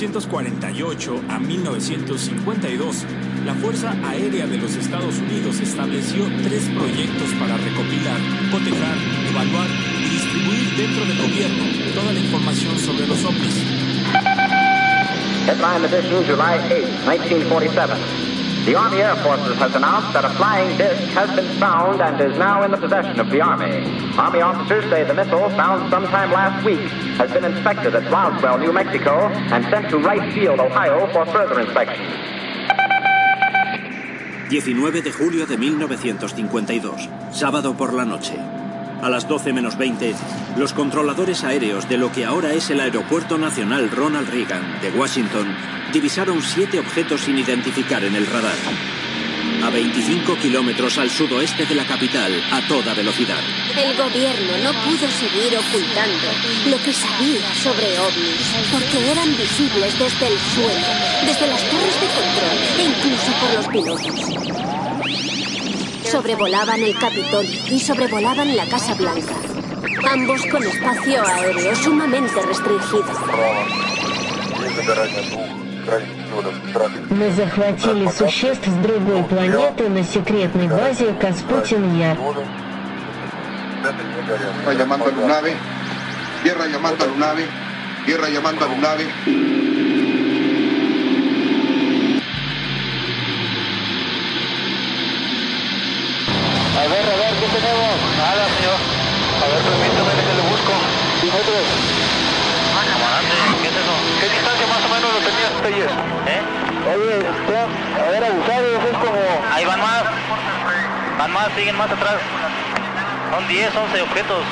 1948 a 1952, la Fuerza Aérea de los Estados Unidos estableció tres proyectos para recopilar, cotejar, evaluar y distribuir dentro del gobierno toda la información sobre los ovnis. Headline edition, July 8, 1947. The Army Air Forces has announced that a flying disc has been found and is now in the possession of the Army. Army officers say the missile, found sometime last week, has been inspected at Roswell, New Mexico, and sent to Wright Field, Ohio, for further inspection. 19 de julio de 1952, sábado por la noche. A las 12 menos 20, los controladores aéreos de lo que ahora es el Aeropuerto Nacional Ronald Reagan de Washington divisaron siete objetos sin identificar en el radar. A 25 kilómetros al sudoeste de la capital, a toda velocidad. El gobierno no pudo seguir ocultando lo que sabía sobre ovnis, porque eran visibles desde el suelo, desde las torres de control e incluso por los pilotos. Sobrevolaban el Capitolio y sobrevolaban la Casa Blanca, ambos con espacio aéreo sumamente restringido. Мы захватили существ с другой планеты на секретной базе Каспутин-Яр. Tierra llamando a Lunave, tierra llamando a Lunave, tierra llamando a Lunave. A ver, a ver, ¿qué tenemos? Nada, señor. Ver, permítame que le busco. Metros. Ah, camarante, ¿qué es eso? ¿Qué distancia más o menos lo tenías hasta ayer? ¿Eh? Oye, usted, a ver, abusado, es como... Ahí van más. Van más, siguen más atrás. Son 10, 11 objetos.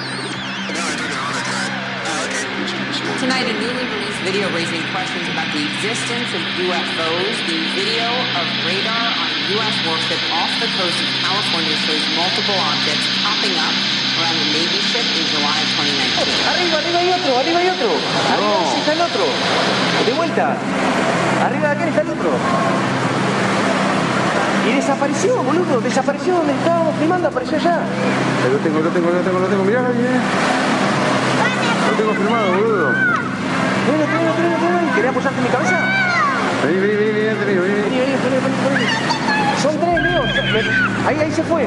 Tonight, a newly released video raising questions about the existence of UFOs. The video of radar on a U.S. warship off the coast of California shows multiple objects popping up around the Navy ship in July of 2019. Arriba, arriba hay otro, arriba hay otro. Arriba sí está el otro. De vuelta. Arriba de acá está el otro. Y desapareció, boludo. Desapareció donde estábamos filmando, apareció allá. Lo tengo, lo tengo, lo tengo, lo tengo. Mirá, mirá. Tengo filmado, boludo. Ven, ven, ven, ven, ven. ¿Querés apoyarte en mi cabeza? Vení, vení, vení, vení, vení, vení. Vení, vení, vení, vení, vení. Son tres, míos. Ahí, ahí se fue.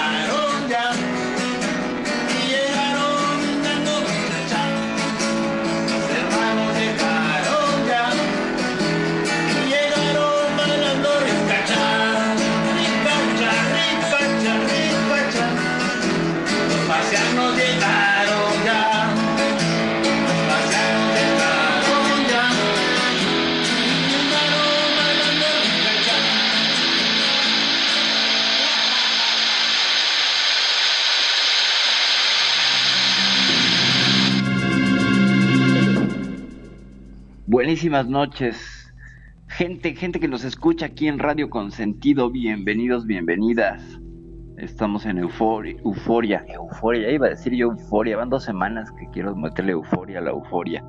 Buenísimas noches. Gente, gente que nos escucha aquí en Radio Consentido, bienvenidos, bienvenidas. Estamos en euforia, euforia, euforia, iba a decir yo euforia, van dos semanas que quiero meterle euforia a la euforia.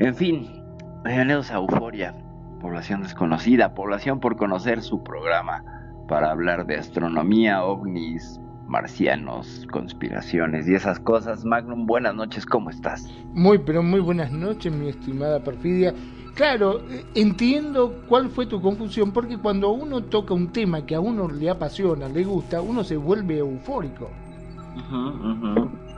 En fin, bienvenidos a Euforia, población desconocida, población por conocer su programa para hablar de astronomía, ovnis, marcianos, conspiraciones y esas cosas. Magnum, buenas noches, ¿cómo estás? Muy, pero muy buenas noches, mi estimada Perfidia. Claro, eh, entiendo cuál fue tu confusión, porque cuando uno toca un tema que a uno le apasiona, le gusta, uno se vuelve eufórico.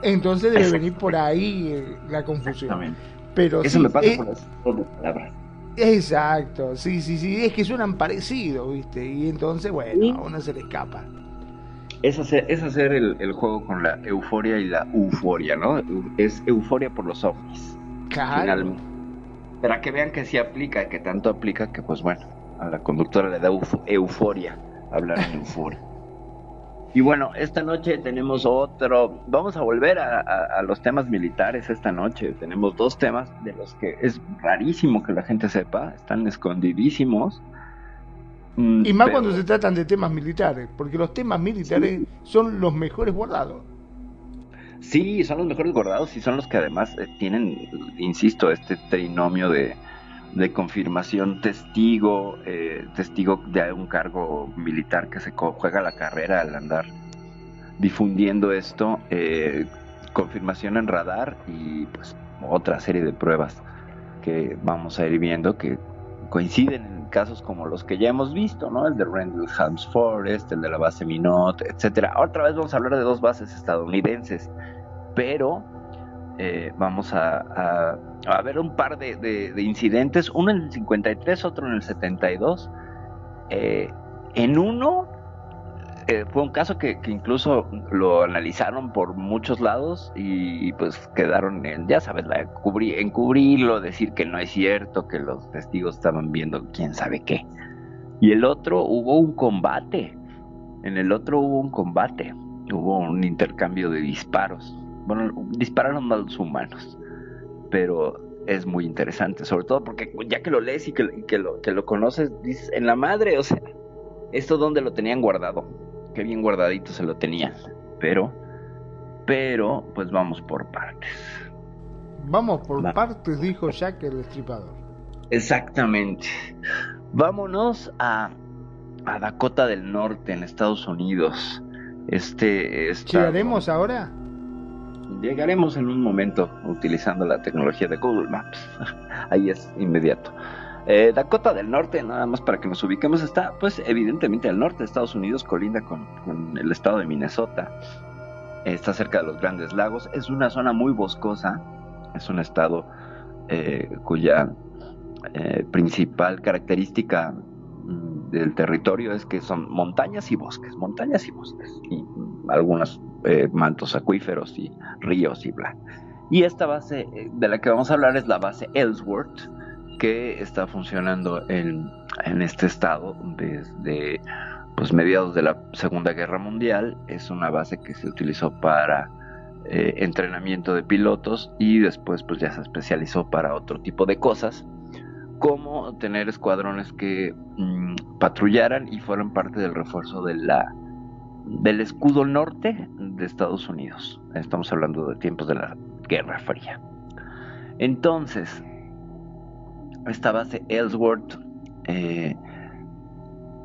Entonces debe venir por ahí eh, la confusión. Pero Eso sí, me pasa eh, por las las palabras. Exacto, sí, sí, sí, es que suenan parecidos, ¿viste? Y entonces, bueno, a uno se le escapa. Es hacer, es hacer el, el juego con la euforia y la euforia, ¿no? Es euforia por los ovnis. Claro. Finalmente. Para que vean que sí aplica, que tanto aplica que, pues bueno, a la conductora le da euf- euforia hablar en Euforia. Y bueno, esta noche tenemos otro, vamos a volver a, a, los temas militares esta noche. Tenemos dos temas de los que es rarísimo que la gente sepa, están escondidísimos. Mm, y más cuando se tratan de temas militares, porque los temas militares son los mejores guardados. Sí, son los mejores guardados y son los que además eh, tienen, insisto, este trinomio de, de confirmación testigo, eh, testigo de un cargo militar que se juega la carrera al andar difundiendo esto, eh, confirmación en radar y pues otra serie de pruebas que vamos a ir viendo que coinciden en casos como los que ya hemos visto, ¿no? El de Randall Forest, el de la base Minot, etcétera. Otra vez vamos a hablar de dos bases estadounidenses, pero eh, vamos a, a, ver un par de, incidentes, uno en el 53, otro en el 72. Eh, en uno eh, fue un caso que, incluso lo analizaron por muchos lados y, pues quedaron en, ya sabes, la, cubrir, encubrirlo, decir que no es cierto, que los testigos estaban viendo quién sabe qué. Y el otro hubo un combate, en el otro hubo un combate, hubo un intercambio de disparos. Bueno, dispararon más los humanos, pero es muy interesante, sobre todo porque ya que lo lees y que, lo, que lo conoces, dices, en la madre, o sea, esto donde lo tenían guardado, qué bien guardadito se lo tenían, pero, pero, pues vamos por partes. Vamos por partes, dijo Jack el Destripador. Exactamente. Vámonos a, a Dakota del Norte, en Estados Unidos. Este, ¿Llegaremos ahora? Llegaremos en un momento utilizando la tecnología de Google Maps. Ahí es inmediato. Eh, Dakota del Norte, nada más para que nos ubiquemos, está pues evidentemente al norte de Estados Unidos, colinda con, el estado de Minnesota. Está cerca de los Grandes Lagos. Es una zona muy boscosa. Es un estado eh, cuya eh, principal característica mm, del territorio es que son montañas y bosques, montañas y bosques, y mm, algunas eh, mantos acuíferos y ríos y bla. Y esta base de la que vamos a hablar es la base Ellsworth, que está funcionando en, este estado desde pues, mediados de la Segunda Guerra Mundial. Es una base que se utilizó para eh, entrenamiento de pilotos y después pues ya se especializó para otro tipo de cosas como tener escuadrones que mm, patrullaran y fueran parte del refuerzo del escudo norte de Estados Unidos. Estamos hablando de tiempos de la Guerra Fría. Entonces, esta base Ellsworth eh,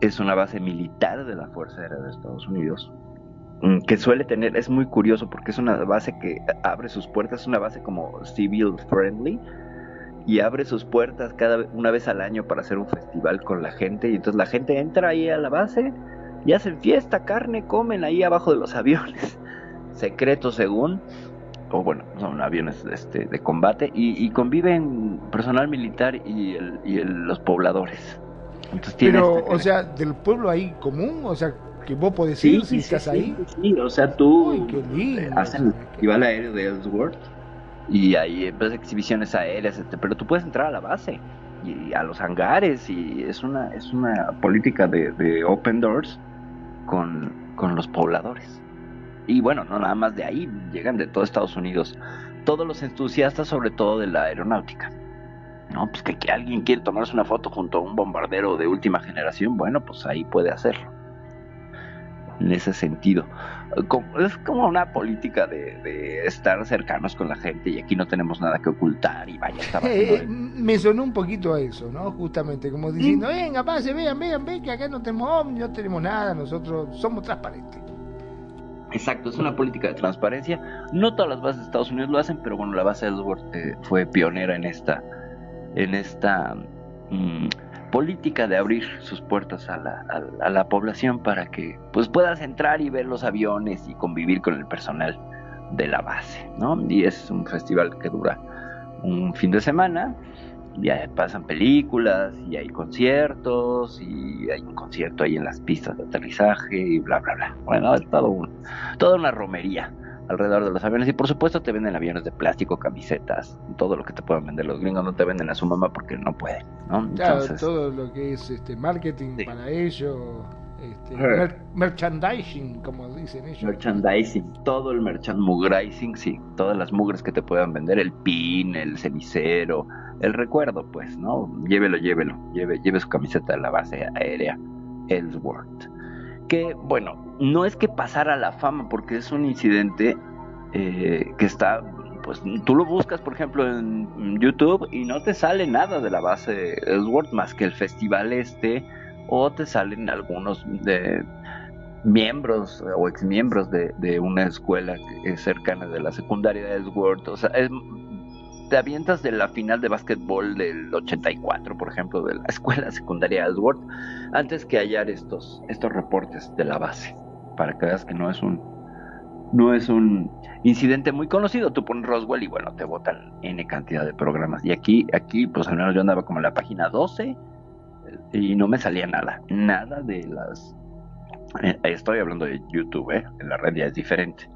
es una base militar de la Fuerza Aérea de Estados Unidos mm, que suele tener, es muy curioso porque es una base que abre sus puertas, es una base como civil friendly y abre sus puertas cada una vez al año para hacer un festival con la gente y entonces la gente entra ahí a la base y hacen fiesta, carne, comen ahí abajo de los aviones, secretos según, o bueno, son aviones este, de combate, y, conviven personal militar y, los pobladores. Entonces, Pero, este o sea, del pueblo ahí común, o sea, que vos podés ir si estás ahí. Sí, o sea, tú hacen el festival aéreo de Ellsworth y hay pues, exhibiciones aéreas, este, pero tú puedes entrar a la base y a los hangares y es una es una política de, de open doors con, los pobladores. Y bueno, no nada más de ahí, llegan de todo Estados Unidos. Todos los entusiastas, sobre todo de la aeronáutica. No, pues que, que alguien quiere tomarse una foto junto a un bombardero de última generación, bueno, pues ahí puede hacerlo. En ese sentido es como una política de, estar cercanos con la gente y aquí no tenemos nada que ocultar y vaya, eh, Me sonó un poquito a eso, ¿no? Justamente, como diciendo, venga, pase, vean, vean, vean que acá no tenemos no tenemos nada, nosotros somos transparentes. Exacto, es una política de transparencia. No todas las bases de Estados Unidos lo hacen, pero bueno, la base de Ellsworth eh, fue pionera en esta, en esta mm, política de abrir sus puertas a la, a, la, población para que pues puedas entrar y ver los aviones y convivir con el personal de la base, ¿no? Y es un festival que dura un fin de semana, ya pasan películas y hay conciertos y hay un concierto ahí en las pistas de aterrizaje y bla bla bla. Bueno, es todo un, toda una romería alrededor de los aviones. Y por supuesto te venden aviones de plástico, camisetas, todo lo que te puedan vender. Los gringos no te venden a su mamá porque no pueden, ¿no? Claro, todo lo que es este marketing para ellos este, Eh. mer- merchandising, como dicen ellos. Merchandising, todo el merchandising, sí, todas las mugres que te puedan vender, el pin, el cenicero, el recuerdo, pues, ¿no? Llévelo, llévelo, lleve, lleve su camiseta de la base aérea Ellsworth. Que, bueno, no es que pasara a la fama, porque es un incidente eh, que está, pues, tú lo buscas, por ejemplo, en YouTube y no te sale nada de la base Ellsworth más que el festival este, o te salen algunos de miembros o exmiembros de, de una escuela cercana de la secundaria de Ellsworth. O sea, te avientas de la final de básquetbol del 84, por ejemplo, de la escuela secundaria de Ellsworth, antes que hallar estos, estos reportes de la base, para que veas que no es un no es un incidente muy conocido. Tú pones Roswell y bueno, te botan N cantidad de programas. Y aquí, aquí, pues al menos yo andaba como en la página 12 y no me salía nada, nada de las eh, Estoy hablando de YouTube, ¿eh? En la red ya es diferente.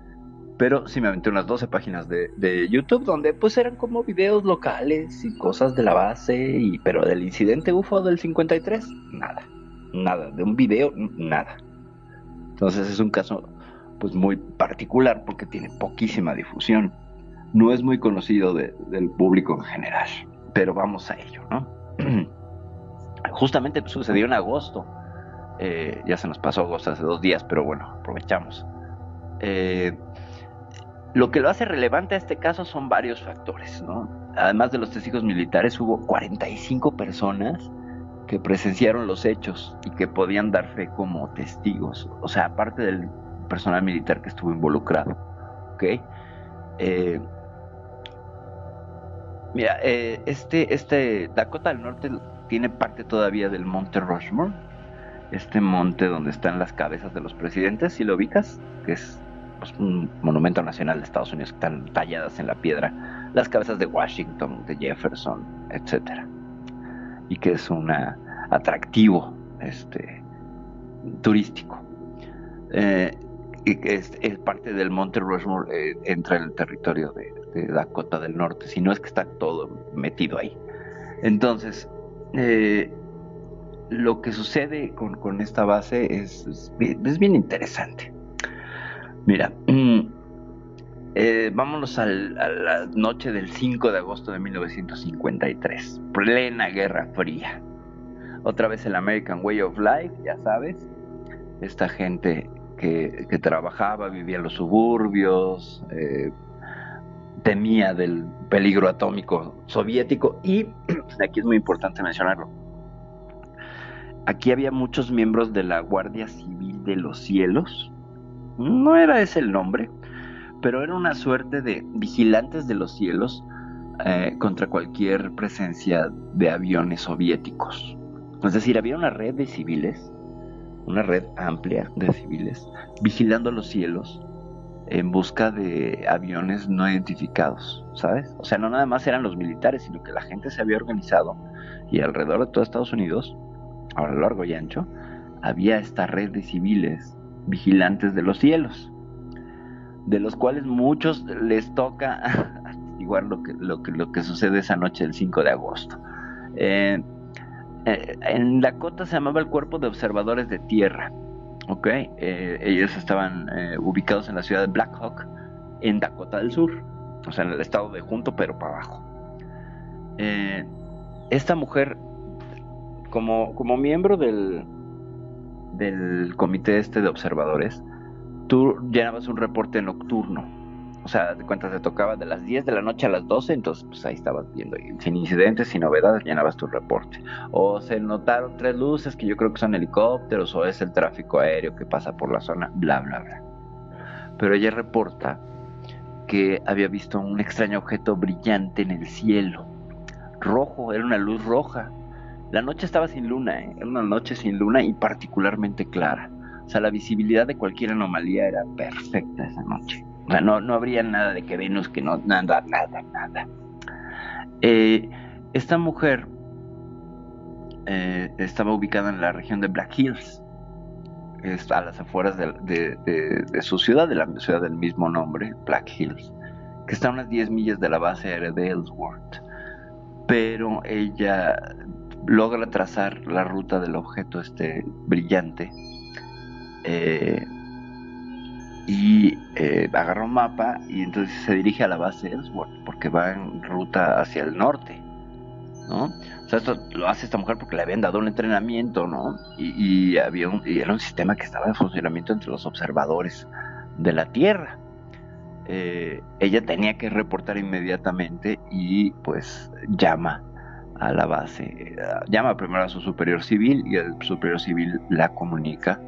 Pero sí me aventé unas 12 páginas de, de YouTube donde pues eran como videos locales y cosas de la base, y, pero del incidente UFO del 53, nada. Nada. De un video, nada. Entonces es un caso pues muy particular porque tiene poquísima difusión. No es muy conocido de- del público en general. Pero vamos a ello, ¿no? Justamente sucedió en agosto. Eh, ya se nos pasó agosto hace dos días, pero bueno, aprovechamos. Eh, lo que lo hace relevante a este caso son varios factores, ¿no? Además de los testigos militares, hubo 45 personas que presenciaron los hechos y que podían dar fe como testigos. O sea, aparte del personal militar que estuvo involucrado. ¿Ok? Eh, mira, eh, este, este Dakota del Norte tiene parte todavía del monte Rushmore este monte donde están las cabezas de los presidentes, si lo ubicas, que es pues, un monumento nacional de Estados Unidos que están talladas en la piedra, las cabezas de Washington, de Jefferson, etcétera, y que es un atractivo este, turístico. Eh, es, es, parte del monte Rushmore, eh, entra en el territorio de, de, Dakota del Norte, si no es que está todo metido ahí. Entonces, eh, lo que sucede con, con esta base es, es, bien, es, bien interesante. Mira, mm, eh, vámonos a la noche del 5 de agosto de 1953, plena Guerra Fría. Otra vez el American Way of Life, ya sabes, esta gente que, que trabajaba, vivía en los suburbios, eh, temía del peligro atómico soviético y aquí es muy importante mencionarlo aquí había muchos miembros de la Guardia Civil de los Cielos. No era ese el nombre, pero era una suerte de vigilantes de los cielos eh, contra cualquier presencia de aviones soviéticos. Es decir, había una red de civiles, una red amplia de civiles, vigilando los cielos en busca de aviones no identificados, ¿sabes? O sea, no nada más eran los militares, sino que la gente se había organizado y alrededor de todo Estados Unidos a lo largo y ancho, había esta red de civiles vigilantes de los cielos, de los cuales muchos les toca atestiguar lo que, lo que, lo que sucede esa noche del 5 de agosto. Eh, eh, en Dakota se llamaba el Cuerpo de Observadores de Tierra, ¿ok? Eh, ellos estaban ubicados en la ciudad de Black Hawk, en Dakota del Sur, o sea, en el estado de Junto, pero para abajo. esta mujer como, como miembro del, del comité este de observadores, tú llenabas un reporte nocturno. O sea, de cuentas te tocaba de las 10 de la noche a las 12, entonces pues ahí estabas viendo, sin incidentes, sin novedades, llenabas tu reporte. O se notaron tres luces que yo creo que son helicópteros, o es el tráfico aéreo que pasa por la zona, bla, bla, bla. Pero ella reporta que había visto un extraño objeto brillante en el cielo, rojo, era una luz roja, la noche estaba sin luna, ¿eh? era una noche sin luna y particularmente clara. O sea, la visibilidad de cualquier anomalía era perfecta esa noche. No, no habría nada de que Venus, que no, nada, nada, nada. Eh, esta mujer eh, estaba ubicada en la región de Black Hills, a las afueras de, su ciudad, de la ciudad del mismo nombre, Black Hills, que está a unas 10 millas de la base aérea de Ellsworth. Pero ella logra trazar la ruta del objeto este brillante eh, y eh, agarra un mapa y entonces se dirige a la base de Ellsworth porque va en ruta hacia el norte, ¿no? O sea, esto lo hace esta mujer porque le habían dado un entrenamiento, ¿no? Y, había un, y era un sistema que estaba en funcionamiento entre los observadores de la Tierra. Eh, ella tenía que reportar inmediatamente y pues llama a la base, eh, llama primero a su superior civil y el superior civil la comunica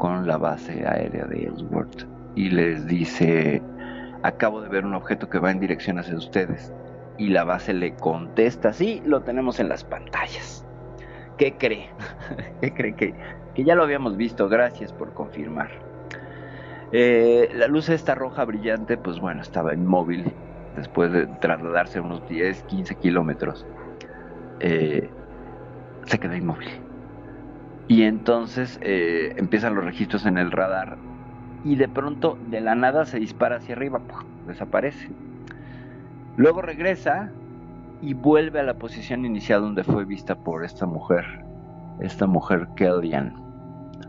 con la base aérea de Ellsworth y les dice, acabo de ver un objeto que va en dirección hacia ustedes. Y la base le contesta, sí, lo tenemos en las pantallas. ¿Qué cree? ¿Qué cree que, que ya lo habíamos visto? Gracias por confirmar. Eh, la luz esta roja brillante, pues bueno, estaba inmóvil después de trasladarse unos 10, 15 kilómetros. Eh, se quedó inmóvil. Y entonces eh, empiezan los registros en el radar y de pronto de la nada se dispara hacia arriba, desaparece. Luego regresa y vuelve a la posición inicial donde fue vista por esta mujer, esta mujer Kellyan,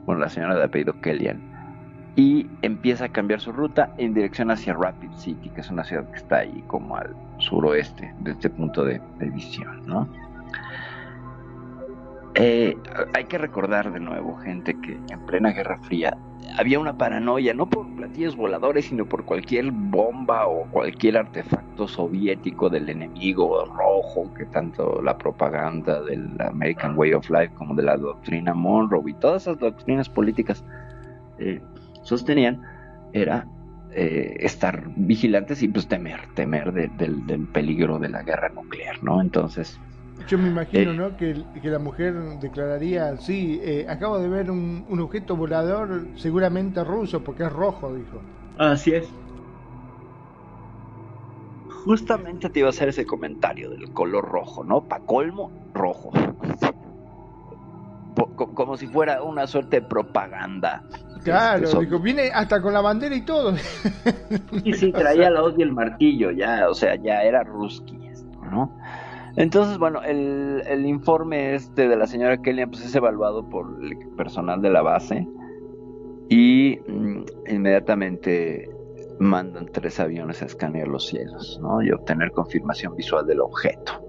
bueno, la señora de apellido Kellyan, y empieza a cambiar su ruta en dirección hacia Rapid City, que es una ciudad que está ahí como al suroeste de este punto de, de visión, ¿no? Eh, hay que recordar de nuevo, gente, que en plena Guerra Fría había una paranoia, no por platillos voladores, sino por cualquier bomba o cualquier artefacto soviético del enemigo rojo, que tanto la propaganda del American Way of Life como de la doctrina Monroe y todas esas doctrinas políticas eh, sostenían, era eh, estar vigilantes y pues temer, temer de, de, del peligro de la guerra nuclear, ¿no? Entonces, yo me imagino, eh, ¿no? Que, que, la mujer declararía, sí, eh, acabo de ver un, un, objeto volador seguramente ruso porque es rojo, dijo. Así es. Justamente te iba a hacer ese comentario del color rojo, ¿no? Pa' colmo, rojo. Como si fuera una suerte de propaganda. Claro, este, dijo, viene hasta con la bandera y todo. Y sí, traía la hoz y el martillo, ya, o sea, ya era ruski, ¿no? Entonces, bueno, el, informe este de la señora Kelly pues, es evaluado por el personal de la base y mm, inmediatamente mandan tres aviones a escanear los cielos ¿no? y obtener confirmación visual del objeto.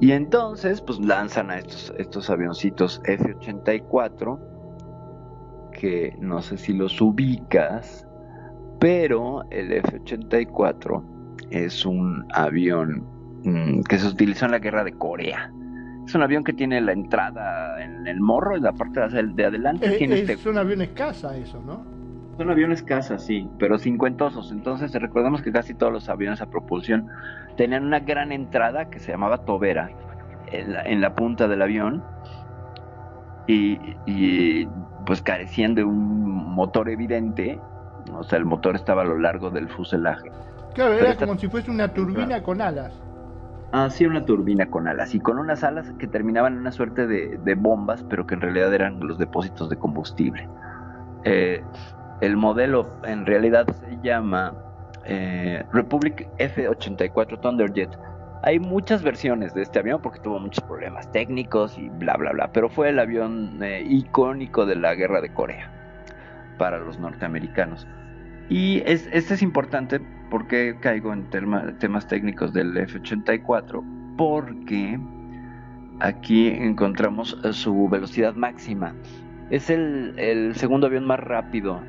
Y entonces, pues lanzan a estos, estos avioncitos F-84, que no sé si los ubicas, pero el F-84 es un avión Mm, que se utilizó en la guerra de Corea. Es un avión que tiene la entrada en el morro, en la parte de adelante. Eh, tiene es este... un avión escasa eso, ¿no? Son aviones casas, sí, pero cincuentosos. Entonces recordemos que casi todos los aviones a propulsión tenían una gran entrada que se llamaba tobera en la, en la punta del avión y, y, pues carecían de un motor evidente, o sea, el motor estaba a lo largo del fuselaje. Claro, era esta... como si fuese una turbina con alas hacía una turbina con alas y con unas alas que terminaban en una suerte de, de bombas, pero que en realidad eran los depósitos de combustible. Eh, el modelo en realidad se llama eh, Republic F-84 Thunderjet. Hay muchas versiones de este avión porque tuvo muchos problemas técnicos y bla bla bla, pero fue el avión eh, icónico de la guerra de Corea para los norteamericanos. Y es, este es importante porque caigo en tema, temas técnicos del F-84, porque aquí encontramos su velocidad máxima. Es el, el, segundo avión más rápido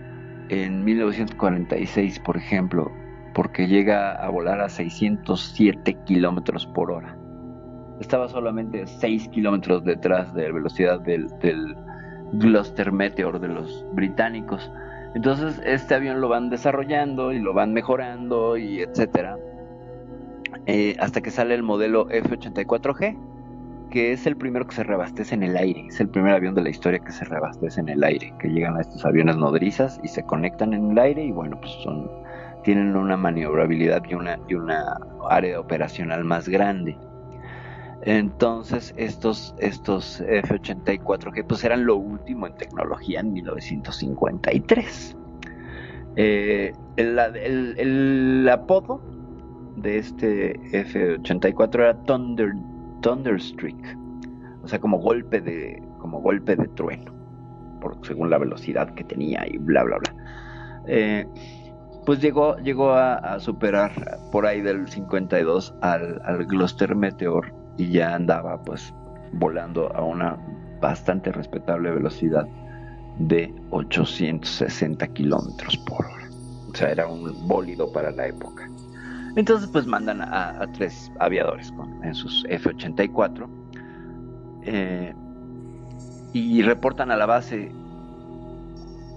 en 1946, por ejemplo, porque llega a volar a 607 kilómetros por hora. Estaba solamente 6 kilómetros detrás de la velocidad del, del Gloucester Meteor de los británicos. Entonces este avión lo van desarrollando y lo van mejorando y etcétera. Eh, hasta que sale el modelo F-84G, que es el primero que se reabastece en el aire. Es el primer avión de la historia que se reabastece en el aire, que llegan a estos aviones nodrizas y se conectan en el aire y bueno, pues son tienen una maniobrabilidad y una, y una área operacional más grande. Entonces estos, estos F-84 que pues eran lo último en tecnología en 1953. Eh, el, apodo de este F-84 era Thunder, Thunderstreak, o sea como golpe de, como golpe de trueno, según la velocidad que tenía y bla, bla, bla. Eh, pues llegó, llegó a, superar por ahí del 52 al, Gloucester Meteor y ya andaba pues volando a una bastante respetable velocidad de 860 kilómetros por hora. O sea, era un bólido para la época. Entonces, pues mandan a, tres aviadores con, en sus F-84 eh, y reportan a la base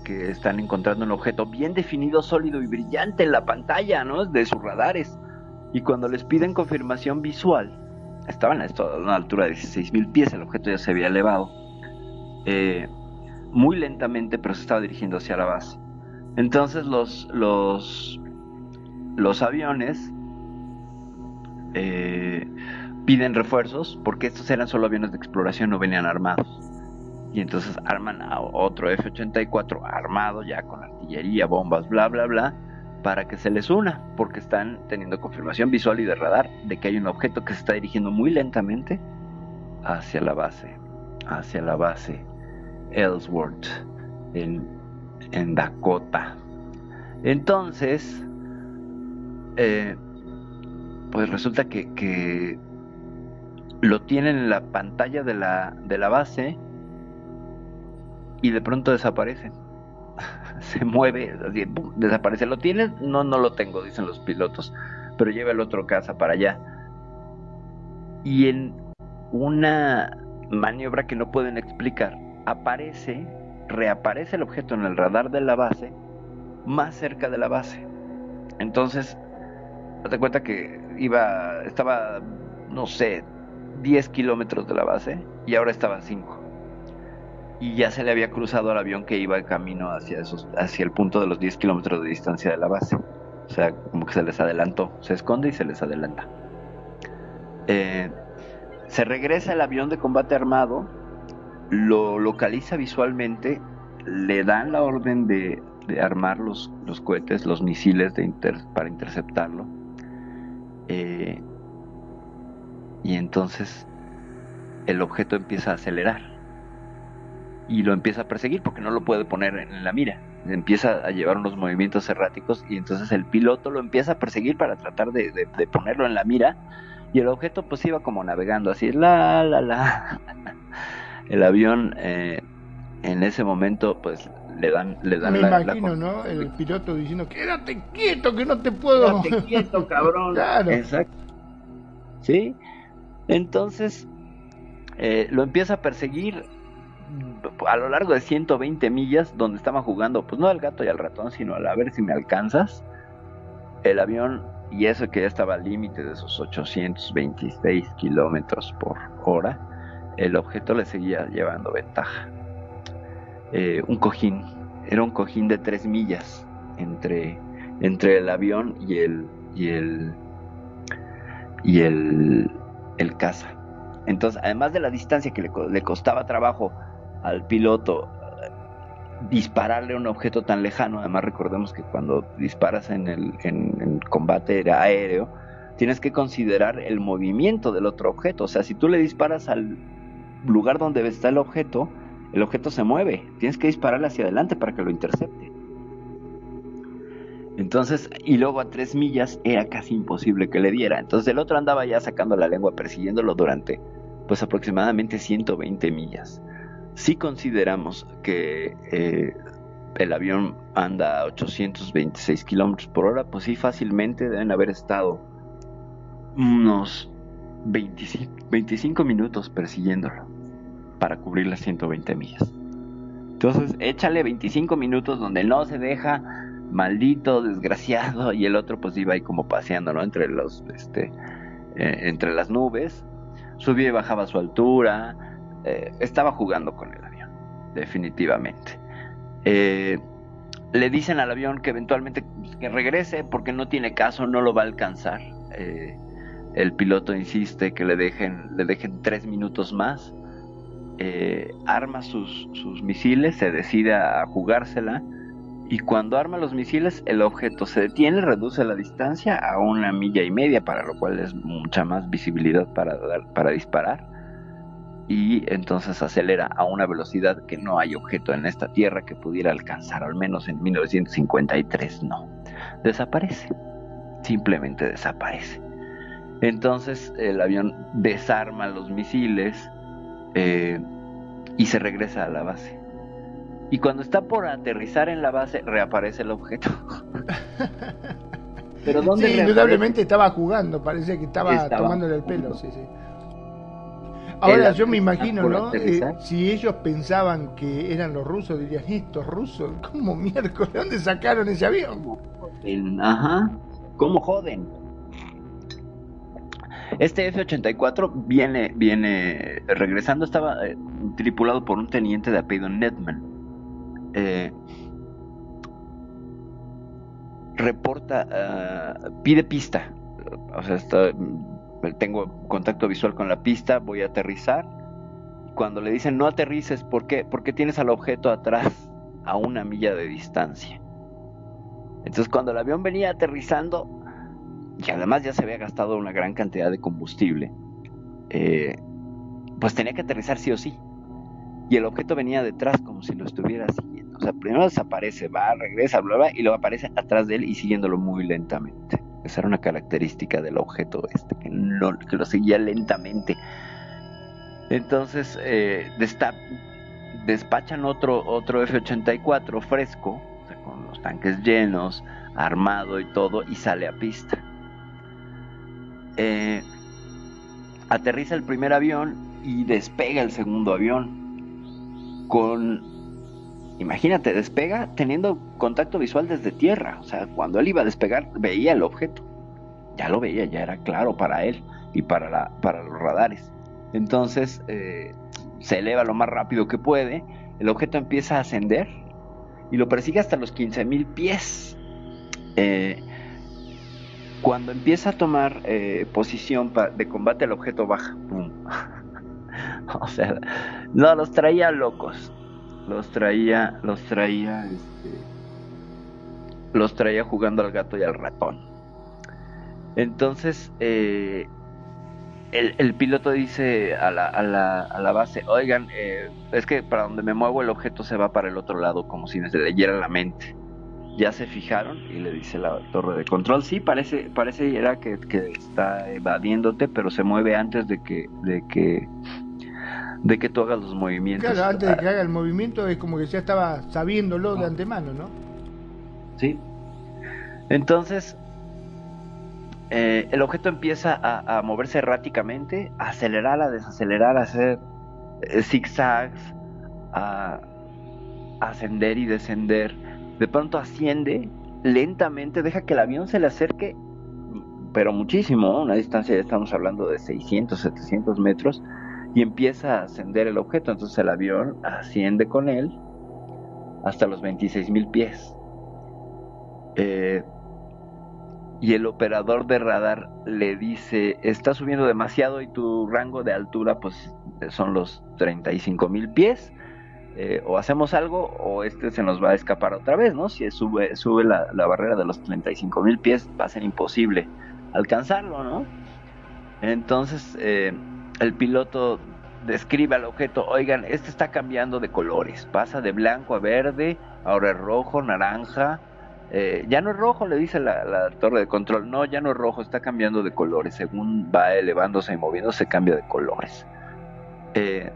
que están encontrando un objeto bien definido, sólido y brillante en la pantalla, ¿no? De sus radares. Y cuando les piden confirmación visual, estaban a una altura de 16.000 pies, el objeto ya se había elevado, eh, muy lentamente, pero se estaba dirigiendo hacia la base. Entonces los, los, los aviones eh, piden refuerzos, porque estos eran solo aviones de exploración, no venían armados y entonces arman a otro F-84 armado ya con artillería, bombas, bla, bla, bla, para que se les una, porque están teniendo confirmación visual y de radar de que hay un objeto que se está dirigiendo muy lentamente hacia la base, hacia la base Ellsworth, en, en Dakota. Entonces, eh, pues resulta que, que lo tienen en la pantalla de la, de la base y de pronto desaparece. Se mueve, desaparece. ¿Lo tienes? No, no lo tengo, dicen los pilotos. Pero lleva el otro casa para allá. Y en una maniobra que no pueden explicar, aparece, reaparece el objeto en el radar de la base, más cerca de la base. Entonces, date cuenta que iba, estaba, no sé, 10 kilómetros de la base y ahora estaba a 5 y ya se le había cruzado al avión que iba en camino hacia, esos, hacia el punto de los 10 kilómetros de distancia de la base. O sea, como que se les adelantó, se esconde y se les adelanta. Eh, se regresa el avión de combate armado, lo localiza visualmente, le dan la orden de, armar los, los, cohetes, los misiles para interceptarlo. Eh, y entonces el objeto empieza a acelerar y lo empieza a perseguir porque no lo puede poner en la mira. Empieza a llevar unos movimientos erráticos y entonces el piloto lo empieza a perseguir para tratar de, ponerlo en la mira y el objeto pues iba como navegando así, la, la, la. El avión eh, en ese momento pues le dan, le dan Me imagino, ¿no? El piloto diciendo, quédate quieto que no te puedo. Quédate quieto, cabrón. claro. Exacto. ¿Sí? Entonces eh, lo empieza a perseguir a lo largo de 120 millas donde estaba jugando, pues no al gato y al ratón, sino a ver si me alcanzas. El avión, y eso que ya estaba al límite de esos 826 kilómetros por hora, el objeto le seguía llevando ventaja. Eh, un cojín, era un cojín de 3 millas entre, entre el avión y el, y el, y el, el caza. Entonces, además de la distancia que le costaba trabajo al piloto dispararle a un objeto tan lejano, además recordemos que cuando disparas en el, combate aéreo, tienes que considerar el movimiento del otro objeto, o sea, si tú le disparas al lugar donde está el objeto, el objeto se mueve, tienes que dispararle hacia adelante para que lo intercepte. Entonces, y luego a tres millas era casi imposible que le diera. Entonces el otro andaba ya sacando la lengua persiguiéndolo durante pues aproximadamente 120 millas. Si consideramos que eh, el avión anda a 826 kilómetros por hora, pues sí, fácilmente deben haber estado unos 25, minutos persiguiéndolo para cubrir las 120 millas. Entonces, échale 25 minutos donde no se deja, maldito, desgraciado, y el otro pues iba ahí como paseando, ¿no? Entre los, este, eh, entre las nubes, subía y bajaba su altura, eh, estaba jugando con el avión, definitivamente. Eh, le dicen al avión que eventualmente que regrese porque no tiene caso, no lo va a alcanzar. Eh, el piloto insiste que le dejen, le dejen tres minutos más. arma sus, sus misiles, se decide a jugársela y cuando arma los misiles el objeto se detiene, reduce la distancia a una milla y media, para lo cual es mucha más visibilidad para, para disparar y entonces acelera a una velocidad que no hay objeto en esta Tierra que pudiera alcanzar, al menos en 1953 no. Desaparece, simplemente desaparece. Entonces el avión desarma los misiles eh, y se regresa a la base. Y cuando está por aterrizar en la base, reaparece el objeto. Pero ¿dónde sí, indudablemente estaba jugando, parecía que estaba, tomándole el pelo, sí, sí. Ahora yo me imagino, ¿no? Eh, si ellos pensaban que eran los rusos, dirían, estos rusos, ¿cómo miércoles? ¿Dónde sacaron ese avión? Ajá, ¿cómo joden? Este F-84 viene, viene regresando, estaba eh, tripulado por un teniente de apellido Nedman. Eh, reporta, ah, pide pista. O sea, tengo contacto visual con la pista, voy a aterrizar. Cuando le dicen no aterrices, ¿por qué? Porque tienes al objeto atrás a una milla de distancia. Entonces cuando el avión venía aterrizando, y además ya se había gastado una gran cantidad de combustible, eh, pues tenía que aterrizar sí o sí. Y el objeto venía detrás como si lo estuviera siguiendo. O sea, primero desaparece, va, regresa, bla, bla, y luego aparece atrás de él y siguiéndolo muy lentamente. Era una característica del objeto este, que, no, que lo seguía lentamente. Entonces, eh, despachan otro, otro F-84 fresco, con los tanques llenos, armado y todo, y sale a pista. Eh, aterriza el primer avión y despega el segundo avión. Con. Imagínate, despega teniendo contacto visual desde tierra. O sea, cuando él iba a despegar, veía el objeto. Ya lo veía, ya era claro para él y para, la, para los radares. Entonces eh, se eleva lo más rápido que puede. El objeto empieza a ascender y lo persigue hasta los 15.000 pies. Eh, cuando empieza a tomar eh, posición de combate, el objeto baja. o sea, no, los traía locos. Los traía, los traía, este, los traía jugando al gato y al ratón. Entonces, eh, el, piloto dice a la, a la, a la base, oigan, eh, es que para donde me muevo el objeto se va para el otro lado, como si me leyera la mente ya se fijaron y le dice la torre de control, sí, parece, parece era que, está evadiéndote, pero se mueve antes de que, de que, de que tú hagas los movimientos. Claro, antes de que haga el movimiento es como que ya estaba sabiéndolo de antemano, ¿no? Sí. Entonces, eh, el objeto empieza a, moverse erráticamente, a acelerar, a desacelerar, a hacer eh, zigzags, a ascender y descender de pronto asciende lentamente, deja que el avión se le acerque, pero muchísimo, una distancia ya estamos hablando de 600, 700 metros, y empieza a ascender el objeto, entonces el avión asciende con él hasta los 26 mil pies. Eh, y el operador de radar le dice, está subiendo demasiado y tu rango de altura pues son los 35 mil pies eh, o hacemos algo o este se nos va a escapar otra vez, ¿no? Si sube, sube la, barrera de los 35 mil pies, va a ser imposible alcanzarlo, ¿no? Entonces eh, el piloto describe al objeto, oigan, este está cambiando de colores, pasa de blanco a verde, ahora es rojo, naranja, eh, ya no es rojo, le dice la, torre de control, no, ya no es rojo, está cambiando de colores, según va elevándose y moviéndose, cambia de colores. Eh,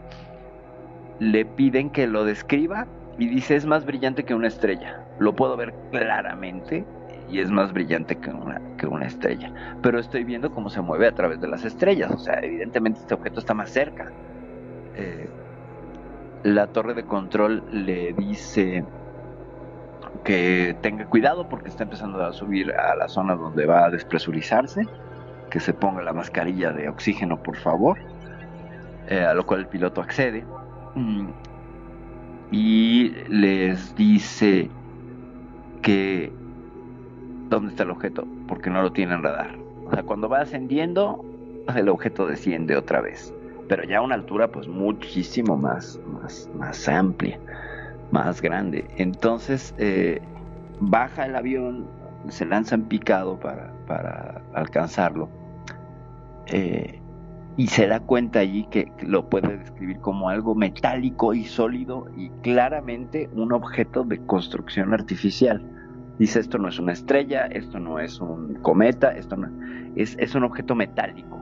le piden que lo describa y dice es más brillante que una estrella. Lo puedo ver claramente y es más brillante que una, que una estrella. Pero estoy viendo cómo se mueve a través de las estrellas. O sea, evidentemente este objeto está más cerca. Eh, la torre de control le dice que tenga cuidado porque está empezando a subir a la zona donde va a despresurizarse. Que se ponga la mascarilla de oxígeno, por favor. Eh, a lo cual el piloto accede Mm. y les dice que dónde está el objeto, porque no lo tienen radar. O sea, cuando va ascendiendo, el objeto desciende otra vez, pero ya a una altura pues muchísimo más, más, más amplia, más grande. Entonces eh, baja el avión, se lanza en picado para, para alcanzarlo. Eh, y se da cuenta allí que lo puede describir como algo metálico y sólido y claramente un objeto de construcción artificial. Dice esto no es una estrella, esto no es un cometa, esto no es, es un objeto metálico.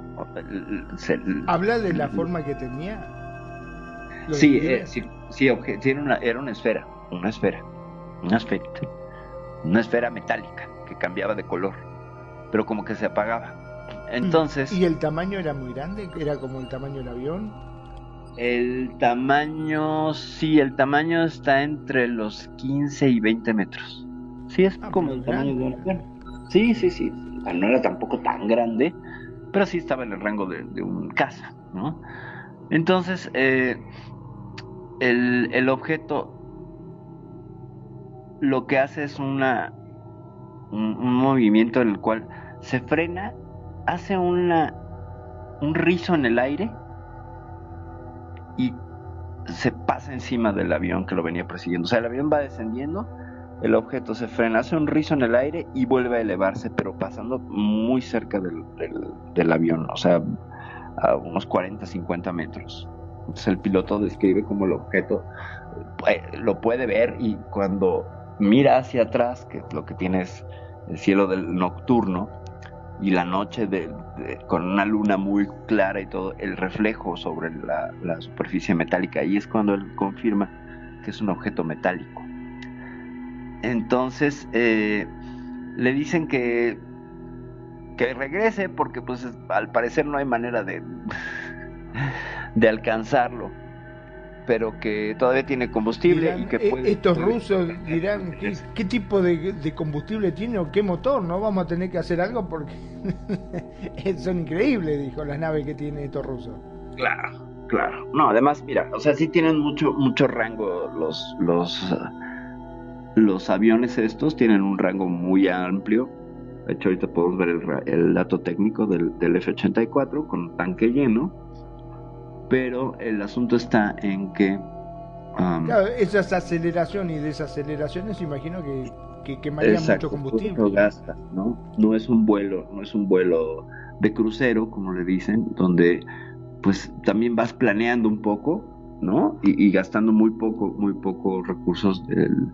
Se- ¿Habla de la forma que tenía? ¿Lo Sí, eh, sí, sí, obje- tiene una, era una esfera, una esfera, una esferita, una esfera metálica que cambiaba de color, pero como que se apagaba. Entonces, ¿Y el tamaño era muy grande? ¿Era como el tamaño del avión? el tamaño, sí, el tamaño está entre los 15 y 20 metros. Sí, es Ah, como el tamaño de un grande. avión. Sí, sí, sí, sea, no era tampoco tan grande, pero sí estaba en el rango de, de un caza, ¿no? Entonces, eh, el, el objeto lo que hace es una un, un movimiento en el cual se frena, hace una un rizo en el aire y se pasa encima del avión que lo venía persiguiendo. O sea, el avión va descendiendo, el objeto se frena, hace un rizo en el aire y vuelve a elevarse, pero pasando muy cerca del, avión, o sea, a unos 40, 50 metros. Entonces el piloto describe como el objeto eh, lo puede ver y cuando mira hacia atrás, que lo que tiene es el cielo del nocturno y la noche de- con una luna muy clara y todo, el reflejo sobre la, la superficie metálica, y es cuando él confirma que es un objeto metálico. Entonces eh, le dicen que que regrese porque pues es- al parecer no hay manera de de alcanzarlo pero que todavía tiene combustible Dirán, y que eh, puede estos puede- rusos dirán, ¿qué, qué tipo de, de combustible tiene o qué motor? ¿No vamos a tener que hacer algo? Porque son increíbles, dijo, las naves que tienen estos rusos. Claro, claro. No, además, mira, o sea, sí tienen mucho, mucho rango los, los, los aviones estos, tienen un rango muy amplio. De hecho, ahorita podemos ver el, el dato técnico del, del F-84 con tanque lleno. Pero el asunto está en que... um, Claro, esas aceleraciones y desaceleraciones, imagino que, que quemarían Exacto, mucho combustible. gastas, ¿no? No es un vuelo, no es un vuelo de crucero, como le dicen, donde pues también vas planeando un poco, ¿no? Y, y gastando muy poco, muy poco recursos del,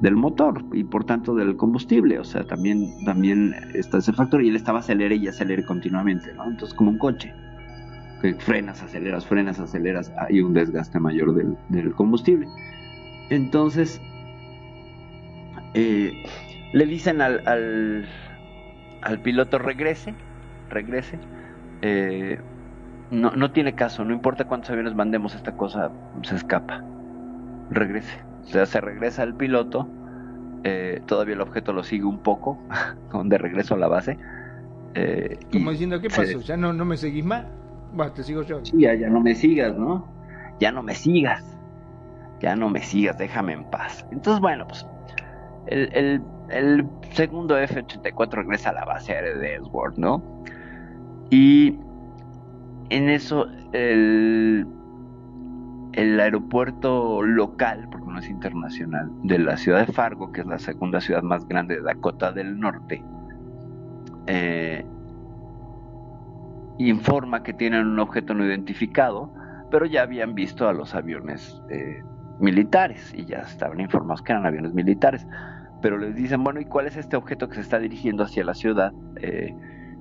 del motor y por tanto del combustible, o sea, también, también está ese factor y él estaba acelere y acelere continuamente, ¿no? Entonces como un coche, que frenas, aceleras, frenas, aceleras, hay un desgaste mayor del, combustible. Entonces, eh, le dicen al, al, al piloto regrese, regrese. eh, no, no tiene caso, no importa cuántos aviones mandemos, esta cosa se escapa. Regrese. O sea, se regresa el piloto. eh, todavía el objeto lo sigue un poco, de regreso a la base. eh, y Como diciendo, ¿qué se- pasó? ¿Ya no, no me seguís más? Bueno, te sigo yo. Sí, ya, ya no me sigas, ¿no? Ya no me sigas. Ya no me sigas, déjame en paz. Entonces, bueno, pues el, el- el segundo F-84 regresa a la base aérea de Ellsworth, ¿no? Y en eso el, el aeropuerto local, es internacional, de la ciudad de Fargo, que es la segunda ciudad más grande de Dakota del Norte, eh, informa que tienen un objeto no identificado, pero ya habían visto a los aviones eh, militares y ya estaban informados que eran aviones militares. Pero les dicen, bueno, ¿y cuál es este objeto que se está dirigiendo hacia la ciudad eh,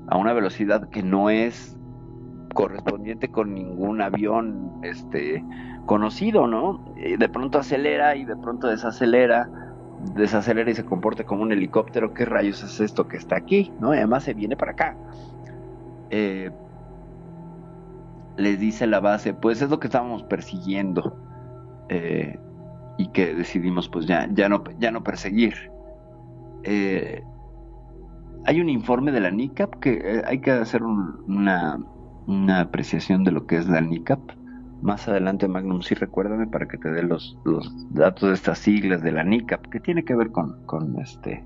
a una velocidad que no es correspondiente con ningún avión este, conocido, ¿no? Y de pronto acelera y de pronto desacelera, desacelera y se comporta como un helicóptero. ¿Qué rayos es esto que está aquí? ¿No? Además se viene para acá. Eh, les dice la base, pues es lo que estábamos persiguiendo eh, y que decidimos pues ya, ya, no, ya no perseguir. Eh, hay un informe de la NICAP que eh, hay que hacer un- una, una apreciación de lo que es la NICAP. Más adelante, Magnum, sí recuérdame para que te dé los, los datos de estas siglas de la NICAP, que tiene que ver con, con este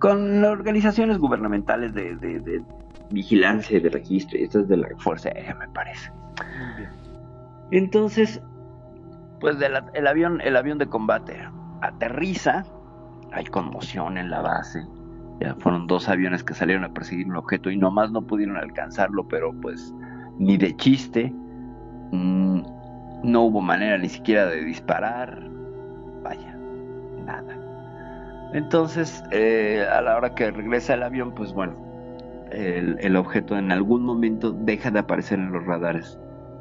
con organizaciones gubernamentales de, de- de vigilancia y de registro, y esto es de la Fuerza Aérea, me parece. Entonces, pues de la- el avión, el avión de combate aterriza, hay conmoción en la base. Ya fueron dos aviones que salieron a perseguir un objeto y nomás no pudieron alcanzarlo, pero pues ni de chiste, no hubo manera ni siquiera de disparar, vaya, nada. Entonces, eh, a la hora que regresa el avión, pues bueno, el, objeto en algún momento deja de aparecer en los radares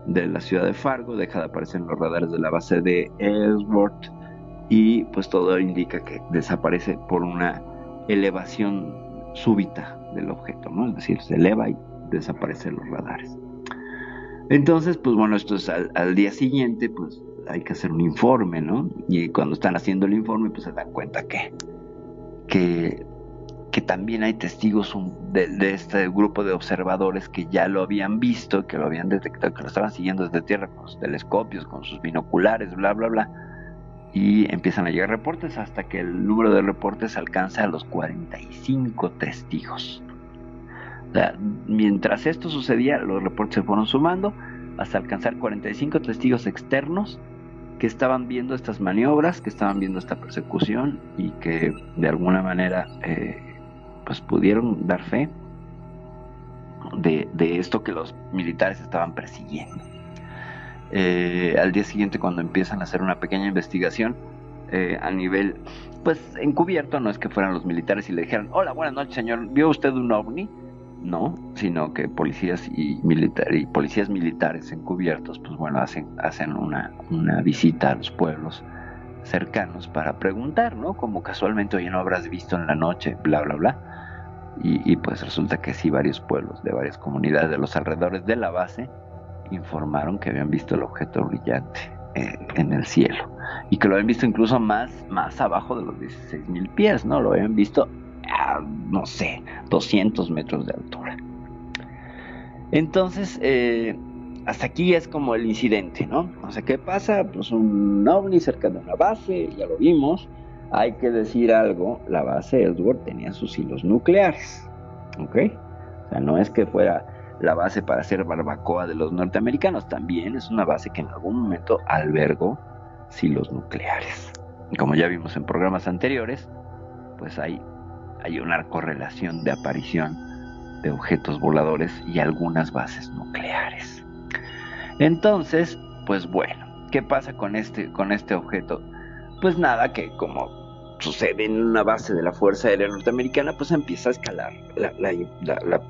de la ciudad de Fargo, deja de aparecer en los radares de la base de Ellsworth y pues todo indica que desaparece por una elevación súbita del objeto, ¿no? Es decir, se eleva y desaparece en los radares. Entonces, pues bueno, esto es al, al, día siguiente, pues hay que hacer un informe, ¿no? Y cuando están haciendo el informe, pues se dan cuenta que, que, también hay testigos de, de, este grupo de observadores que ya lo habían visto, que lo habían detectado, que lo estaban siguiendo desde tierra con sus telescopios, con sus binoculares, bla, bla, bla. Y empiezan a llegar reportes hasta que el número de reportes alcanza a los 45 testigos. Mientras esto sucedía, los reportes se fueron sumando hasta alcanzar 45 testigos externos que estaban viendo estas maniobras, que estaban viendo esta persecución y que de alguna manera eh, pues pudieron dar fe de, de, esto que los militares estaban persiguiendo. Eh, al día siguiente cuando empiezan a hacer una pequeña investigación eh, a nivel pues encubierto, no es que fueran los militares y le dijeran, hola, buenas noches señor, ¿vio usted un ovni? No, sino que policías y, militar, y policías militares encubiertos, pues bueno, hacen, hacen una, una visita a los pueblos cercanos para preguntar, ¿no? Como casualmente, oye, no habrás visto en la noche, bla, bla, bla. Y, pues resulta que sí, varios pueblos de varias comunidades de los alrededores de la base informaron que habían visto el objeto brillante eh, en el cielo y que lo habían visto incluso más, más abajo de los 16 mil pies, ¿no? Lo habían visto a, no sé, 200 metros de altura. Entonces, eh, hasta aquí es como el incidente, ¿no? O sea, ¿qué pasa? Pues un ovni cerca de una base, ya lo vimos. Hay que decir algo, la base Ellsworth tenía sus hilos nucleares, ¿ok? O sea, no es que fuera la base para hacer barbacoa de los norteamericanos, también es una base que en algún momento albergó silos nucleares. Como ya vimos en programas anteriores, pues hay, hay una correlación de aparición de objetos voladores y algunas bases nucleares. Entonces, pues bueno, ¿qué pasa con este, con este objeto? Pues nada, que como sucede en una base de la Fuerza Aérea Norteamericana, pues empieza a escalar la, la, la, la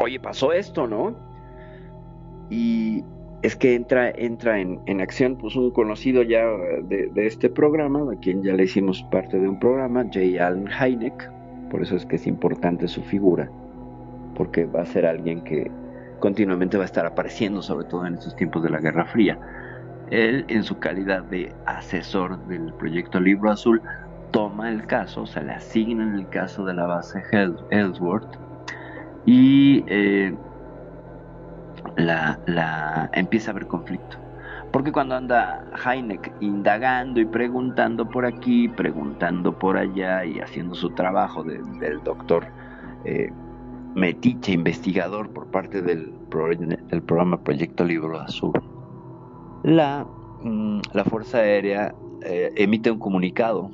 oye, pasó esto, ¿no? Y es que entra, entra en, acción pues un conocido ya de, de, este programa, a quien ya le hicimos parte de un programa, J. Allen Hynek, por eso es que es importante su figura, porque va a ser alguien que continuamente va a estar apareciendo, sobre todo en estos tiempos de la Guerra Fría. Él, en su calidad de asesor del proyecto Libro Azul, toma el caso, o sea, le asignan el caso de la base Ellsworth y eh, la, la, empieza a haber conflicto. Porque cuando anda Heineck indagando y preguntando por aquí, preguntando por allá y haciendo su trabajo de, del doctor eh, metiche investigador por parte del, programa Proyecto Libro Azul, la, mm, la Fuerza Aérea eh, emite un comunicado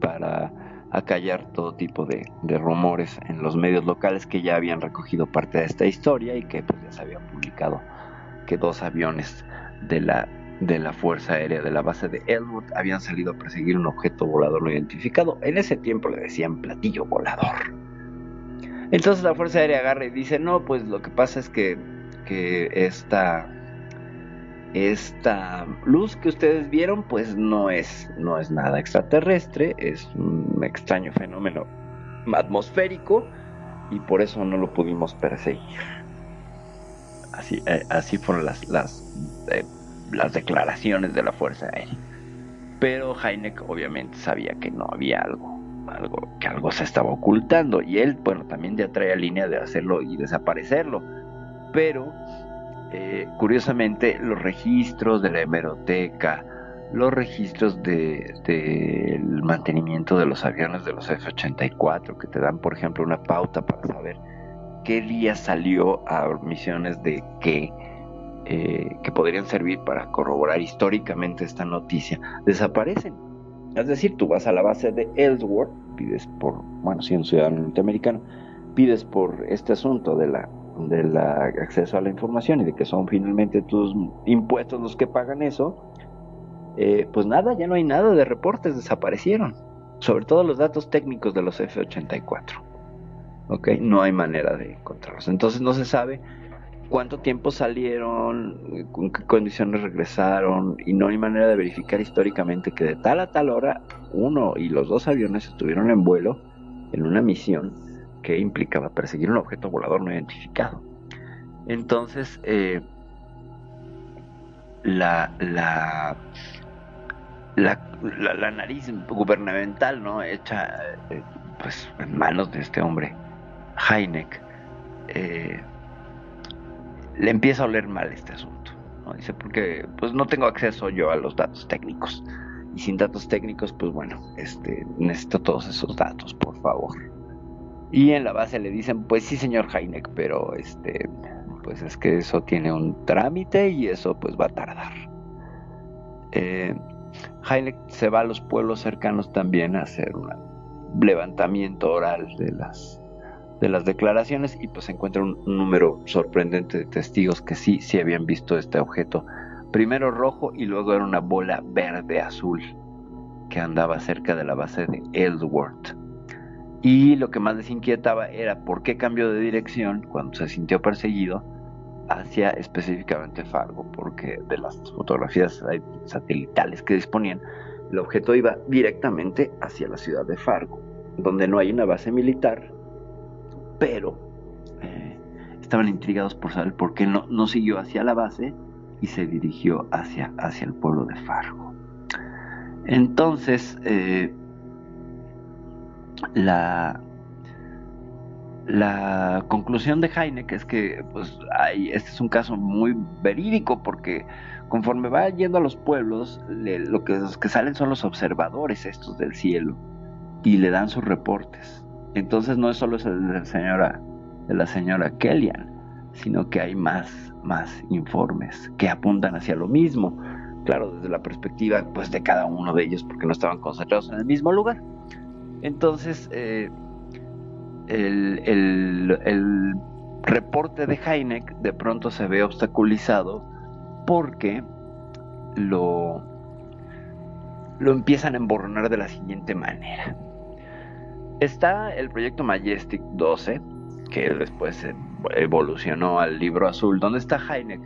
para acallar todo tipo de, de, rumores en los medios locales que ya habían recogido parte de esta historia y que pues ya se había publicado que dos aviones de la, de la Fuerza Aérea de la base de Elwood habían salido a perseguir un objeto volador no identificado. En ese tiempo le decían platillo volador. Entonces la Fuerza Aérea agarra y dice, no, pues lo que pasa es que, que esta esta luz que ustedes vieron pues no es no es nada extraterrestre es un extraño fenómeno atmosférico y por eso no lo pudimos perseguir así eh, así fueron las las eh, las declaraciones de la fuerza aérea pero Heineck obviamente sabía que no había algo algo que algo se estaba ocultando. Y él bueno también ya traía línea de hacerlo y desaparecerlo. Pero eh, curiosamente, los registros de la hemeroteca, los registros del de, mantenimiento de los aviones de los F-84, que te dan, por ejemplo, una pauta para saber qué día salió a misiones de qué, eh, que podrían servir para corroborar históricamente esta noticia, desaparecen. Es decir, tú vas a la base de Ellsworth, pides por, bueno, si un ciudadano norteamericano, pides por este asunto de la del acceso a la información y de que son finalmente tus impuestos los que pagan eso, eh, pues nada, ya no hay nada de reportes, desaparecieron. Sobre todo los datos técnicos de los F-84. ¿Ok? No hay manera de encontrarlos. Entonces no se sabe cuánto tiempo salieron, con qué condiciones regresaron, y no hay manera de verificar históricamente que de tal a tal hora uno y los dos aviones estuvieron en vuelo en una misión que implicaba perseguir un objeto volador no identificado. Entonces, eh, la, la, la, nariz gubernamental, ¿no? Hecha eh, pues en manos de este hombre, Heineck, eh, le empieza a oler mal este asunto. Dice, porque pues no tengo acceso yo a los datos técnicos. Y sin datos técnicos, pues bueno, este, necesito todos esos datos, por favor. Y en la base le dicen, pues sí, señor Heineck, pero este, pues es que eso tiene un trámite y eso pues va a tardar. Eh, Heineck se va a los pueblos cercanos también a hacer un levantamiento oral de las, de las declaraciones y pues encuentra un, un número sorprendente de testigos que sí, sí habían visto este objeto. Primero rojo y luego era una bola verde azul que andaba cerca de la base de Ellsworth. Y lo que más les inquietaba era por qué cambió de dirección cuando se sintió perseguido hacia específicamente Fargo, porque de las fotografías satelitales que disponían, el objeto iba directamente hacia la ciudad de Fargo, donde no hay una base militar, pero eh, estaban intrigados por saber por qué no, no siguió hacia la base y se dirigió hacia, hacia el pueblo de Fargo. Entonces, eh, la, la conclusión de Heineck es que pues, este es un caso muy verídico porque conforme va yendo a los pueblos, lo que, los que salen son los observadores estos del cielo y le dan sus reportes. Entonces no es solo el señora, de la señora Kellyan, sino que hay más, más informes que apuntan hacia lo mismo. Claro, desde la perspectiva pues, de cada uno de ellos, porque no estaban concentrados en el mismo lugar. Entonces, eh, el, el, reporte de Heineck de pronto se ve obstaculizado porque lo, lo empiezan a emborronar de la siguiente manera. Está el proyecto Majestic 12, que después evolucionó al libro azul, donde está Heineck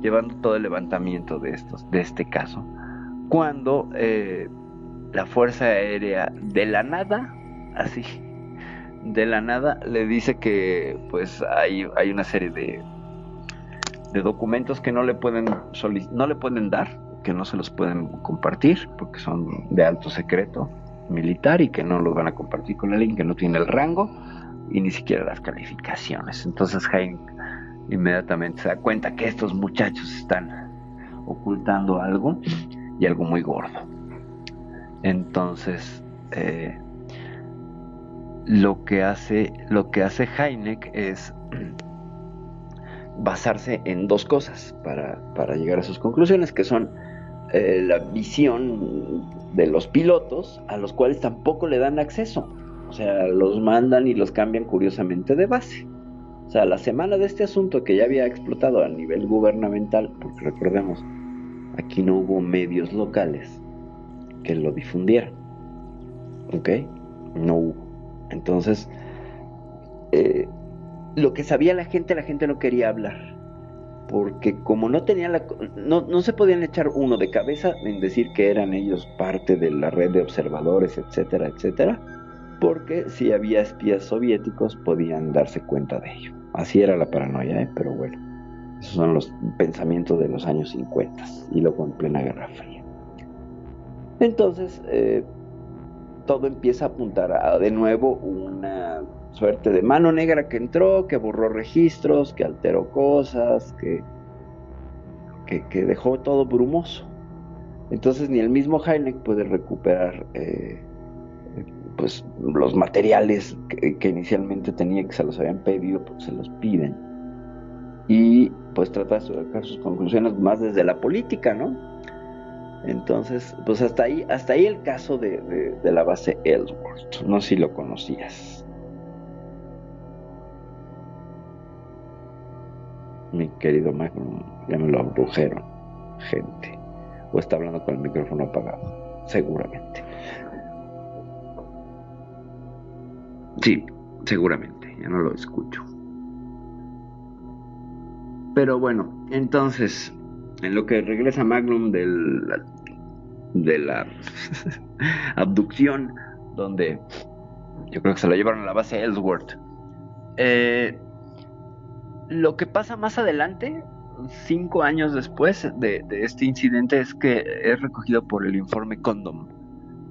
llevando todo el levantamiento de estos, de este caso, cuando eh, la Fuerza Aérea de la nada, así, de la nada, le dice que pues hay, una serie de, de documentos que no le pueden no le pueden dar, que no se los pueden compartir, porque son de alto secreto militar y que no los van a compartir con alguien que no tiene el rango y ni siquiera las calificaciones. Entonces Jaime inmediatamente se da cuenta que estos muchachos están ocultando algo y algo muy gordo. Entonces, eh, lo que hace, lo que hace Heineck es basarse en dos cosas para, para llegar a sus conclusiones, que son eh, la visión de los pilotos, a los cuales tampoco le dan acceso. O sea, los mandan y los cambian curiosamente de base. O sea, la semana de este asunto que ya había explotado a nivel gubernamental, porque recordemos, aquí no hubo medios locales que lo difundieran. ¿Ok? No hubo. Entonces, eh, lo que sabía la gente, la gente no quería hablar. Porque como no tenían la... No, no se podían echar uno de cabeza en decir que eran ellos parte de la red de observadores, etcétera, etcétera. Porque si había espías soviéticos podían darse cuenta de ello. Así era la paranoia, ¿eh? pero bueno. Esos son los pensamientos de los años 50 y luego en plena Guerra Fría. Entonces, eh, todo empieza a apuntar a de nuevo una suerte de mano negra que entró, que borró registros, que alteró cosas, que, que, dejó todo brumoso. Entonces ni el mismo Heineck puede recuperar eh, pues los materiales que, inicialmente tenía que se los habían pedido, pues se los piden. Y pues trata de sacar sus conclusiones más desde la política, ¿no? Entonces, pues hasta ahí, hasta ahí el caso de, la base Ellsworth. No sé si lo conocías. Querido Magnum, ya me lo abdujeron, gente. O está hablando con el micrófono apagado, seguramente. Sí, seguramente, ya no lo escucho. Pero bueno, entonces, en lo que regresa Magnum del, de la abducción, donde yo creo que se lo llevaron a la base Ellsworth. Eh, lo que pasa más adelante, cinco años después de, este incidente, es que es recogido por el informe Condom.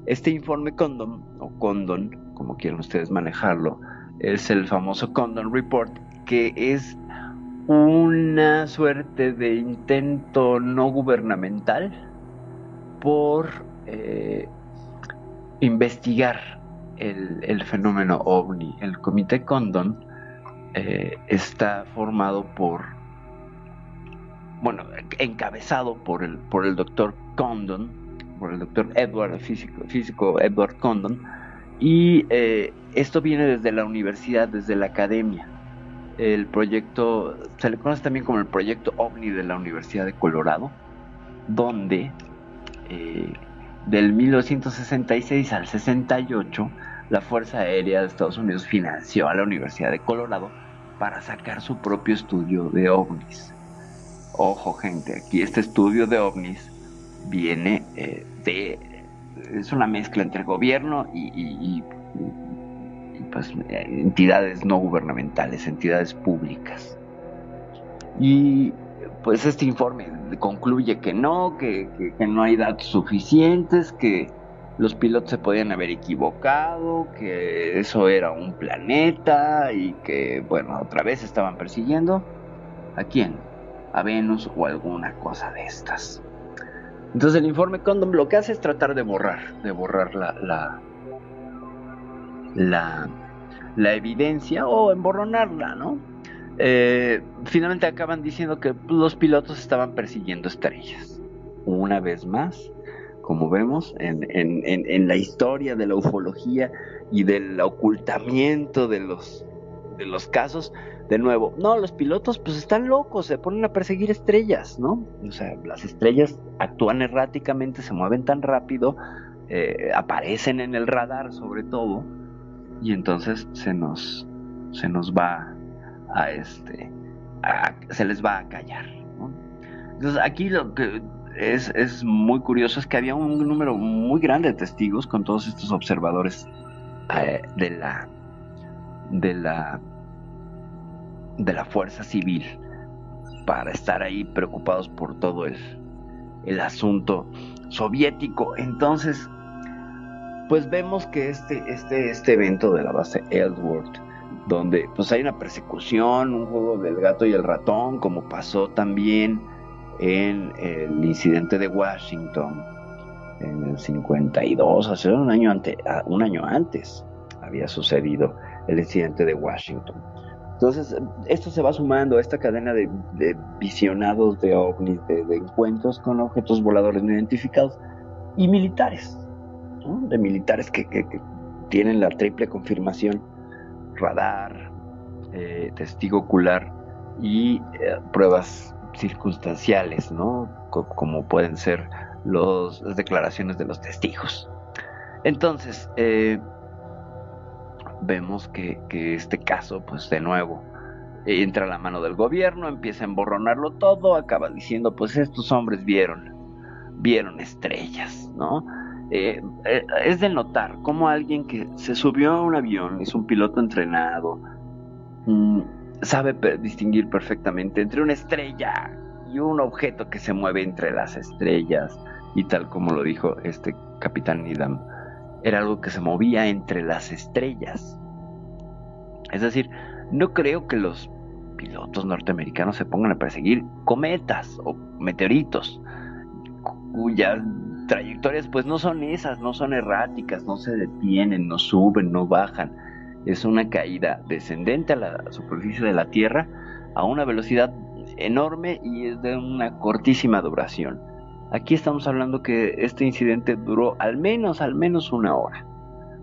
Este informe Condom, o Condon, como quieran ustedes manejarlo, es el famoso Condon Report, que es una suerte de intento no gubernamental por eh, investigar el, el, fenómeno ovni. El comité Condon eh, está formado por, bueno, encabezado por el, por el doctor Condon, por el doctor Edward, físico, físico Edward Condon, y eh, esto viene desde la universidad, desde la academia. El proyecto, se le conoce también como el proyecto OVNI de la Universidad de Colorado, donde eh, del 1966 al 68 la Fuerza Aérea de Estados Unidos financió a la Universidad de Colorado para sacar su propio estudio de ovnis. Ojo gente, aquí este estudio de ovnis viene eh, de... es una mezcla entre gobierno y, pues, entidades no gubernamentales, entidades públicas. Y pues este informe concluye que no, que no hay datos suficientes, que los pilotos se podían haber equivocado, que eso era un planeta y que, bueno, otra vez estaban persiguiendo. ¿A quién? A Venus o alguna cosa de estas. Entonces el informe Condom lo que hace es tratar de borrar, de borrar la, la, la, la evidencia o emborronarla, ¿no? Eh, finalmente acaban diciendo que los pilotos estaban persiguiendo estrellas. Una vez más, como vemos en, en, en, la historia de la ufología y del ocultamiento de los, de los casos, de nuevo, no, los pilotos pues están locos, se ponen a perseguir estrellas, ¿no? O sea, las estrellas actúan erráticamente, se mueven tan rápido, eh, aparecen en el radar sobre todo, y entonces se nos, se nos va a este, se les va a callar. Entonces aquí lo que es, es, muy curioso es que había un número muy grande de testigos con todos estos observadores eh, de la de la de la fuerza civil para estar ahí preocupados por todo el, el asunto soviético. Entonces pues vemos que este, este, este evento de la base Ellsworth donde pues hay una persecución un juego del gato y el ratón como pasó también en el incidente de Washington en el 52, hace un año, ante, un año antes había sucedido el incidente de Washington. Entonces, esto se va sumando a esta cadena de, visionados de ovnis, de, encuentros con objetos voladores no identificados y militares, ¿no? de militares que, tienen la triple confirmación, radar, eh, testigo ocular y eh, pruebas circunstanciales, ¿no? como pueden ser las declaraciones de los testigos. Entonces, eh, vemos que, este caso, pues de nuevo, entra a la mano del gobierno, empieza a emborronarlo todo, acaba diciendo, pues estos hombres vieron, vieron estrellas, ¿no? Eh, eh, es de notar cómo alguien que se subió a un avión, es un piloto entrenado, mmm, sabe distinguir perfectamente entre una estrella y un objeto que se mueve entre las estrellas y tal como lo dijo este capitán Needham era algo que se movía entre las estrellas. Es decir no creo que los pilotos norteamericanos se pongan a perseguir cometas o meteoritos cuyas trayectorias pues no son esas no son erráticas no se detienen no suben no bajan es una caída descendente a la superficie de la Tierra a una velocidad enorme y es de una cortísima duración. Aquí estamos hablando que este incidente duró al menos, al menos una hora,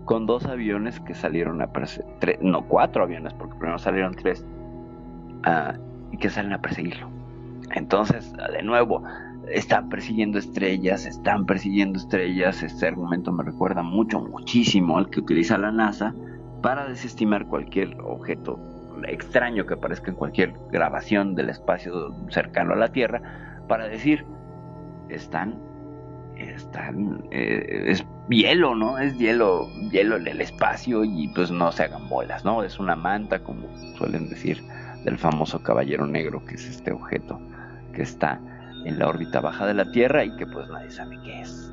con dos aviones que salieron a perseguir, no cuatro aviones, porque primero salieron tres, uh, y que salen a perseguirlo. Entonces, de nuevo, están persiguiendo estrellas, están persiguiendo estrellas. Este argumento me recuerda mucho, muchísimo al que utiliza la NASA para desestimar cualquier objeto extraño que aparezca en cualquier grabación del espacio cercano a la Tierra, para decir, están, están, eh, es hielo, ¿no? Es hielo, hielo en el espacio y pues no se hagan bolas, ¿no? Es una manta, como suelen decir, del famoso caballero negro, que es este objeto que está en la órbita baja de la Tierra y que pues nadie sabe qué es.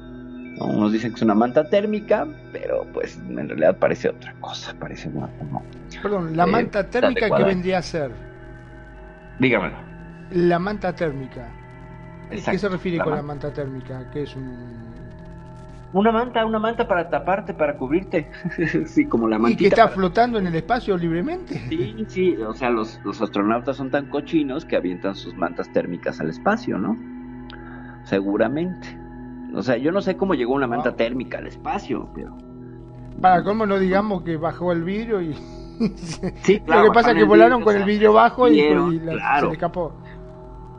¿No? Unos dicen que es una manta térmica, pero pues en realidad parece otra cosa, parece una. Perdón, la Eh, manta térmica que vendría a ser. Dígamelo. La manta térmica. ¿Qué Exacto, se refiere la con la manta. térmica? Que es un Una manta, una manta para taparte, para cubrirte. sí, como la y que mantita. está para- flotando en el espacio libremente. Sí, sí, o sea, los, los astronautas son tan cochinos que avientan sus mantas térmicas al espacio, ¿no? Seguramente. O sea, yo no sé cómo llegó una manta térmica al espacio, pero... Para cómo no digamos que bajó el vidrio y Sí, lo claro, que pasa es que volaron vidrio, con o el vidrio bajo y, vieron, y la- se le escapó.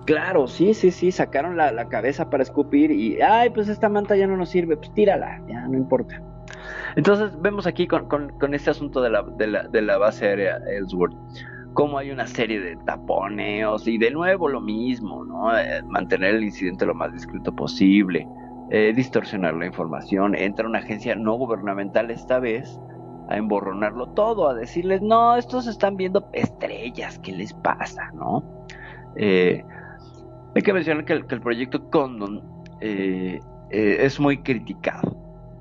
Claro, sí, sí, sí, sacaron la, la cabeza para escupir y, ay, pues esta manta ya no nos sirve, pues tírala, ya no importa. Entonces vemos aquí con, con- con este asunto de la, de, la, de la base aérea Ellsworth, cómo hay una serie de taponeos y de nuevo lo mismo, ¿no? Eh, mantener el incidente lo más discreto posible, eh, distorsionar la información, entra una agencia no gubernamental esta vez a emborronarlo todo, a decirles, no, estos están viendo estrellas, ¿qué les pasa, no? Eh, hay que mencionar que el, proyecto Condon eh, es muy criticado,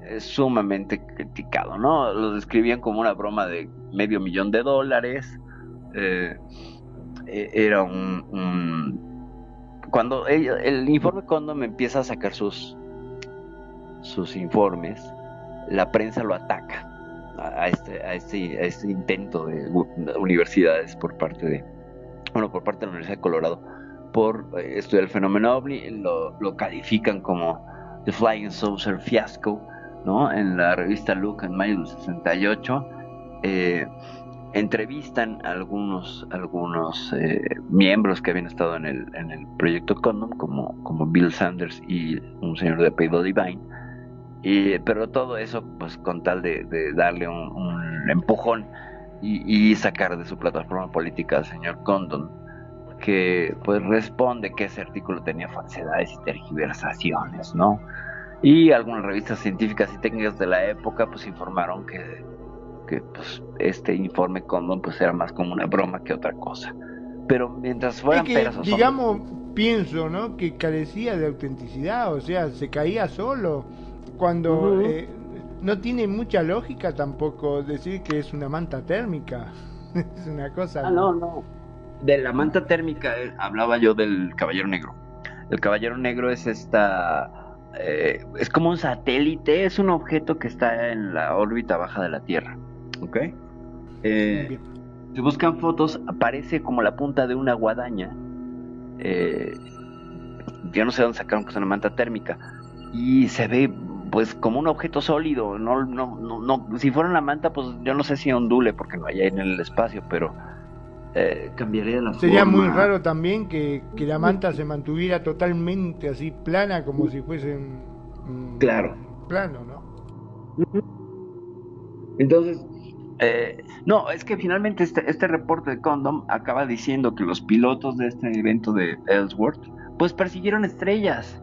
es sumamente criticado, ¿no? Lo describían como una broma de medio millón de dólares. eh, era un, Cuando el, el informe Condon empieza a sacar sus, sus informes, la prensa lo ataca a, este, a, este, a este intento de universidades por parte de, bueno, por parte de la Universidad de Colorado por eh, estudiar el fenómeno OVNI, lo, lo califican como The Flying Saucer Fiasco, ¿no? En la revista Look en mayo del 68, eh, entrevistan a algunos, algunos eh, miembros que habían estado en el, en el proyecto Condom, como, como Bill Sanders y un señor de apellido Divine, y, pero todo eso pues con tal de, de darle un, un empujón y, y sacar de su plataforma política al señor Condon, que pues responde que ese artículo tenía falsedades y tergiversaciones, ¿no? Y algunas revistas científicas y técnicas de la época pues informaron que, que pues, este informe Condon pues era más como una broma que otra cosa. Pero mientras Es fueran que, peras o sombras, digamos, pienso, ¿no? Que carecía de autenticidad, o sea, se caía solo. Cuando eh, no tiene mucha lógica tampoco decir que es una manta térmica. es una cosa. Ah, no, no. De la manta térmica eh, hablaba yo del caballero negro. El caballero negro es esta. eh, es como un satélite, es un objeto que está en la órbita baja de la Tierra. ¿Ok? Eh, si buscan fotos, aparece como la punta de una guadaña. Eh, yo no sé dónde sacaron que es una manta térmica. Y se ve pues como un objeto sólido. No, no, no, no. Si fuera una manta, pues yo no sé si ondule porque no hay en el espacio, pero eh, cambiaría la Sería forma. muy raro también que, que la manta se mantuviera totalmente así plana, como si fuese un Claro. plano, ¿no? Entonces, eh, no, es que finalmente este, este reporte de Condom acaba diciendo que los pilotos de este evento de Ellsworth, pues persiguieron estrellas.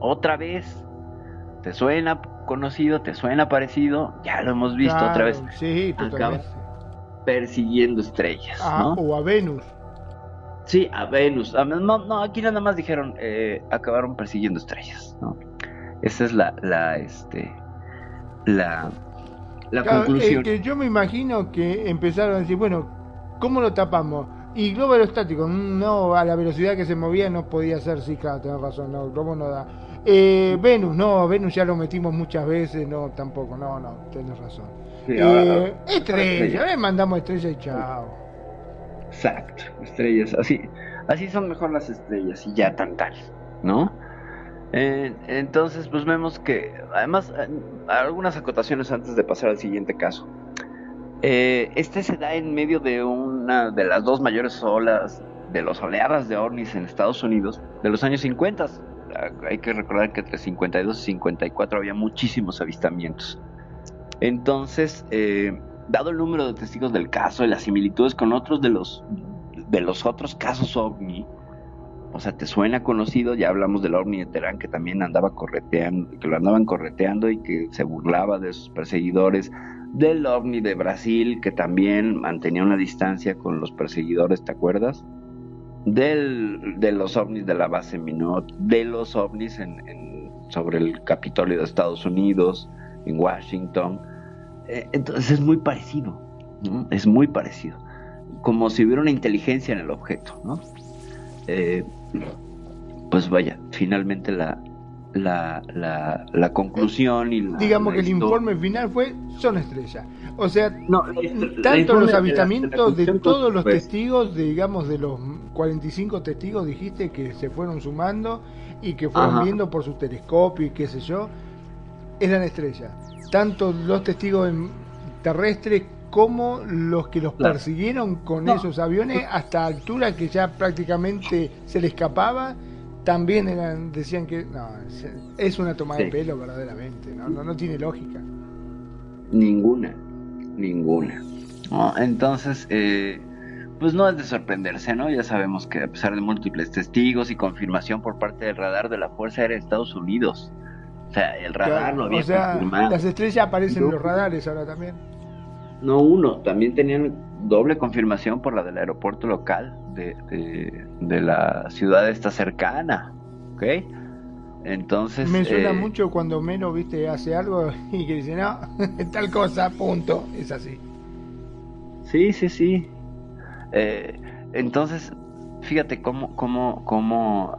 Otra vez. ¿Te suena conocido? ¿Te suena parecido? Ya lo hemos visto Claro, otra vez. Sí, Acaba persiguiendo estrellas. Ah, ¿no? O a Venus. Sí, a Venus. A- No, no, aquí nada más dijeron, eh, acabaron persiguiendo estrellas, ¿no? Esa es la, la, este, la, la Claro, conclusión. que yo me imagino que empezaron a decir, bueno, ¿cómo lo tapamos? Y globo aerostático, mm, no, a la velocidad que se movía no podía ser, sí, claro, tenés razón, no, globo no da. Eh, Venus, no, Venus ya lo metimos muchas veces, no, tampoco, no, no, tenés razón. Sí, Eh, ahora- estrella, estrella. eh, mandamos estrella y chao. Exacto, estrellas, así, así son mejor las estrellas y ya tan tal, ¿no? Eh, entonces, pues vemos que, además, eh, algunas acotaciones antes de pasar al siguiente caso. Eh, este se da en medio de una de las dos mayores olas de los oleadas de ovnis en Estados Unidos de los años 50. Hay que recordar que entre 52 y 54 había muchísimos avistamientos. Entonces, eh, dado el número de testigos del caso y las similitudes con otros de los, de los otros casos ovni, o sea, te suena conocido, ya hablamos del ovni de Terán que también andaba correteando, que lo andaban correteando y que se burlaba de sus perseguidores, del ovni de Brasil que también mantenía una distancia con los perseguidores, ¿te acuerdas? Del, de los ovnis de la base Minot, de los ovnis en, sobre el Capitolio de Estados Unidos, en Washington. Eh, entonces es muy parecido, ¿no? es muy parecido, como si hubiera una inteligencia en el objeto, ¿no? Eh, pues vaya, finalmente la, la, la, la conclusión y digamos que el informe final fue son estrellas. O sea tanto los avistamientos de todos los testigos digamos de los 45 testigos dijiste que se fueron sumando y que fueron viendo por sus telescopios y qué sé yo eran estrellas. Tanto los testigos terrestres como los que los persiguieron con esos aviones hasta altura que ya prácticamente se le escapaba también eran decían que no es una toma de pelo verdaderamente no, no no tiene lógica. Ninguna ninguna. Entonces eh, pues no es de sorprenderse no ya sabemos que a pesar de múltiples testigos y confirmación por parte del radar de la fuerza aérea de Estados Unidos o sea el radar lo había o sea, las estrellas aparecen en los radares ahora también. No uno también tenían doble confirmación por la del aeropuerto local de, de, la ciudad esta cercana, ¿ok? Entonces... Me suena eh, mucho cuando Meno, viste, hace algo y que dice, no, tal cosa, punto, es así. Sí, sí, sí. Eh, entonces, fíjate cómo, cómo, cómo,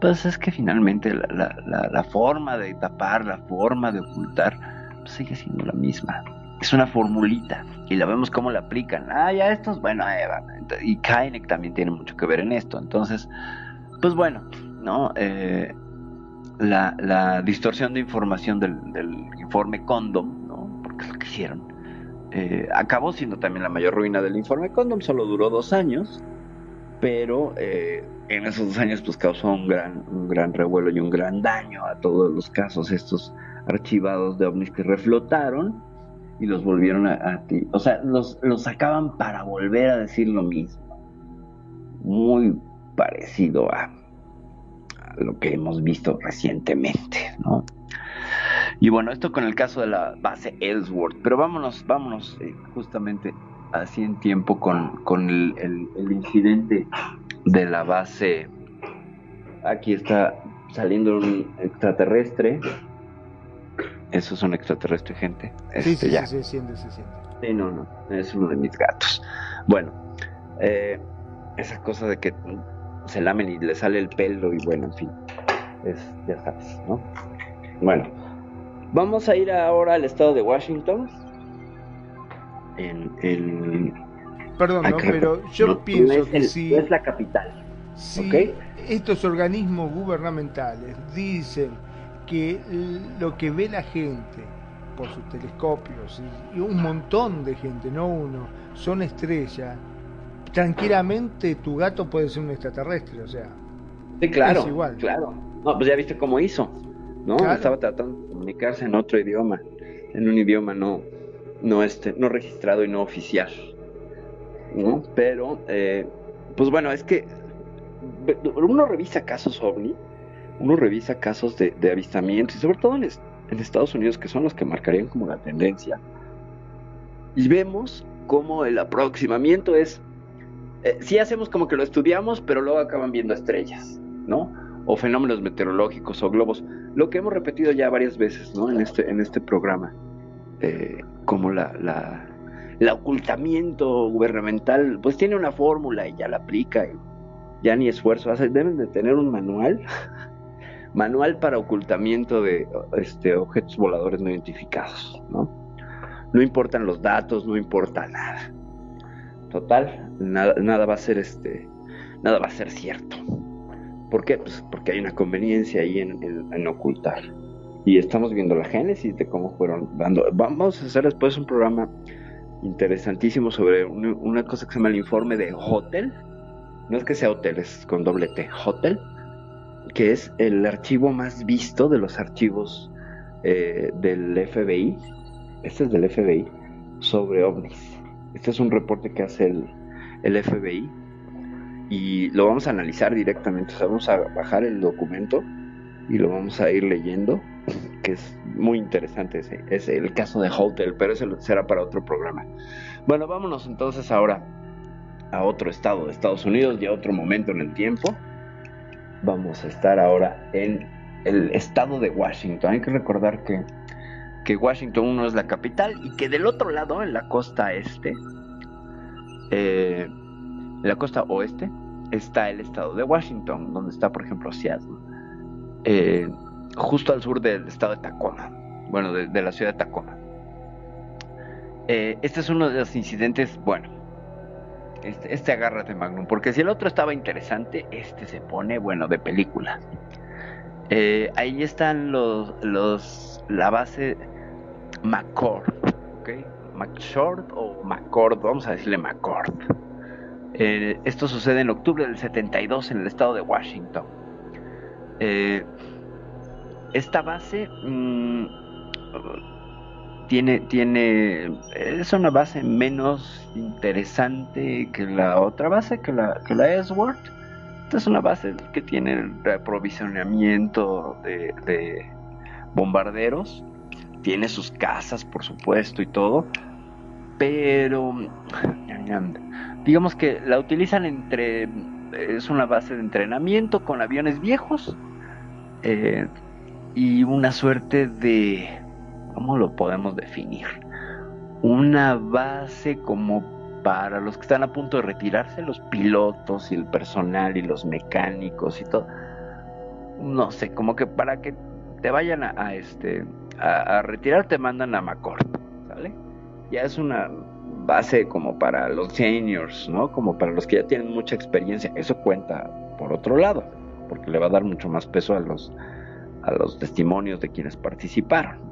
pues es que finalmente la, la, la, forma de tapar, la forma de ocultar, pues sigue siendo la misma es una formulita y la vemos cómo la aplican. Ah, ya estos, bueno, y Kainek también tiene mucho que ver en esto. Entonces, pues bueno, ¿no? Eh, la, distorsión de información del, informe Condom, ¿no? Porque es lo que hicieron. Eh, acabó siendo también la mayor ruina del informe Condom, solo duró dos años, pero eh, en esos dos años pues causó un gran, un gran revuelo y un gran daño a todos los casos estos archivados de ovnis que reflotaron y los volvieron a, ti. O sea, los, los sacaban para volver a decir lo mismo. Muy parecido a, lo que hemos visto recientemente, ¿no? Y bueno, esto con el caso de la base Ellsworth, pero vámonos, vámonos eh, justamente así en tiempo con, con el, el, incidente de la base. Aquí está saliendo un extraterrestre eso es un extraterrestre, gente. sí, este, sí, ya. se siente, se siente. Sí, no, no, es uno de mis gatos. Bueno, eh, esa cosa de que se lamen y le sale el pelo y bueno, en fin, es, ya sabes, ¿no? Bueno, vamos a ir ahora al estado de Washington. En. Perdón, no, pero yo pienso que si... es la capital. Si estos organismos gubernamentales dicen que lo que ve la gente por sus telescopios y, un montón de gente, no uno, son estrellas, tranquilamente tu gato puede ser un extraterrestre, o sea. Sí, claro. Es igual. Claro. No, pues ya viste cómo hizo, ¿no? Estaba tratando de comunicarse en otro idioma, en un idioma no, no, este, no registrado y no oficial, ¿no? Pero, eh, pues bueno, es que uno revisa casos ovni uno revisa casos de, avistamientos, y sobre todo en, Estados Unidos, que son los que marcarían como la tendencia, y vemos cómo el aproximamiento es, eh, sí hacemos como que lo estudiamos, pero luego acaban viendo estrellas, ¿no? O fenómenos meteorológicos o globos, lo que hemos repetido ya varias veces, ¿no? En este, este programa, eh, como la, ocultamiento gubernamental, pues tiene una fórmula y ya la aplica, ya ni esfuerzo hace, deben de tener un manual manual para ocultamiento de este, objetos voladores no identificados, ¿no? No importan los datos, no importa nada. Total, nada, nada va a ser este, nada va a ser cierto. ¿Por qué? Pues porque hay una conveniencia ahí en, ocultar. Y estamos viendo la génesis de cómo fueron dando. Vamos a hacer después un programa interesantísimo sobre una, cosa que se llama el informe de Hotel, no es que sea hotel, es con doble T, hotel, que es el archivo más visto de los archivos eh, del FBI. Este es del FBI sobre ovnis. Este es un reporte que hace el, el FBI y lo vamos a analizar directamente. O sea, vamos a bajar el documento y lo vamos a ir leyendo, que es muy interesante ese, es el caso de Hotel, pero ese será para otro programa. Bueno, vámonos entonces ahora a otro estado de Estados Unidos y a otro momento en el tiempo. Vamos a estar ahora en el estado de Washington. Hay que recordar que, que Washington no es la capital y que del otro lado, en la costa este, eh, en la costa oeste, está el estado de Washington, donde está, por ejemplo, Seattle. Eh, justo al sur del estado de Tacoma, bueno, de, la ciudad de Tacoma. Eh, este es uno de los incidentes, bueno, este, este agárrate Magnum, porque si el otro estaba interesante, este se pone, bueno, de película. Eh, ahí están los, los, la base McCord, ¿ok? McShort o McCord, vamos a decirle McCord. esto sucede en octubre del 72 en el estado de Washington. Eh, esta base mm, tiene, tiene, es una base menos interesante que la otra base, que la, que la Esta es una base que tiene el aprovisionamiento de, de bombarderos, tiene sus casas, por supuesto, y todo, pero digamos que la utilizan entre es una base de entrenamiento con aviones viejos eh, y una suerte de, ¿cómo lo podemos definir? Una base como para los que están a punto de retirarse, los pilotos y el personal y los mecánicos y todo. No sé, como que para que te vayan a, este a, retirar te mandan a McCord, ¿sale? Ya es una base como para los seniors, ¿no? Como para los que ya tienen mucha experiencia. Eso cuenta por otro lado, porque le va a dar mucho más peso a los, a los testimonios de quienes participaron.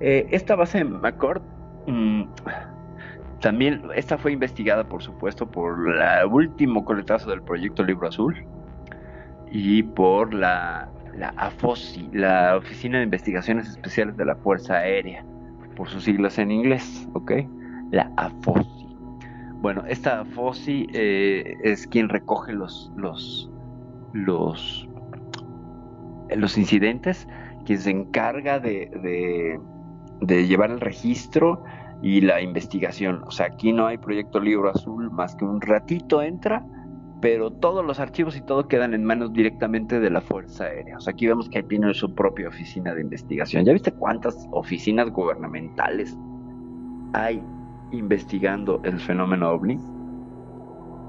Eh, esta base de McCord, mm, también, esta fue investigada, por supuesto, por el último coletazo del proyecto Libro Azul y por la, la AFOSI, la Oficina de Investigaciones Especiales de la Fuerza Aérea, por sus siglas en inglés, ¿ok? la AFOSI. Bueno, esta AFOSI eh, es quien recoge los, los, los, los incidentes, quien se encarga de, de, llevar el registro y la investigación. O sea, aquí no hay proyecto libro azul más que un ratito entra, pero todos los archivos y todo quedan en manos directamente de la Fuerza Aérea. O sea, aquí vemos que tiene su propia oficina de investigación. ¿Ya viste cuántas oficinas gubernamentales hay investigando el fenómeno ovni?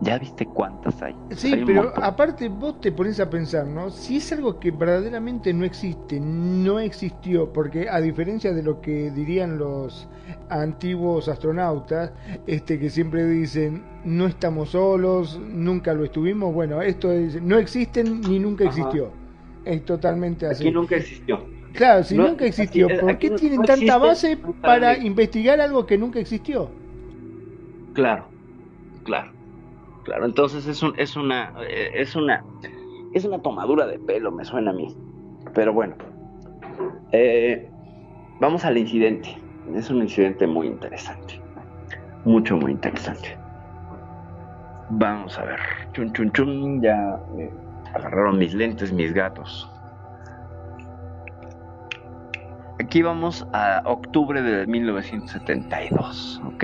¿Ya viste cuántas hay? Sí, pero aparte vos te pones a pensar, ¿no? Si es algo que verdaderamente no existe, no existió, porque a diferencia de lo que dirían los antiguos astronautas, este que siempre dicen, no estamos solos, nunca lo estuvimos, bueno, esto es, no existen ni nunca existió. Es totalmente así. Aquí nunca existió. Claro, si nunca existió, ¿por qué tienen tanta base para investigar algo que nunca existió? Claro, claro, claro. Entonces es, un, es una, eh, es una, es una tomadura de pelo, me suena a mí. Pero bueno, eh, vamos al incidente. Es un incidente muy interesante, mucho, muy interesante. Vamos a ver, chun, chun, chun, ya agarraron mis lentes, mis gatos. Aquí vamos a octubre de 1972, ¿ok?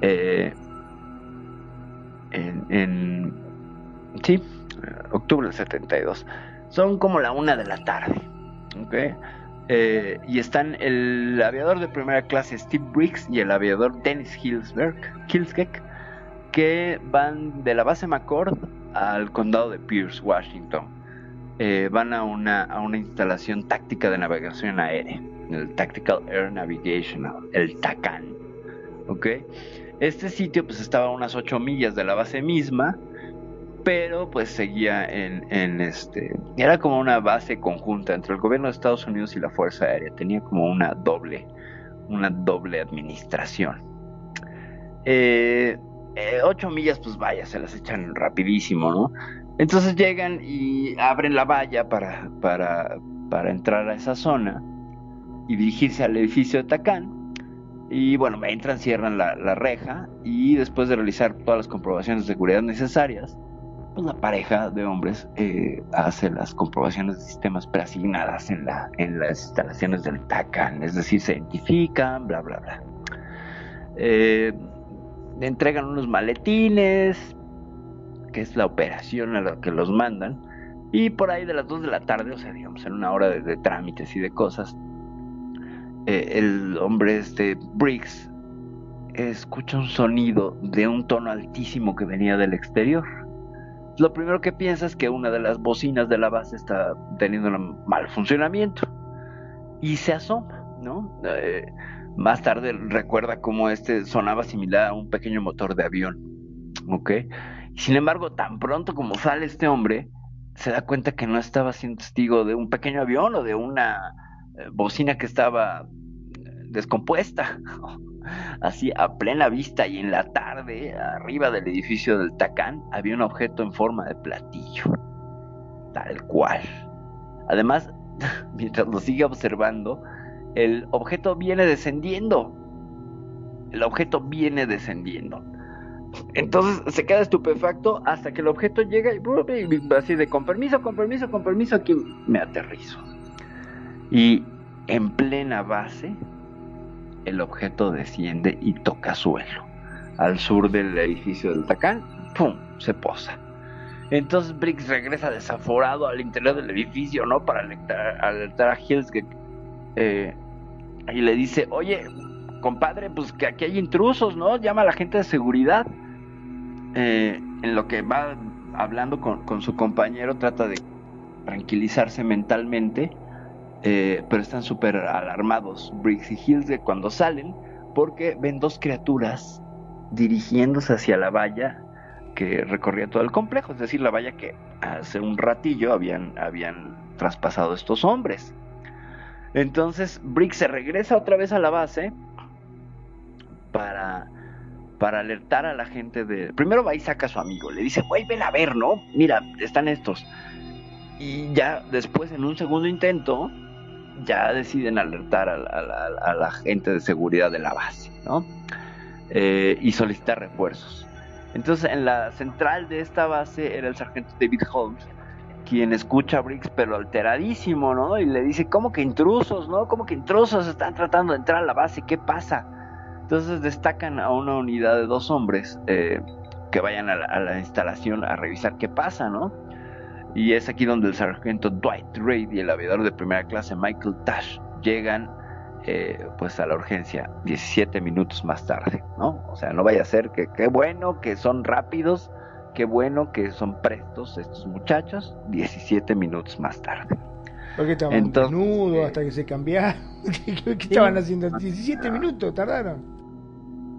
Eh, en, sí, octubre del 72. Son como la una de la tarde, ¿ok? Eh, y están el aviador de primera clase Steve Briggs y el aviador Dennis Hillsberg, que van de la base McCord al condado de Pierce, Washington eh, van a una, a una instalación táctica de navegación aérea, el Tactical Air Navigation, el TACAN. ¿Ok? Este sitio pues estaba a unas 8 millas de la base misma, pero pues seguía en, este... Era como una base conjunta entre el gobierno de Estados Unidos y la Fuerza Aérea, tenía como una doble, una doble administración. Eh, eh, ocho millas, pues vaya, se las echan rapidísimo, ¿no? Entonces llegan y abren la valla para, para, para entrar a esa zona y dirigirse al edificio de Tacán. Y bueno, entran, cierran la, la reja y después de realizar todas las comprobaciones de seguridad necesarias, pues la pareja de hombres eh, hace las comprobaciones de sistemas preasignadas en, la, en las instalaciones del TACAN, es decir, se identifican, bla, bla, bla. Eh, entregan unos maletines, que es la operación a la que los mandan, y por ahí de las 2 de la tarde, o sea, digamos, en una hora de, de trámites y de cosas, eh, el hombre este, Briggs, escucha un sonido de un tono altísimo que venía del exterior. Lo primero que piensa es que una de las bocinas de la base está teniendo un mal funcionamiento y se asoma, ¿no? Eh, más tarde recuerda cómo este sonaba similar a un pequeño motor de avión, ¿ok? Sin embargo, tan pronto como sale este hombre, se da cuenta que no estaba siendo testigo de un pequeño avión o de una bocina que estaba eh, descompuesta. Así a plena vista y en la tarde, arriba del edificio del Tacán, había un objeto en forma de platillo. Tal cual. Además, mientras lo sigue observando, el objeto viene descendiendo. El objeto viene descendiendo. Entonces se queda estupefacto hasta que el objeto llega y así de con permiso, con permiso, con permiso, aquí me aterrizo. Y en plena base, el objeto desciende y toca suelo. Al sur del edificio del Tacán, ¡pum! se posa. Entonces Briggs regresa desaforado al interior del edificio, ¿no? Para alertar, a Hillsgate. Eh, y le dice, oye, compadre, pues que aquí hay intrusos, ¿no? Llama a la gente de seguridad. Eh, en lo que va hablando con, con, su compañero, trata de tranquilizarse mentalmente, eh, pero están súper alarmados Briggs y Hills de cuando salen, porque ven dos criaturas dirigiéndose hacia la valla que recorría todo el complejo, es decir, la valla que hace un ratillo habían, habían traspasado estos hombres. Entonces Briggs se regresa otra vez a la base para, para alertar a la gente de... Primero va y saca a su amigo, le dice, güey, a ver, ¿no? Mira, están estos. Y ya después, en un segundo intento, ya deciden alertar a la, gente de seguridad de la base, ¿no? Eh, y solicitar refuerzos. Entonces, en la central de esta base era el sargento David Holmes, quien escucha a Briggs, pero alteradísimo, ¿no? Y le dice, ¿cómo que intrusos, no? ¿Cómo que intrusos están tratando de entrar a la base? ¿Qué pasa? Entonces destacan a una unidad de dos hombres eh, que vayan a la, a la, instalación a revisar qué pasa, ¿no? Y es aquí donde el sargento Dwight Reid y el aviador de primera clase Michael Tash llegan eh, pues a la urgencia 17 minutos más tarde, ¿no? O sea, no vaya a ser que qué bueno que son rápidos, qué bueno que son prestos estos muchachos, 17 minutos más tarde. Porque estaban Entonces, desnudos hasta que se cambiaron. ¿Qué, qué estaban haciendo? 17 minutos tardaron.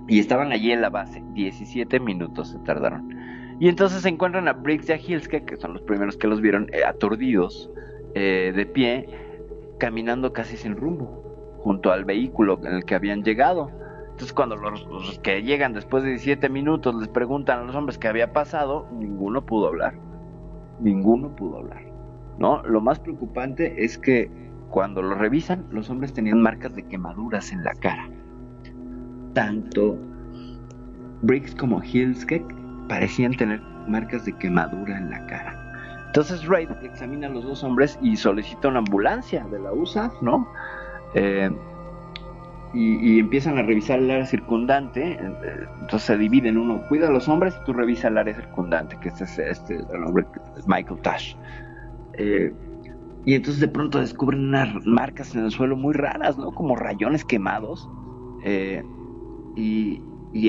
Y estaban allí en la base, 17 minutos se tardaron. Y entonces se encuentran a Briggs y a Hilske, que son los primeros que los vieron, eh, aturdidos, eh, de pie, caminando casi sin rumbo, junto al vehículo en el que habían llegado. Entonces cuando los, que llegan después de 17 minutos les preguntan a los hombres qué había pasado, ninguno pudo hablar. Ninguno pudo hablar. ¿No? Lo más preocupante es que cuando lo revisan, los hombres tenían marcas de quemaduras en la cara. Tanto Briggs como Hilskek parecían tener marcas de quemadura en la cara. Entonces Raid examina a los dos hombres y solicita una ambulancia de la USAF, ¿no? Eh, y, empiezan a revisar el área circundante. Entonces se dividen uno, cuida a los hombres y tú revisa el área circundante, que este es este, el hombre Michael Tash. Eh, y entonces de pronto descubren unas marcas en el suelo muy raras, ¿no? Como rayones quemados. Eh, y,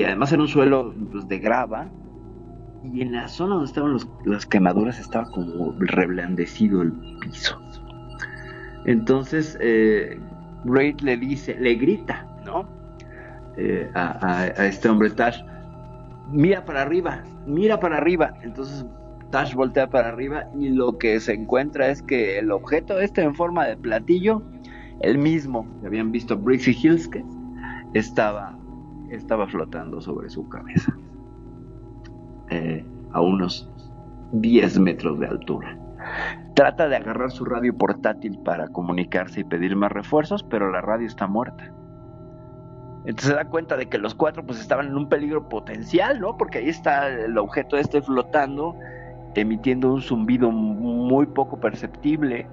además en un suelo pues, de grava. Y en la zona donde estaban los, las quemaduras estaba como reblandecido el piso. Entonces eh, Raid le dice, le grita, ¿no? Eh, a, a, este hombre Tash, mira para arriba, mira para arriba. Entonces Tash voltea para arriba y lo que se encuentra es que el objeto este en forma de platillo, el mismo que habían visto y Hilske, estaba, estaba flotando sobre su cabeza. Eh, a unos 10 metros de altura. Trata de agarrar su radio portátil para comunicarse y pedir más refuerzos, pero la radio está muerta. Entonces se da cuenta de que los cuatro pues estaban en un peligro potencial, ¿no? Porque ahí está el objeto este flotando, emitiendo un zumbido muy poco perceptible.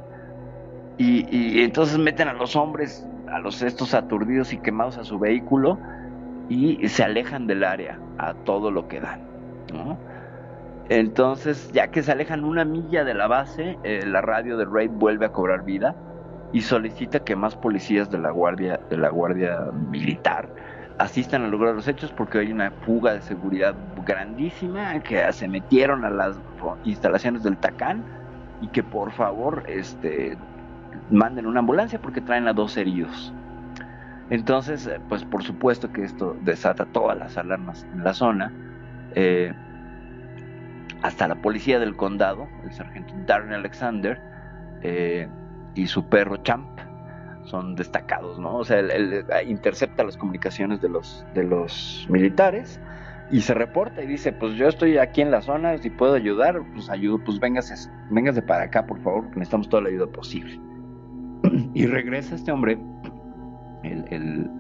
Y, y entonces meten a los hombres, a los estos aturdidos y quemados a su vehículo y se alejan del área a todo lo que dan, Entonces, ya que se alejan una milla de la base, eh, la radio de Raid vuelve a cobrar vida y solicita que más policías de la guardia de la guardia militar asistan al lugar de los hechos porque hay una fuga de seguridad grandísima que se metieron a las instalaciones del Tacán y que por favor este manden una ambulancia porque traen a dos heridos. Entonces, eh, pues por supuesto que esto desata todas las alarmas en la zona. Eh, hasta la policía del condado, el sargento Darren Alexander eh, y su perro Champ son destacados, ¿no? O sea, él, él, intercepta las comunicaciones de los, militares y se reporta y dice, pues yo estoy aquí en la zona, si puedo ayudar, pues ayudo, pues véngase, véngase para acá, por favor, necesitamos toda la ayuda posible. y regresa este hombre, el, el,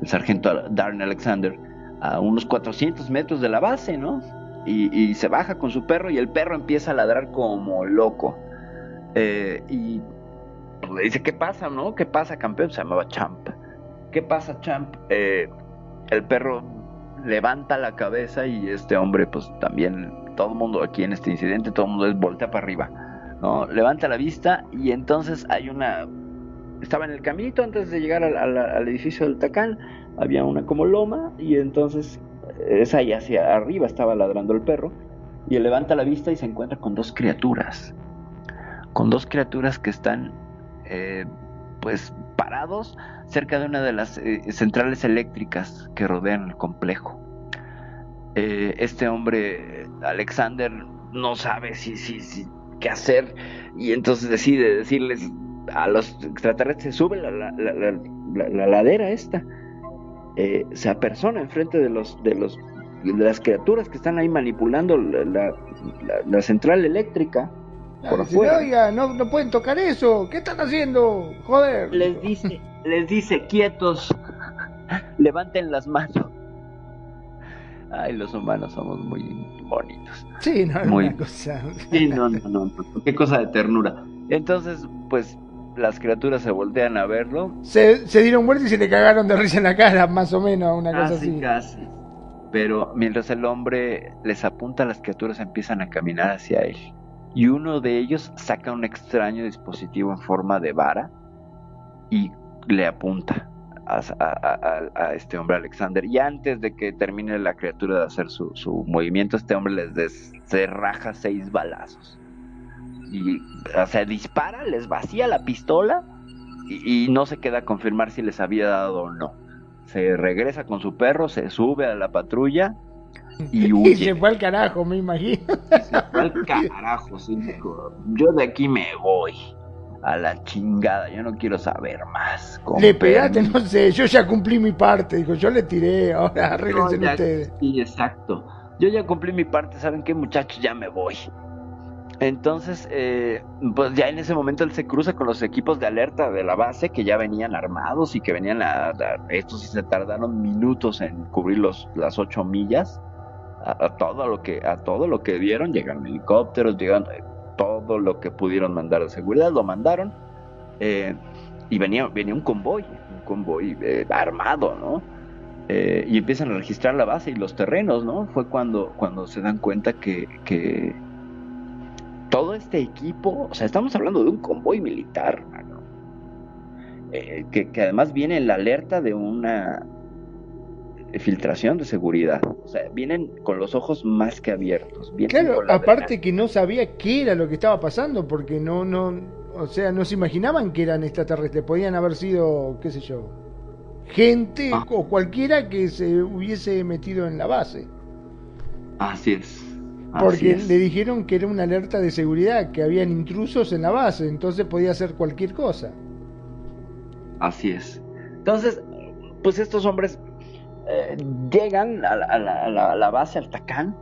el sargento Darren Alexander, a unos 400 metros de la base, ¿no? Y, se baja con su perro y el perro empieza a ladrar como loco. Eh, y le dice, ¿qué pasa, no? ¿Qué pasa, campeón? Se llamaba Champ. ¿Qué pasa, Champ? Eh, el perro levanta la cabeza y este hombre, pues también, todo el mundo aquí en este incidente, todo el mundo es voltea para arriba, ¿no? Levanta la vista y entonces hay una... Estaba en el caminito antes de llegar al, al, al edificio del Tacán, había una como loma y entonces es ahí hacia arriba estaba ladrando el perro y él levanta la vista y se encuentra con dos criaturas. Con dos criaturas que están eh, pues parados cerca de una de las eh, centrales eléctricas que rodean el complejo. Eh, este hombre Alexander no sabe si, si, si qué hacer y entonces decide decirles a los extraterrestres sube la, la, la, la, la ladera esta eh, se apersona enfrente de los de los de las criaturas que están ahí manipulando la, la, la central eléctrica por dice, afuera. Oiga, no, no pueden tocar eso. ¿Qué están haciendo? Joder. Les dice, les dice quietos, levanten las manos. Ay, los humanos somos muy bonitos. Sí, no, muy... una cosa. Sí, no, no, no, no, qué cosa de ternura. Entonces, pues las criaturas se voltean a verlo. Se, se dieron vuelta y se le cagaron de risa en la cara, más o menos, una cosa así. Casi. Pero mientras el hombre les apunta, las criaturas empiezan a caminar hacia él. Y uno de ellos saca un extraño dispositivo en forma de vara y le apunta a, a, a, a este hombre Alexander. Y antes de que termine la criatura de hacer su, su movimiento, este hombre les descerraja seis balazos y o sea, dispara, les vacía la pistola y, y, no se queda a confirmar si les había dado o no. Se regresa con su perro, se sube a la patrulla y huye. Y se fue al carajo, me imagino. Se fue al carajo, sí, Yo de aquí me voy a la chingada, yo no quiero saber más. Le pegaste, no sé, yo ya cumplí mi parte, dijo, yo le tiré, ahora arréglense no, ustedes. Sí, exacto. Yo ya cumplí mi parte, ¿saben qué muchachos? Ya me voy. Entonces, eh, pues ya en ese momento él se cruza con los equipos de alerta de la base que ya venían armados y que venían a, a estos sí se tardaron minutos en cubrir los, las ocho millas. A, a, todo lo que a todo lo que vieron llegaron helicópteros llegaron todo lo que pudieron mandar de seguridad lo mandaron eh, y venía venía un convoy un convoy eh, armado no eh, y empiezan a registrar la base y los terrenos no fue cuando cuando se dan cuenta que, que todo este equipo, o sea, estamos hablando de un convoy militar, mano, eh, que, que, además viene en la alerta de una filtración de seguridad, o sea, vienen con los ojos más que abiertos. Claro, aparte que no sabía qué era lo que estaba pasando, porque no, no, o sea, no se imaginaban que eran extraterrestres, podían haber sido, qué sé yo, gente ah. o cualquiera que se hubiese metido en la base. Así es. Porque le dijeron que era una alerta de seguridad, que habían intrusos en la base, entonces podía hacer cualquier cosa. Así es. Entonces, pues estos hombres eh, llegan a la, a, la, a, la, a la, base, al Tacán,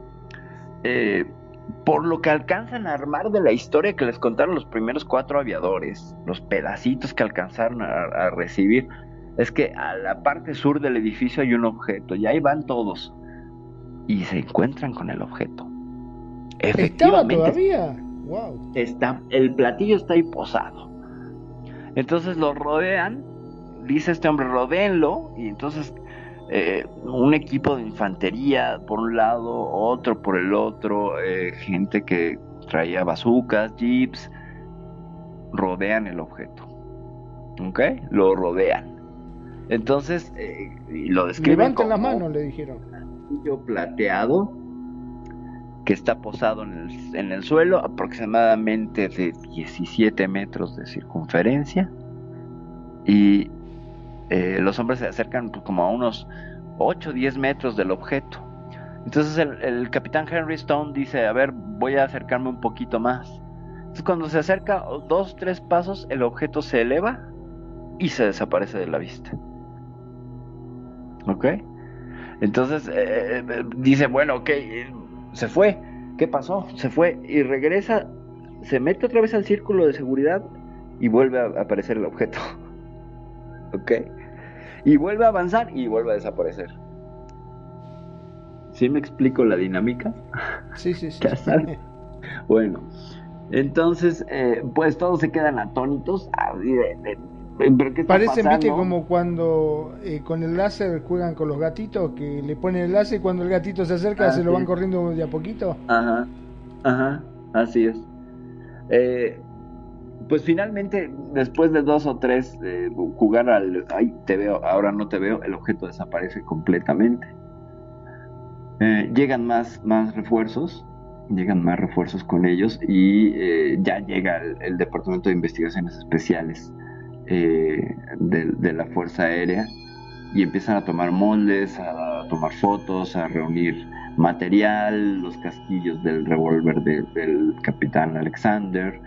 eh, por lo que alcanzan a armar de la historia que les contaron los primeros cuatro aviadores, los pedacitos que alcanzaron a, a recibir, es que a la parte sur del edificio hay un objeto y ahí van todos y se encuentran con el objeto. ¿Estaba Efectivamente, todavía? Wow. está, el platillo está ahí posado. Entonces lo rodean, dice este hombre, rodéenlo, y entonces eh, un equipo de infantería por un lado, otro por el otro, eh, gente que traía bazucas, jeeps, rodean el objeto. ¿Ok? Lo rodean. Entonces, eh, lo describen Levanten las como manos, le dijeron. platillo plateado que está posado en el, suelo, aproximadamente de 17 metros de circunferencia. Y eh, los hombres se acercan pues, como a unos 8 o 10 metros del objeto. Entonces el, capitán Henry Stone dice, a ver, voy a acercarme un poquito más. Entonces cuando se acerca dos, tres pasos, el objeto se eleva y se desaparece de la vista. ¿Ok? Entonces eh, eh, dice, bueno, ok, se fue. ¿Qué pasó? Se fue y regresa, se mete otra vez al círculo de seguridad y vuelve a aparecer el objeto. ¿Ok? Y vuelve a avanzar y vuelve a desaparecer. ¿Sí me explico la dinámica? Sí, sí, sí. Sabes. Bueno, entonces, eh, pues todos se quedan atónitos. Ah, y de- de- ¿pero qué está Parecen, viste, como cuando eh, con el láser juegan con los gatitos, que le ponen el láser y cuando el gatito se acerca Ah, se lo van corriendo de a poquito. Ajá, ajá, así es. Eh, pues finalmente, después de dos o tres eh, jugar al ay, te veo, ahora no te veo, el objeto desaparece completamente. Llegan más, más refuerzos, llegan más refuerzos con ellos y eh, ya llega el, el Departamento de Investigaciones Especiales eh, de, de la Fuerza Aérea y empiezan a tomar moldes, a tomar fotos, a reunir material, los casquillos del revólver de- del capitán Alexander,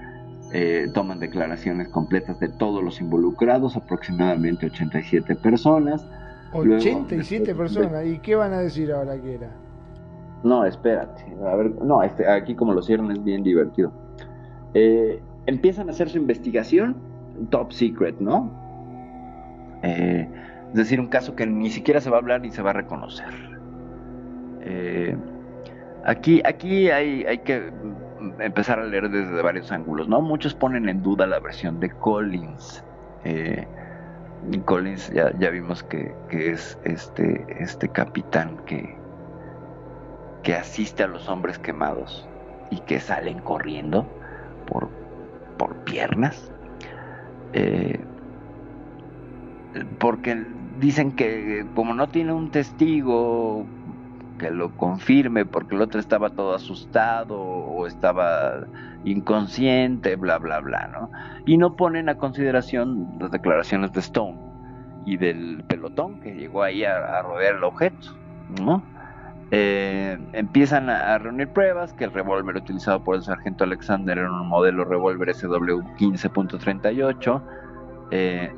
eh, toman declaraciones completas de todos los involucrados, aproximadamente 87 personas. Luego, 87 después de- personas. ¿Y qué van a decir ahora que era? no, espérate. A ver, no, este, aquí como lo cierran es bien divertido. Eh, empiezan a hacer su investigación, top secret, ¿no? Eh, es decir, un caso que ni siquiera se va a hablar ni se va a reconocer. Eh, aquí aquí hay, que empezar a leer desde varios ángulos, ¿no? Muchos ponen en duda la versión de Collins. Eh, Collins ya, ya vimos que, que es este, este capitán que, que asiste a los hombres quemados y que salen corriendo por, por piernas. Eh, porque dicen que como no tiene un testigo que lo confirme, porque el otro estaba todo asustado o estaba inconsciente, bla, bla, bla, ¿no? Y no ponen a consideración las declaraciones de Stone y del pelotón que llegó ahí a, a rodear el objeto, ¿no? Eh, empiezan a, reunir pruebas que el revólver utilizado por el sargento Alexander era un modelo revólver SW15.38 eh,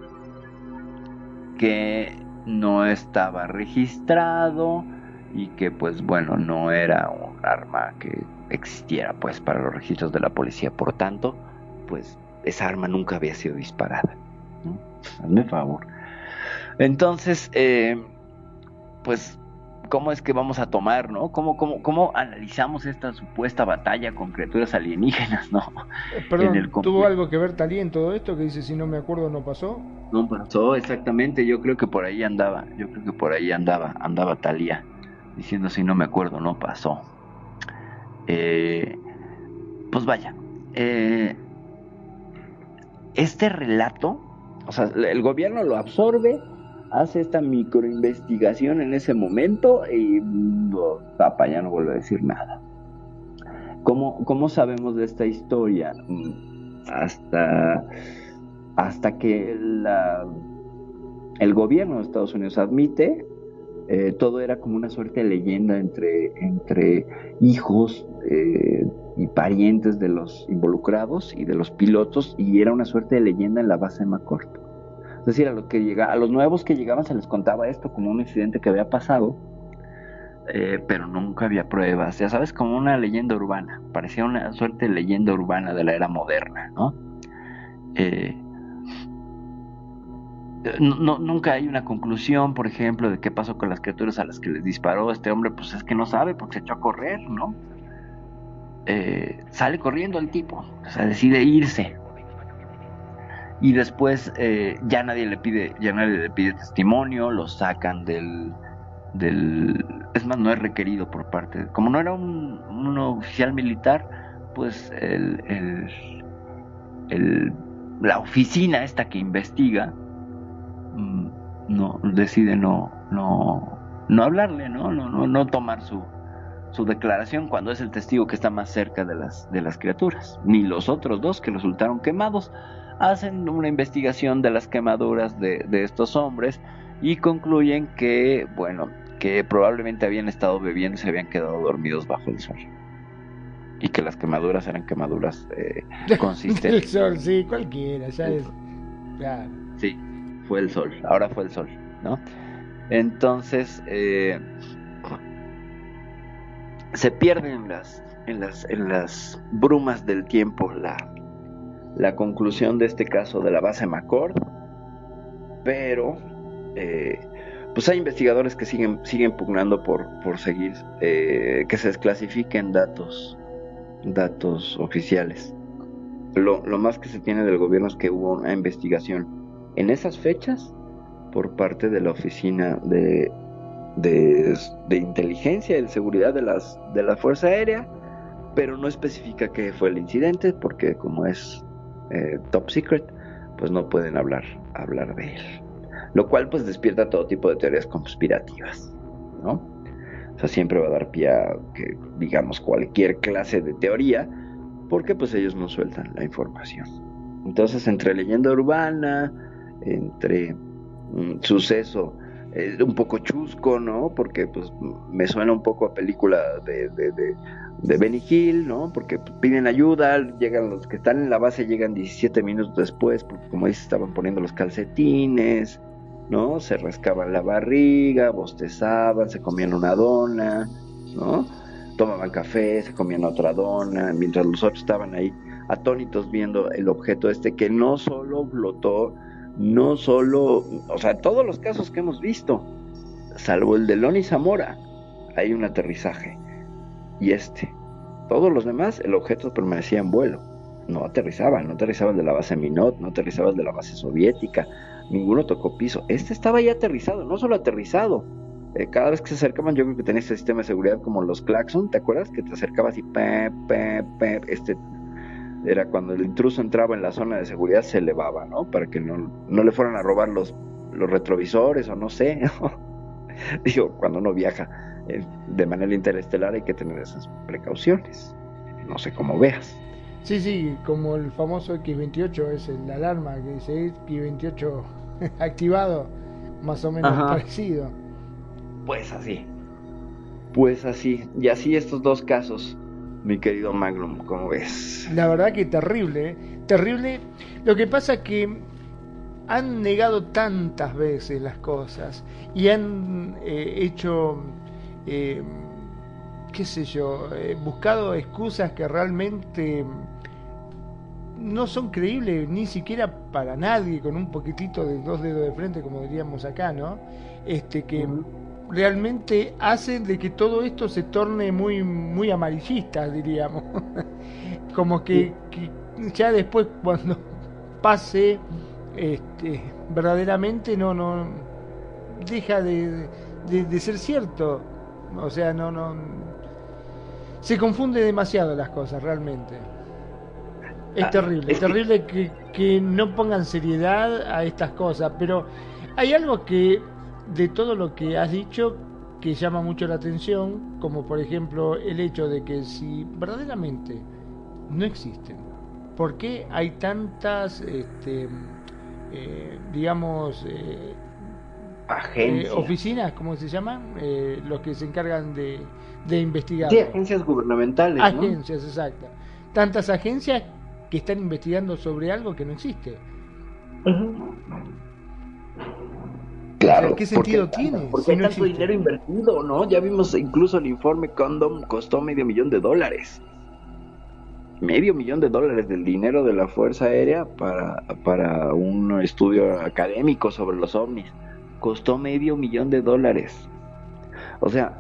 que no estaba registrado y que pues bueno no era un arma que existiera pues para los registros de la policía por tanto pues esa arma nunca había sido disparada ¿no? hazme favor entonces eh, pues cómo es que vamos a tomar, ¿no? ¿Cómo, cómo, cómo analizamos esta supuesta batalla con criaturas alienígenas, ¿no? Eh, Perdón, el ¿tuvo algo que ver Talía en todo esto? Que dice, si no me acuerdo, no pasó. No pasó exactamente, yo creo que por ahí andaba, yo creo que por ahí andaba, andaba Talía, diciendo si no me acuerdo, no pasó. Eh, pues vaya, eh, este relato, o sea, el gobierno lo absorbe, hace esta microinvestigación en ese momento y no, papá ya no vuelve a decir nada. ¿Cómo, cómo sabemos de esta historia? Mm, Hasta, hasta que el gobierno de Estados Unidos admite, eh, todo era como una suerte de leyenda entre, entre hijos eh, y parientes de los involucrados y de los pilotos, y era una suerte de leyenda en la base de McCord. Es decir, a los, que a los nuevos que llegaban se les contaba esto como un incidente que había pasado, eh, pero nunca había pruebas. Ya sabes, como una leyenda urbana. Parecía una suerte de leyenda urbana de la era moderna, ¿no? Eh, no, nunca hay una conclusión, por ejemplo, de qué pasó con las criaturas a las que les disparó este hombre, pues es que no sabe porque se echó a correr, ¿no? Eh, sale corriendo el tipo, o sea, decide irse. Y después eh, ya nadie le pide, ya nadie le pide testimonio, lo sacan del, es más, no es requerido por parte, como no era un, oficial militar, pues el, el, la oficina esta que investiga, mm, no decide no, no, no hablarle, ¿no? No, no, no tomar su, su declaración cuando es el testigo que está más cerca de las, de las criaturas. Ni los otros dos que resultaron quemados hacen una investigación de las quemaduras de, de estos hombres y concluyen que, bueno, que probablemente habían estado bebiendo y se habían quedado dormidos bajo el sol. Y que las quemaduras eran quemaduras eh, consistentes. el sol, sí, cualquiera, ya es. Claro. Sí, fue el sol, ahora fue el sol, ¿no? Entonces, eh, se pierden en las, en las, en las brumas del tiempo la, la conclusión de este caso de la base McCord, pero eh, pues hay investigadores que siguen, siguen pugnando por, por seguir, eh, que se desclasifiquen datos, datos oficiales. Lo, lo más que se tiene del gobierno es que hubo una investigación en esas fechas por parte de la oficina de, de, de inteligencia y de seguridad de, las, de la Fuerza Aérea, pero no especifica qué fue el incidente porque como es eh, top secret, pues no pueden hablar, hablar de él. Lo cual pues despierta todo tipo de teorías conspirativas, ¿no? O sea, siempre va a dar pie a que digamos cualquier clase de teoría, porque pues ellos no sueltan la información. Entonces, entre leyenda urbana, entre un suceso eh, un poco chusco, ¿no? Porque pues me suena un poco a película de, de Benny Hill, ¿no? Porque piden ayuda, llegan los que están en la base, llegan 17 minutos después, porque como dice, estaban poniendo los calcetines, ¿no? Se rascaban la barriga, bostezaban, se comían una dona, ¿no? Tomaban café, se comían otra dona, mientras los otros estaban ahí atónitos viendo el objeto este que no solo flotó, no solo, o sea, todos los casos que hemos visto, salvo el de Loni Zamora, hay un aterrizaje. Y este, todos los demás, el objeto permanecía en vuelo. No aterrizaba, no aterrizaba el de la base Minot, no aterrizaba el de la base soviética, ninguno tocó piso. Este estaba ya aterrizado, no solo aterrizado. Eh, cada vez que se acercaban, yo creo que tenía este sistema de seguridad como los Claxon, ¿te acuerdas? Que te acercabas y pe, pe, este era cuando el intruso entraba en la zona de seguridad se elevaba, ¿no? Para que no, no le fueran a robar los, los retrovisores o no sé. Digo, cuando uno viaja de manera interestelar hay que tener esas precauciones. No sé cómo veas. Sí, sí, como el famoso X28 es la alarma que dice X28 activado, más o menos Ajá. parecido. Pues así. Pues así. Y así estos dos casos, mi querido Magnum, ¿cómo ves? La verdad que terrible, ¿eh? terrible. Lo que pasa que han negado tantas veces las cosas y han eh, hecho, eh, qué sé yo, eh, buscado excusas que realmente no son creíbles ni siquiera para nadie con un poquitito de dos dedos de frente, como diríamos acá, ¿no? Este que realmente hacen de que todo esto se torne muy muy amarillista, diríamos. como que, que ya después cuando pase este, verdaderamente no no deja de, de, de ser cierto o sea no no. Se confunde demasiado las cosas realmente. Es Ah, terrible es terrible que, que no pongan seriedad a estas cosas pero hay algo que de todo lo que has dicho que llama mucho la atención como por ejemplo el hecho de que si verdaderamente no existen ¿Por qué hay tantas, este, eh, digamos, eh, Agencias. eh, oficinas, ¿cómo se llaman? Eh, los que se encargan de, de investigar. Sí, agencias gubernamentales, ¿no? Agencias, exacto. Tantas agencias que están investigando sobre algo que no existe. Claro. ¿Qué ¿por sentido tiene? Porque si hay no tanto existe? dinero invertido, ¿no? Ya vimos incluso el informe Condom costó medio millón de dólares. Medio millón de dólares del dinero de la Fuerza Aérea para, para un estudio académico sobre los ovnis. Costó medio millón de dólares. O sea,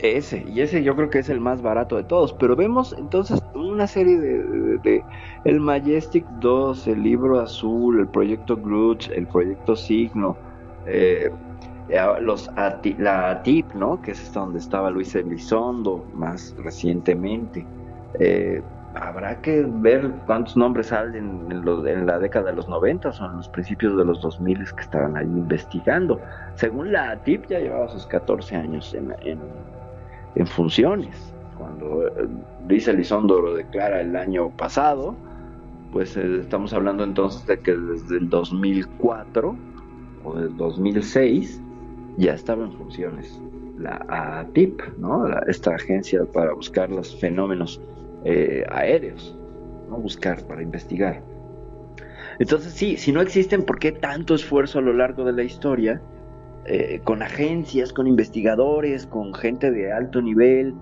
ese, y ese yo creo que es el más barato de todos. Pero vemos entonces una serie de, el Majestic 2, el libro azul, el proyecto Grudge, el proyecto Signo, eh, la ATIP, ¿no? Que es donde estaba Luis Elizondo más recientemente. Eh, habrá que ver cuántos nombres salen en, en la década de los 90 o en los principios de los 2000 que estaban ahí investigando. Según la ATIP ya llevaba sus 14 años en, funciones. Cuando eh, Luis Elizondo lo declara el año pasado, pues eh, estamos hablando entonces de que desde el 2004 o del 2006 ya estaba en funciones la ATIP, ¿no? La- esta agencia para buscar los fenómenos eh, aéreos, ¿no? buscar para investigar. Entonces sí, si no existen, ¿por qué tanto esfuerzo a lo largo de la historia? Eh, con agencias, con investigadores, con gente de alto nivel,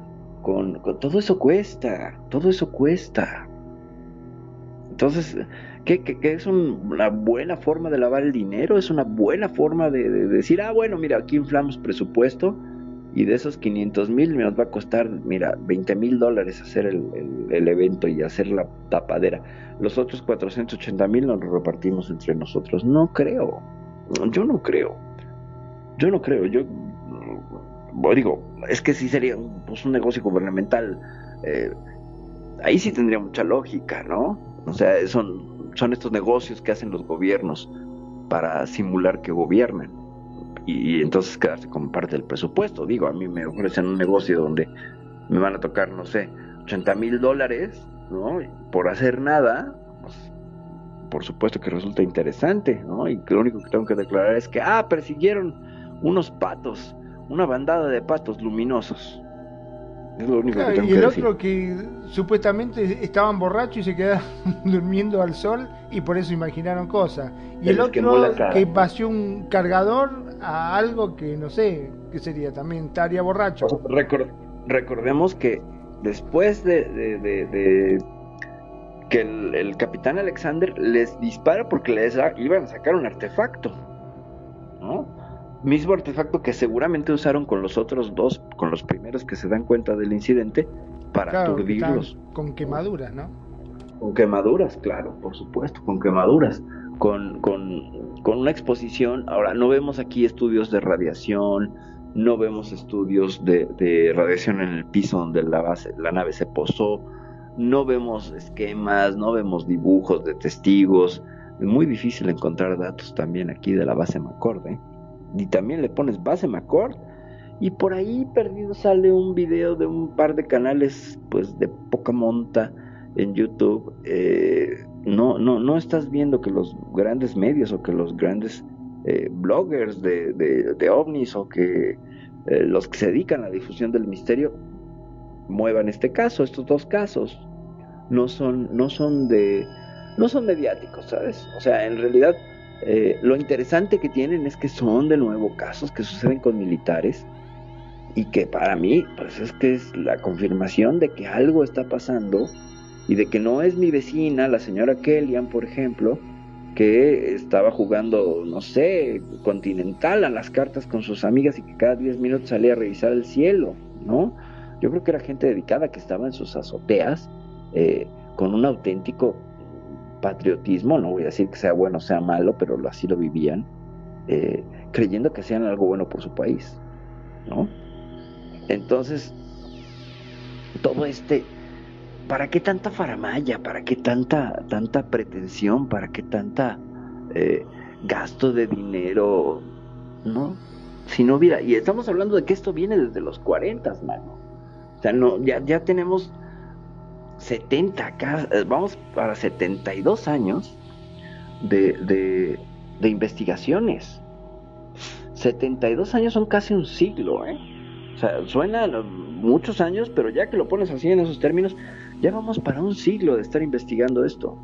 con, todo eso cuesta, todo eso cuesta. Entonces, ¿qué, qué- qué es un- una buena forma de lavar el dinero? ¿Es una buena forma de, de decir, ah, bueno, mira, aquí inflamos presupuesto y de esos 500 mil nos va a costar, mira, 20 mil dólares hacer el, evento y hacer la tapadera. Los otros 480 mil nos los repartimos entre nosotros. No creo, yo no creo. Yo no creo, yo mm, digo, es que sí sería un, pues, negocio gubernamental. eh, ahí sí tendría mucha lógica, ¿no? O sea, son, son estos negocios que hacen los gobiernos para simular que gobiernan y, y entonces quedarse como parte del presupuesto. Digo, a mí me ofrecen un negocio donde me van a tocar, no sé, 80 mil dólares, ¿no? Por hacer nada, pues, por supuesto que resulta interesante, ¿no? Y lo único que tengo que declarar es que, ah, persiguieron unos patos, una bandada de patos luminosos. Es lo único Claro, que tengo y el que decir. otro que supuestamente estaban borrachos y se quedaron durmiendo al sol y por eso imaginaron cosas. Y el quemó otro que vació un cargador a algo que no sé qué sería, también estaría borracho. Recor- recordemos que después de, de- de- de que el, el capitán Alexander les dispara porque les a- iban a sacar un artefacto, ¿no? Mismo artefacto que seguramente usaron con los otros dos, con los primeros que se dan cuenta del incidente, para Claro, que aturdirlos. con quemaduras, ¿no? Con quemaduras, claro, por supuesto, con quemaduras, con, con, con una exposición. Ahora, no vemos aquí estudios de radiación, no vemos estudios de, radiación en el piso donde la, base, la nave se posó, no vemos esquemas, no vemos dibujos de testigos. Es muy difícil encontrar datos también aquí de la base McCord, ¿eh? Y también le pones base McCord y por ahí perdido sale un video de un par de canales pues de poca monta en YouTube, eh, no, no, no estás viendo que los grandes medios o que los grandes eh, bloggers de, de- de ovnis o que eh, los que se dedican a la difusión del misterio muevan este caso, estos dos casos. No son, no son de, no son mediáticos, ¿sabes? O sea, en realidad eh, lo interesante que tienen es que son de nuevo casos que suceden con militares y que para mí, pues es que es la confirmación de que algo está pasando y de que no es mi vecina, la señora Kellyan, por ejemplo, que estaba jugando, no sé, continental a las cartas con sus amigas y que cada 10 minutos salía a revisar el cielo, ¿no? Yo creo que era gente dedicada que estaba en sus azoteas eh, con un auténtico patriotismo, no voy a decir que sea bueno o sea malo, pero así lo vivían, eh, creyendo que hacían algo bueno por su país, ¿no? Entonces, todo este, ¿para qué tanta faramaya? ¿Para qué tanta, tanta pretensión? ¿Para qué tanta eh, gasto de dinero? ¿No? Si no hubiera, y estamos hablando de que esto viene desde los 40, mano. O sea, no, ya, ya tenemos 70 acá, eh, vamos para 72 años de, de, de investigaciones. 72 años son casi un siglo, ¿eh? O sea, suena muchos años, pero ya que lo pones así en esos términos, ya vamos para un siglo de estar investigando esto.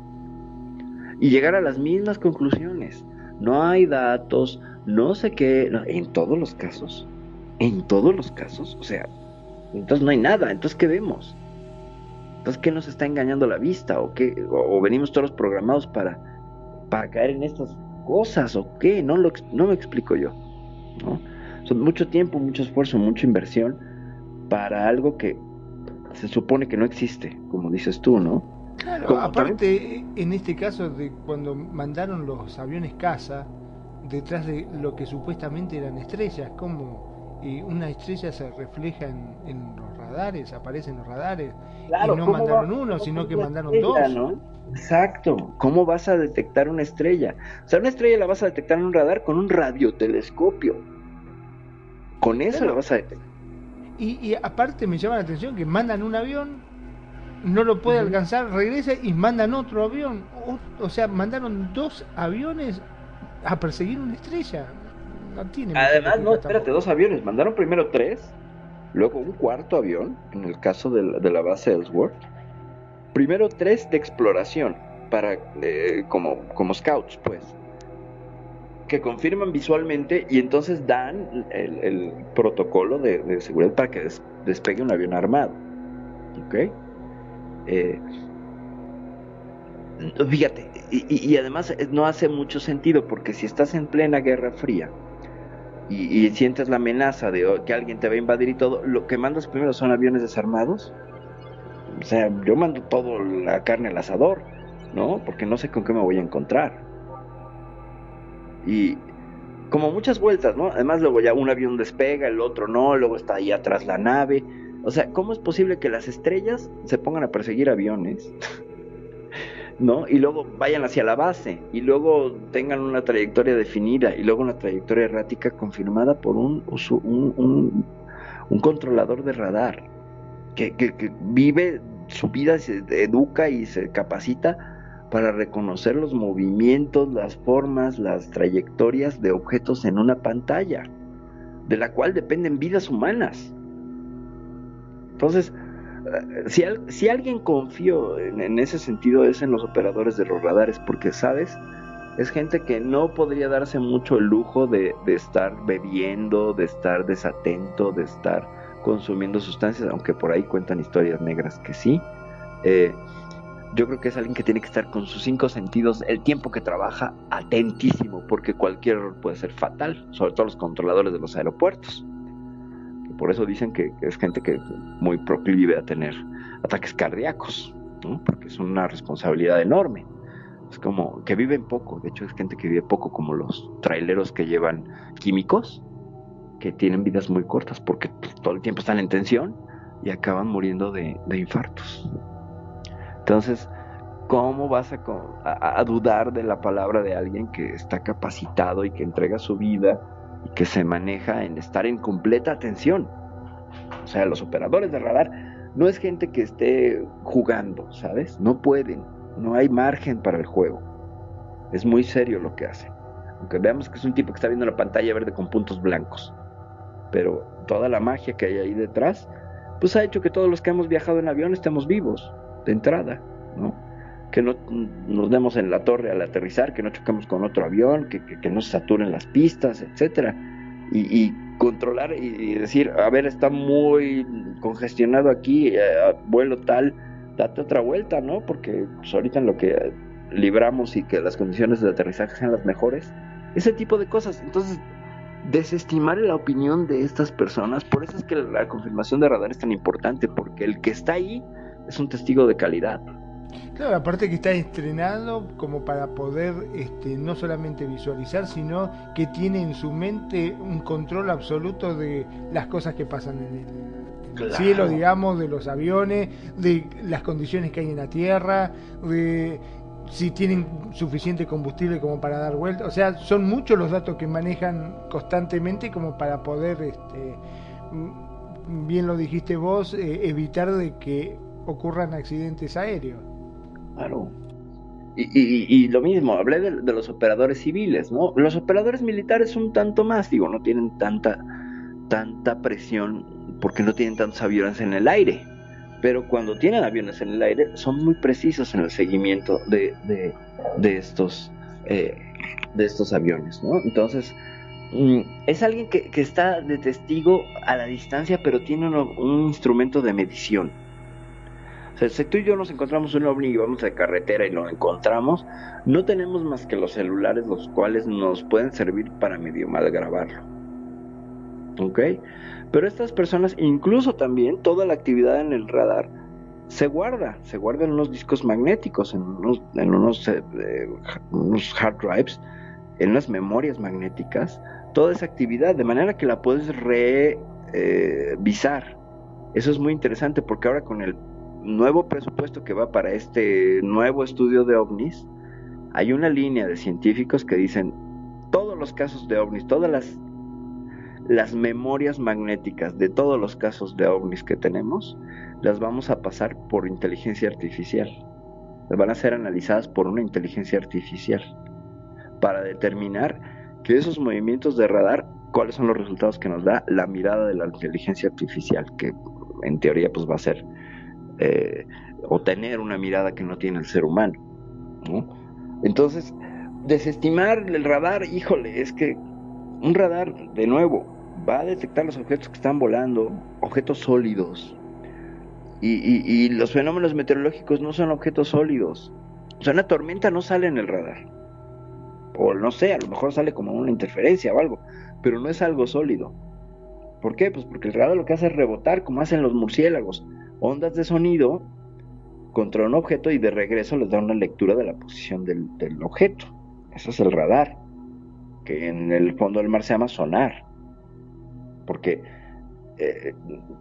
Y llegar a las mismas conclusiones. no hay datos, no sé qué, en todos los casos, en todos los casos, o sea, entonces no hay nada, entonces ¿qué vemos? Entonces, ¿qué nos está engañando la vista? ¿O qué? ¿O, venimos todos programados para, para caer en estas cosas? ¿O qué? No, lo, no me explico yo. ¿no? Son mucho tiempo, mucho esfuerzo, mucha inversión para algo que se supone que no existe, como dices tú, ¿no? Claro, aparte, en este caso de cuando mandaron los aviones casa, detrás de lo que supuestamente eran estrellas, como y una estrella se refleja en, los radares, aparece en los radares, y no mandaron uno, sino que mandaron dos. Exacto, ¿cómo vas a detectar una estrella? O sea, una estrella la vas a detectar en un radar con un radiotelescopio. Con eso la vas a detectar. Y, y aparte me llama la atención que mandan un avión no lo puede alcanzar, regresa y mandan otro avión. O, sea, mandaron dos aviones a perseguir una estrella. No tiene Además, no, espérate, dos aviones. Mandaron primero tres, luego un cuarto avión, en el caso de la, de la base Ellsworth. Primero tres de exploración, para eh, como, como scouts, pues. Que confirman visualmente y entonces dan el, protocolo de, seguridad para que despegue un avión armado. ¿Ok? Eh, fíjate, y, además eh, no hace mucho sentido porque si estás en plena Guerra Fría y, sientes la amenaza de oh, que alguien te va a invadir y todo, lo que mandas primero son aviones desarmados. O sea, yo mando todo la carne al asador, ¿no? Porque no sé con qué me voy a encontrar. Y como muchas vueltas, ¿no? Además luego ya un avión despega, el otro no, luego está ahí atrás la nave o sea, ¿cómo es posible que las estrellas se pongan a perseguir aviones? ¿No? Y luego vayan hacia la base y luego tengan una trayectoria definida y luego una trayectoria errática confirmada por un, un, un, controlador de radar que, que, vive su vida, se educa y se capacita para reconocer los movimientos, las formas, las trayectorias de objetos en una pantalla, de la cual dependen vidas humanas. Entonces, eh, si, si alguien confió en, ese sentido es en los operadores de los radares, porque, ¿sabes? Es gente que no podría darse mucho el lujo de, estar bebiendo, de estar desatento, de estar consumiendo sustancias, aunque por ahí cuentan historias negras que sí. Eh, yo creo que es alguien que tiene que estar con sus cinco sentidos el tiempo que trabaja atentísimo, porque cualquier error puede ser fatal, sobre todo los controladores de los aeropuertos. Por eso dicen que, es gente que muy proclive a tener ataques cardíacos, porque es una responsabilidad enorme. Es como que viven poco, de hecho es gente que vive poco, como los traileros que llevan químicos, que tienen vidas muy cortas porque todo el tiempo están en tensión y acaban muriendo de, infartos. Entonces, ¿cómo vas a, dudar de la palabra de alguien que está capacitado y que entrega su vida y que se maneja en estar en completa atención. O sea, los operadores de radar no es gente que esté jugando, ¿sabes? No pueden, no hay margen para el juego. Es muy serio lo que hacen. Aunque veamos que es un tipo que está viendo la pantalla verde con puntos blancos. Pero toda la magia que hay ahí detrás, pues ha hecho que todos los que hemos viajado en avión estemos vivos, de entrada, ¿no? que no nos demos en la torre al aterrizar, que no choquemos con otro avión, que, que, no se saturen las pistas, etcétera. Y, controlar y, decir, a ver, está muy congestionado aquí, eh, vuelo tal, date otra vuelta, ¿no? Porque pues, ahorita lo que libramos y que las condiciones de aterrizaje sean las mejores, ese tipo de cosas. Entonces, desestimar la opinión de estas personas, por eso es que la confirmación de radar es tan importante, porque el que está ahí es un testigo de calidad. Claro, aparte que está estrenado como para poder este, no solamente visualizar, sino que tiene en su mente un control absoluto de las cosas que pasan en el, cielo, digamos, de los aviones, de las condiciones que hay en la tierra, de si tienen suficiente combustible como para dar vuelta. O sea, son muchos los datos que manejan constantemente como para poder, este, bien lo dijiste vos, eh, evitar de que ocurran accidentes aéreos. Claro. Y, lo mismo, hablé de, los operadores civiles, ¿no? Los operadores militares un tanto más, digo, no tienen tanta, tanta presión porque no tienen tantos aviones en el aire. Pero cuando tienen aviones en el aire, son muy precisos en el seguimiento de, de, estos eh, de estos aviones, ¿no? Entonces, mm, es alguien que, está de testigo a la distancia, pero tiene un instrumento de medición. O sea, si tú y yo nos encontramos un ovni y vamos de carretera y lo encontramos, no tenemos más que los celulares, los cuales nos pueden servir para medio mal grabarlo. ¿Ok? Pero estas personas, incluso también, toda la actividad en el radar se guarda, se guarda en unos discos magnéticos, en unos, en unos, eh, eh, unos hard drives, en unas memorias magnéticas, toda esa actividad, de manera que la puedes revisar. Eso es muy interesante porque ahora con el nuevo presupuesto que va para este nuevo estudio de ovnis, hay una línea de científicos que dicen todos los casos de ovnis, todas las las memorias magnéticas de todos los casos de ovnis que tenemos, las vamos a pasar por inteligencia artificial. Van a ser analizadas por una inteligencia artificial para determinar que esos movimientos de radar, cuáles son los resultados que nos da la mirada de la inteligencia artificial, que en teoría pues va a ser eh, o tener una mirada que no tiene el ser humano. ¿no? Entonces, desestimar el radar, híjole, es que un radar, de nuevo, va a detectar los objetos que están volando, objetos sólidos. Y, y- y los fenómenos meteorológicos no son objetos sólidos. O sea, una tormenta no sale en el radar. O no sé, a lo mejor sale como una interferencia o algo, pero no es algo sólido. ¿Por qué? Pues porque el radar lo que hace es rebotar, como hacen los murciélagos, ondas de sonido contra un objeto y de regreso les da una lectura de la posición del, objeto. Eso es el radar que en el fondo del mar se llama sonar. Porque, eh,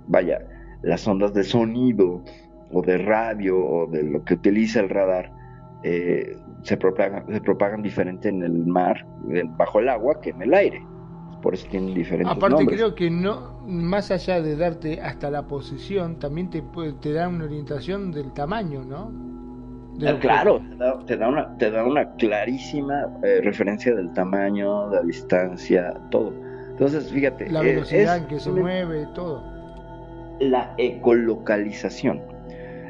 vaya, las ondas de sonido o de radio o de lo que utiliza el radar eh, se, propagan, se propagan diferente en el mar, en- bajo el agua, que en el aire. Por eso tienen diferentes Aparte nombres. creo que no, más allá de darte hasta la posición, también te, puede- te da una orientación del tamaño, ¿no? Del Ah, claro, te da, te da una, te da una clarísima eh, referencia del tamaño, de la distancia, todo. Entonces, fíjate, La eh, velocidad es en que se una- mueve, todo. la ecolocalización.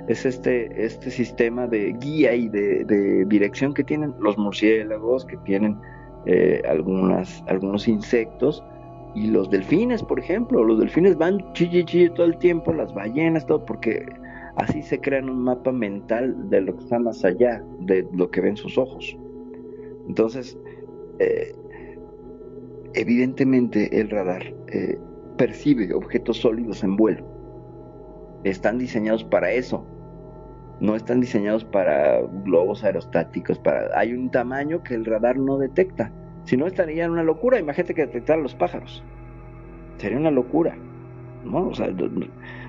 Es este, este sistema de guía y de, de dirección que tienen los murciélagos, que tienen eh, algunas, algunos insectos y los delfines, por ejemplo. Los delfines van chille chille todo el tiempo, las ballenas, todo, porque así se crean un mapa mental de lo que está más allá de lo que ven sus ojos. Entonces, eh, evidentemente el radar eh, percibe objetos sólidos en vuelo. Están diseñados para eso. No están diseñados para globos aerostáticos. Para... Hay un tamaño que el radar no detecta. Si no, estaría en una locura. Imagínate que detectaran los pájaros. Sería una locura. ¿no? O sea,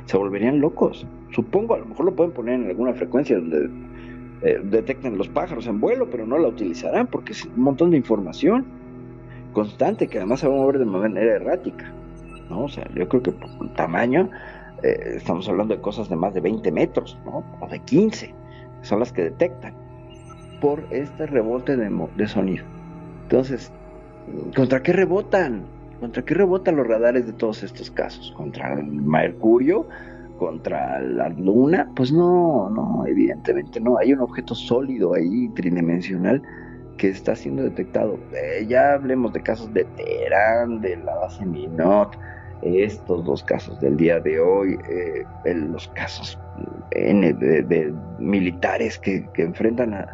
se volverían locos. Supongo, a lo mejor lo pueden poner en alguna frecuencia donde eh, detecten los pájaros en vuelo, pero no la utilizarán porque es un montón de información constante que además se va a mover de manera errática. ¿no? O sea, yo creo que por tamaño eh, estamos hablando de cosas de más de 20 metros, ¿no? O de 15, son las que detectan por este rebote de, sonido. Entonces, ¿contra qué rebotan? ¿Contra qué rebotan los radares de todos estos casos? ¿Contra el Mercurio? ¿Contra la Luna? Pues no, no, evidentemente no. Hay un objeto sólido ahí, tridimensional, que está siendo detectado. Eh, ya hablemos de casos de Teherán, de la base Minot, estos dos casos del día de hoy, eh, los casos N de, militares que, que enfrentan a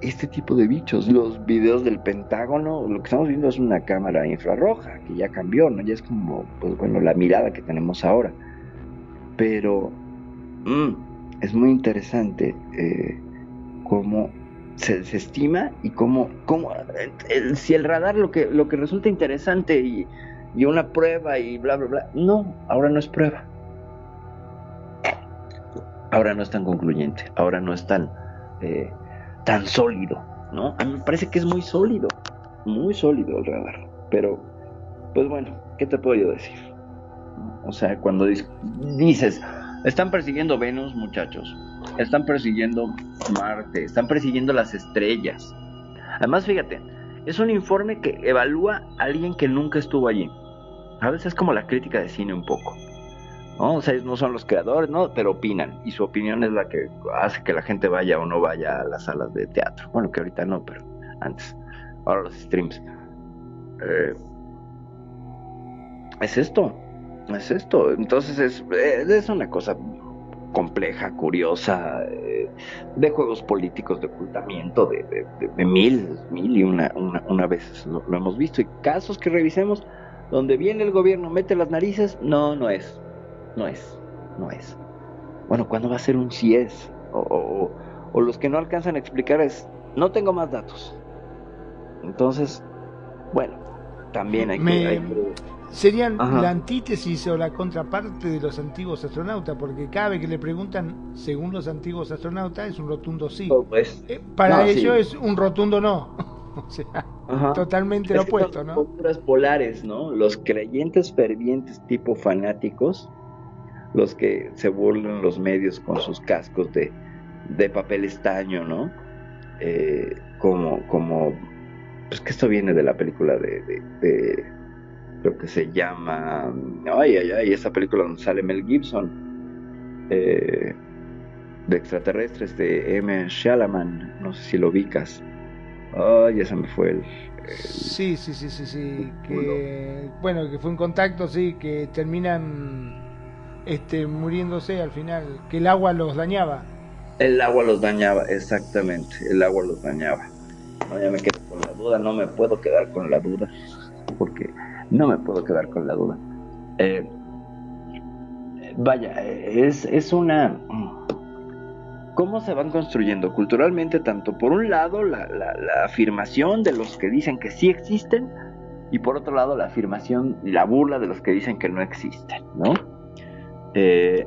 este tipo de bichos. Los videos del Pentágono, lo que estamos viendo es una cámara infrarroja, que ya cambió, ¿no? Ya es como, pues bueno, la mirada que tenemos ahora. Pero mm, es muy interesante eh, cómo se desestima y cómo, cómo el- el- si el radar lo que, lo que resulta interesante y, y una prueba y bla, bla, bla, no, ahora no es prueba. Ahora no es tan concluyente, ahora no es tan, eh, tan sólido, ¿no? A mí me parece que es muy sólido, muy sólido el radar, pero, pues bueno, ¿qué te puedo yo decir? O sea, cuando dices, están persiguiendo Venus, muchachos, están persiguiendo Marte, están persiguiendo las estrellas. Además, fíjate, es un informe que evalúa a alguien que nunca estuvo allí. A veces es como la crítica de cine un poco. ¿no? O sea, ellos no son los creadores, ¿no? Pero opinan. Y su opinión es la que hace que la gente vaya o no vaya a las salas de teatro. Bueno, que ahorita no, pero antes. ahora los streams. Eh, es esto, es esto. Entonces es, eh, es una cosa compleja, curiosa, eh, de juegos políticos, de ocultamiento, de, de, de, de mil, mil y una, una, una vez lo, lo, hemos visto. Y casos que revisemos donde viene el gobierno, mete las narices, no, no es, no es, no es. Bueno, ¿cuándo va a ser un sí es? O, o, o los que no alcanzan a explicar es, no tengo más datos. Entonces, bueno, también hay Me- que... hay que- Serían Ajá. la antítesis o la contraparte de los antiguos astronautas, porque cada vez que le preguntan, según los antiguos astronautas, es un rotundo sí. pues, Eh, Para no, sí. ellos es un rotundo no. o sea, Ajá. totalmente lo opuesto, son ¿no? posturas polares, ¿no? Los creyentes fervientes tipo fanáticos, los que se burlan los medios con sus cascos de, de papel estaño, ¿no? Eh, como, como, pues que esto viene de la película de, de, de- creo que se llama, ay, ay, ay, esa película donde sale Mel Gibson, eh, de extraterrestres, de M. Shalaman, no sé si lo ubicas. Ay, ese me fue el, Sí, sí, sí, sí, sí. Que, bueno, que fue un contacto, sí, que terminan este, muriéndose al final, que el agua los dañaba. El agua los dañaba, exactamente, el agua los dañaba. No, ya me quedo con la duda, no me puedo quedar con la duda, porque no me puedo quedar con la duda. Eh, vaya, es, es una... ¿Cómo se van construyendo culturalmente tanto por un lado la, la- la afirmación de los que dicen que sí existen y por otro lado la afirmación y la burla de los que dicen que no existen, ¿no? Eh,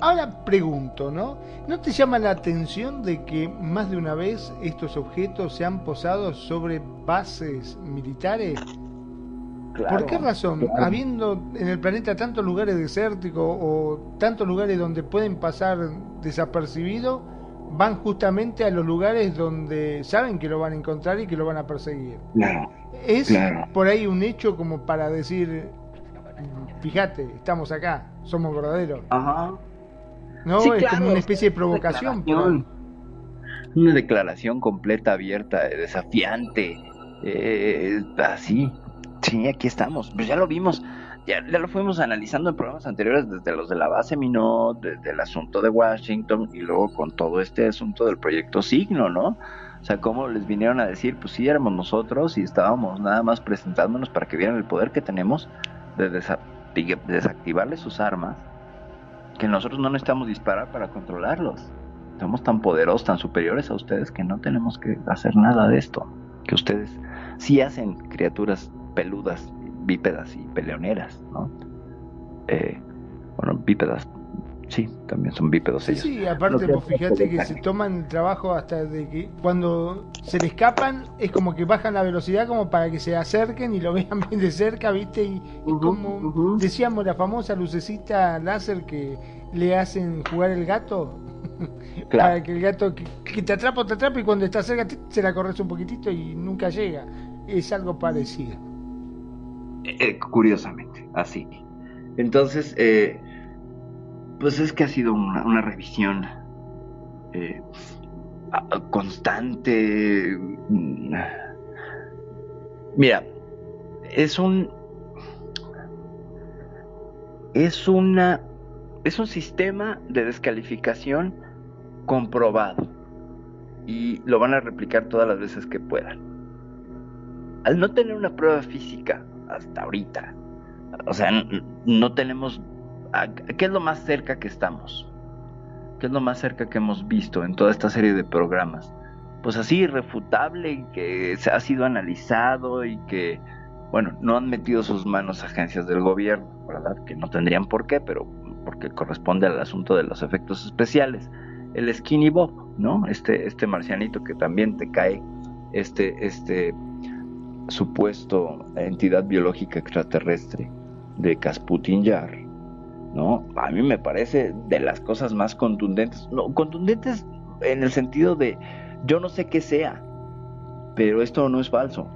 Ahora pregunto, ¿no? ¿No te llama la atención de que más de una vez estos objetos se han posado sobre bases militares? Claro, ¿Por qué razón? claro. Habiendo en el planeta tantos lugares desérticos o tantos lugares donde pueden pasar desapercibidos, van justamente a los lugares donde saben que lo van a encontrar y que lo van a perseguir. Claro. ¿Es por ahí un hecho como para decir, fíjate, estamos acá, somos verdaderos? Ajá. ¿No? Sí, es como una es especie de provocación. declaración. Una declaración completa, abierta, desafiante. eh, así. Sí, aquí estamos. Pues ya lo vimos. Ya, ya lo fuimos analizando en programas anteriores, desde los de la base Minot, desde el asunto de Washington y luego con todo este asunto del proyecto Signo, ¿no? O sea, cómo les vinieron a decir, pues sí, éramos nosotros y estábamos nada más presentándonos para que vieran el poder que tenemos de desa- de desactivarles sus armas que nosotros no necesitamos disparar para controlarlos. Somos tan poderosos, tan superiores a ustedes que no tenemos que hacer nada de esto. Que ustedes sí hacen criaturas peludas, bípedas y peleoneras, ¿no? Eh, bueno, bípedas, sí, también son bípedos Sí, ellos. sí, aparte, pues fíjate que se toman el trabajo hasta de que cuando se le escapan es como que bajan la velocidad como para que se acerquen y lo vean bien de cerca, ¿viste? Y, y como decíamos, la famosa lucecita láser que le hacen jugar el gato. Claro. Para que el gato que, que te atrapa, te atrapa y cuando está cerca tic, se la corres un poquitito y nunca llega. Es algo parecido. Eh, curiosamente, así. Entonces, eh, pues es que ha sido una, revisión eh, constante. Mira, es un. Es una. Es un sistema de descalificación comprobado. Y lo van a replicar todas las veces que puedan al no tener una prueba física hasta ahorita, o sea, no tenemos, ¿qué es lo más cerca que estamos? ¿Qué es lo más cerca que hemos visto en toda esta serie de programas? Pues así irrefutable que ha sido analizado y que, bueno, no han metido sus manos agencias del gobierno, ¿verdad? Que no tendrían por qué, pero porque corresponde al asunto de los efectos especiales. El Skinny Bob, ¿no? Este, este marcianito que también te cae, este, este supuesto entidad biológica extraterrestre de Kasputin Yar, ¿no? A mí me parece de las cosas más contundentes, no, contundentes en el sentido de yo no sé qué sea, pero esto no es falso.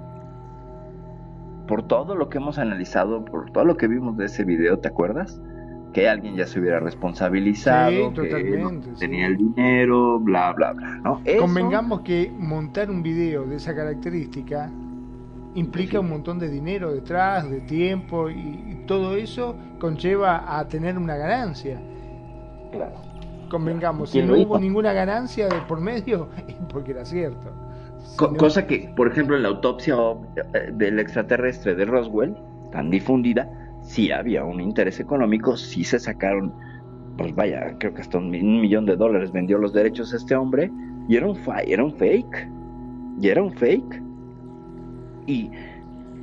Por todo lo que hemos analizado, por todo lo que vimos de ese video, ¿te acuerdas? que alguien ya se hubiera responsabilizado, Sí, que sí. tenía el dinero, bla, bla, bla, ¿no? Eso- Convengamos que montar un video de esa característica implica un montón de dinero detrás, de tiempo y, y todo eso conlleva a tener una ganancia. Claro. Convengamos, si ¿Quién no hubo hizo? ninguna ganancia de por medio, es porque era cierto. Si Co- no- Cosa que, por ejemplo, en la autopsia ob- eh, del extraterrestre de Roswell, tan difundida, sí había un interés económico, sí se sacaron, pues vaya, creo que hasta un, mi- un millón de dólares vendió los derechos a este hombre, y era un, era un fake, y era un fake. Y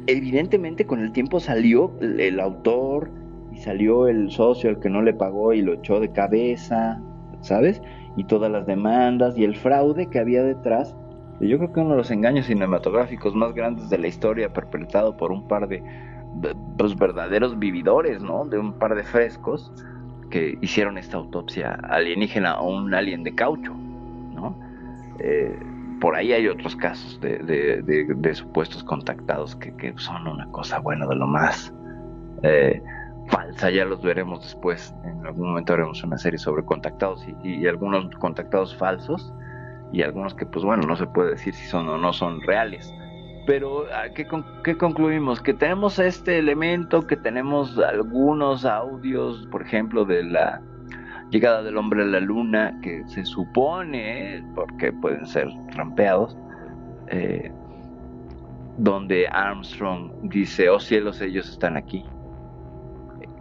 evidentemente con el tiempo salió el, autor, y salió el socio, el que no le pagó y lo echó de cabeza, ¿sabes? Y todas las demandas y el fraude que había detrás Yo creo que uno de los engaños cinematográficos más grandes de la historia perpetrado por un par de, de, pues, verdaderos vividores, ¿no? De un par de frescos que hicieron esta autopsia alienígena a un alien de caucho, ¿no? Eh, por ahí hay otros casos de, supuestos contactados que, son una cosa buena de lo más eh, falsa, ya los veremos después. En algún momento haremos una serie sobre contactados y, algunos contactados falsos y algunos que pues bueno no se puede decir si son o no son reales pero ¿a ¿qué, con- qué concluimos? Que tenemos este elemento, que tenemos algunos audios, por ejemplo, de la llegada del hombre a la luna, que se supone, porque pueden ser trampeados, eh, donde Armstrong dice, oh cielos, ellos están aquí,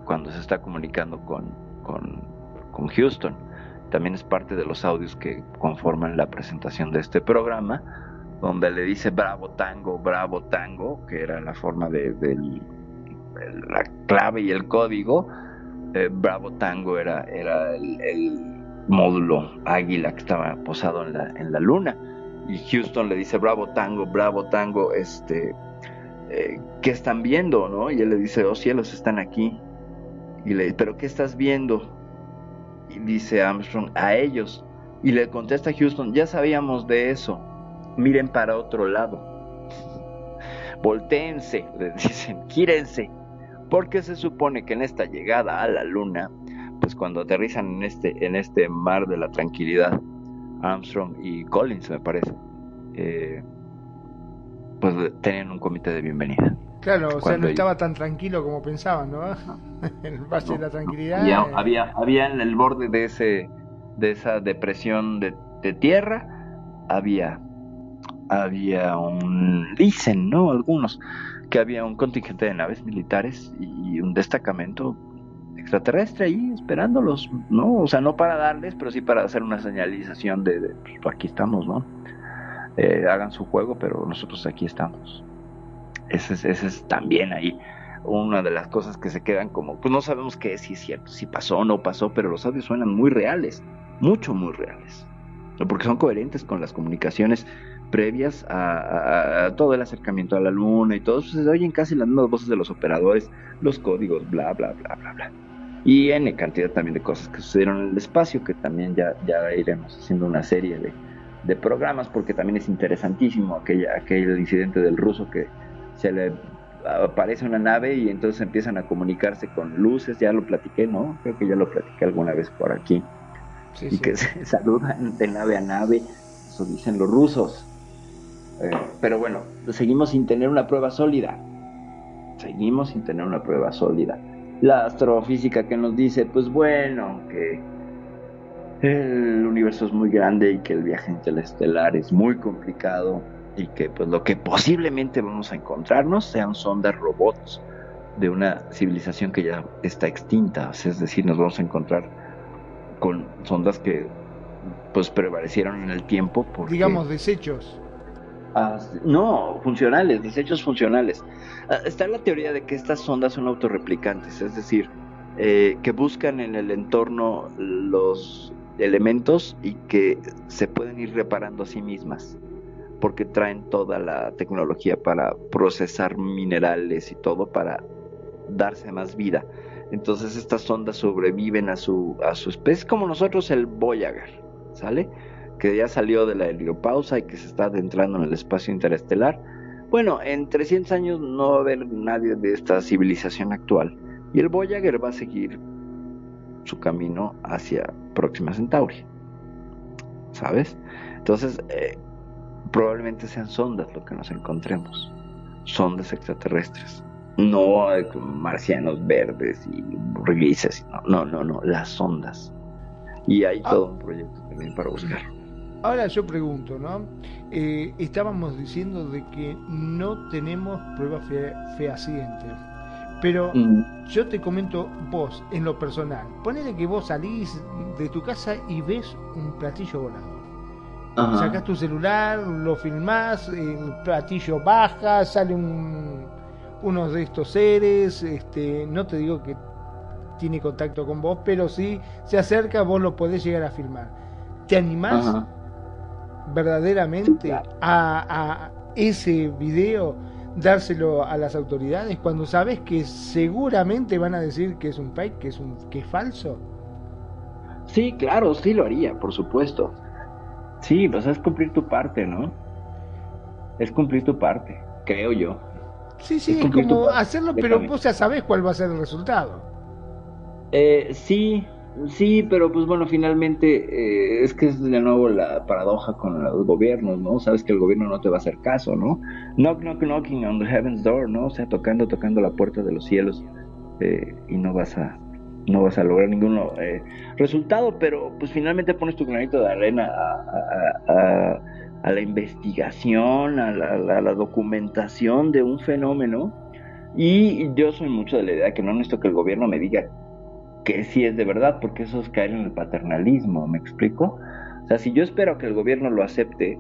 cuando se está comunicando con, con, con Houston. También es parte de los audios que conforman la presentación de este programa, donde le dice bravo tango, bravo tango, que era la forma de, el- la clave y el código. Eh, bravo tango era, el, módulo águila que estaba posado en la, en la luna. Y Houston le dice bravo tango, bravo tango, este, eh, ¿qué están viendo? ¿no? Y él le dice, oh cielos, están aquí. Y le pero ¿qué estás viendo? Y dice Armstrong, a ellos. Y le contesta Houston, ya sabíamos de eso. Miren para otro lado. Voltéense, le dicen, quírense. Porque se supone que en esta llegada a la luna, pues cuando aterrizan en este, en este mar de la tranquilidad, Armstrong y Collins, me parece, eh, pues tenían un comité de bienvenida. Claro, o sea, no ellos- estaba tan tranquilo como pensaban, ¿no? En el Valle de la Tranquilidad. Había, eh, había, había en el borde de ese de esa depresión de, de tierra había había un dicen no algunos que había un contingente de naves militares y un destacamento extraterrestre ahí esperándolos no o sea no para darles pero sí para hacer una señalización de, de, pues, aquí estamos no Eh, hagan su juego pero nosotros aquí estamos. Ese es, ese es también ahí una de las cosas que se quedan como, pues no sabemos qué es, si es cierto, si pasó o no pasó, pero los audios suenan muy reales, mucho, muy reales, porque son coherentes con las comunicaciones previas a, a- a todo el acercamiento a la luna y todo, pues, se oyen casi las mismas voces de los operadores, los códigos, bla, bla, bla, bla, bla. Y N cantidad también de cosas que sucedieron en el espacio, que también ya, ya iremos haciendo una serie de, de programas, porque también es interesantísimo aquella, aquel incidente del ruso que se le aparece una nave y entonces empiezan a comunicarse con luces, ya lo platiqué, ¿no? Creo que ya lo platiqué alguna vez por aquí. Sí, y sí. que se saludan de nave a nave, eso dicen los rusos. Eh, pero bueno, seguimos sin tener una prueba sólida. Seguimos sin tener una prueba sólida. La astrofísica que nos dice, pues bueno, que el universo es muy grande y que el viaje interestelar es muy complicado y que pues lo que posiblemente vamos a encontrarnos sean sondas robots de una civilización que ya está extinta, es decir, nos vamos a encontrar con sondas que pues prevalecieron en el tiempo porque Digamos, desechos. Ah, no, funcionales, desechos funcionales. Ah, está la teoría de que estas sondas son autorreplicantes, es decir, eh, que buscan en el entorno los elementos y que se pueden ir reparando a sí mismas, porque traen toda la tecnología para procesar minerales y todo para darse más vida. Entonces estas sondas sobreviven a su, a su especie, como nosotros el Voyager, ¿sale? Que ya salió de la heliopausa y que se está adentrando en el espacio interestelar. Bueno, en 300 años no va a haber nadie de esta civilización actual. Y el Voyager va a seguir su camino hacia Próxima Centauri. ¿Sabes? Entonces, eh, probablemente sean sondas lo que nos encontremos. Sondas extraterrestres. No eh, marcianos verdes y grises. No, no, no, no. Las sondas. Y hay Ah. todo un proyecto también para buscarlo. Ahora yo pregunto, ¿no? Eh, estábamos diciendo de que no tenemos pruebas fe- fehacientes. Pero Mm. yo te comento vos, en lo personal. Ponele que vos salís de tu casa y ves un platillo volador. Ajá. Sacás tu celular, lo filmás, el platillo baja, sale un, uno de estos seres, este, no te digo que tiene contacto con vos, pero si se acerca, vos lo podés llegar a filmar. ¿Te animás Ajá. Verdaderamente a, a ese video dárselo a las autoridades cuando sabes que seguramente van a decir que es un fake, que es un que es falso? Sí, claro, sí lo haría, por supuesto. Sí, pues es cumplir tu parte, ¿no? Es cumplir tu parte, creo yo. Sí, sí, Es como hacerlo, pero vos ya sabés cuál va a ser el resultado. Eh, sí, sí, pero pues bueno, finalmente eh, es que es de nuevo la paradoja con los gobiernos, ¿no? Sabes que el gobierno no te va a hacer caso, ¿no? Knock, knock, knocking on the heaven's door, ¿no? O sea, tocando, tocando la puerta de los cielos eh, y no vas a no vas a lograr ningún eh, resultado, pero pues finalmente pones tu granito de arena a, a- la investigación, a la, la documentación de un fenómeno y yo soy mucho de la idea que no necesito que el gobierno me diga que sí es de verdad, porque eso es caer en el paternalismo, ¿me explico? O sea, si yo espero que el gobierno lo acepte,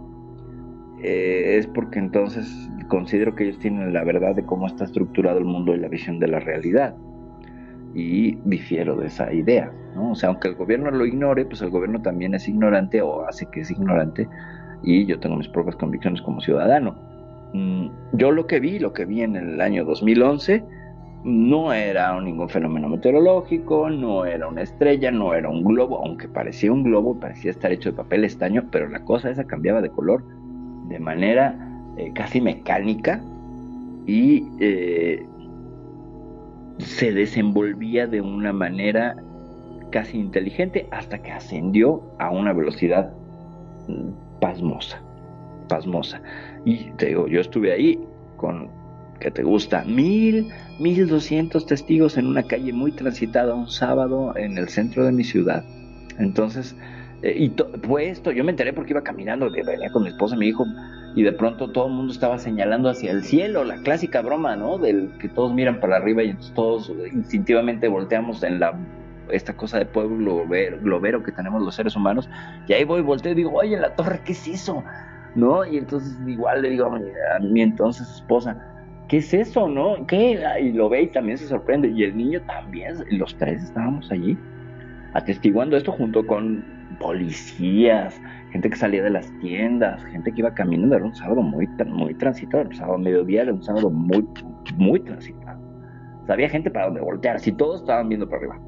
eh, es porque entonces considero que ellos tienen la verdad de cómo está estructurado el mundo y la visión de la realidad. Y difiero de esa idea, ¿no? O sea, aunque el gobierno lo ignore, pues el gobierno también es ignorante o hace que es ignorante y yo tengo mis propias convicciones como ciudadano. Mm, Yo lo que vi, lo que vi en el año 2011, no era ningún fenómeno meteorológico, no era una estrella, no era un globo, aunque parecía un globo, parecía estar hecho de papel estaño, pero la cosa esa cambiaba de color de manera eh, casi mecánica y eh, se desenvolvía de una manera casi inteligente hasta que ascendió a una velocidad mm, pasmosa, pasmosa. Y te digo, yo estuve ahí con, que te gusta? Mil, mil doscientos testigos en una calle muy transitada un sábado en el centro de mi ciudad. Entonces, eh, y fue esto, yo me enteré porque iba caminando, venía con mi esposa y mi hijo, y de pronto todo el mundo estaba señalando hacia el cielo, la clásica broma, ¿no? Del que todos miran para arriba y entonces todos instintivamente volteamos en la esta cosa de pueblo globero, que tenemos los seres humanos, y ahí voy, volteo y digo, oye, la torre, ¿qué es eso? ¿No? Y entonces igual le digo a mi entonces esposa, ¿qué es eso, no? ¿Qué? Y lo ve y también se sorprende, y el niño también, los tres estábamos allí, atestiguando esto junto con policías, gente que salía de las tiendas, gente que iba caminando, era un sábado muy, muy transitado, un sábado mediodía, era un sábado muy, muy transitado. Había gente para donde voltear, si todos estaban viendo para arriba.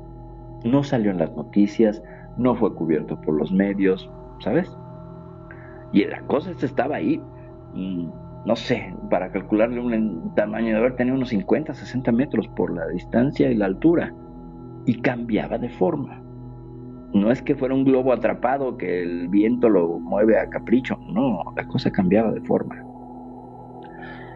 No salió en las noticias, no fue cubierto por los medios, ¿sabes? Y la cosa esta estaba ahí, no sé, para calcularle un tamaño de haber tenido unos 50, 60 metros por la distancia y la altura, y cambiaba de forma. No es que fuera un globo atrapado que el viento lo mueve a capricho, no, la cosa cambiaba de forma.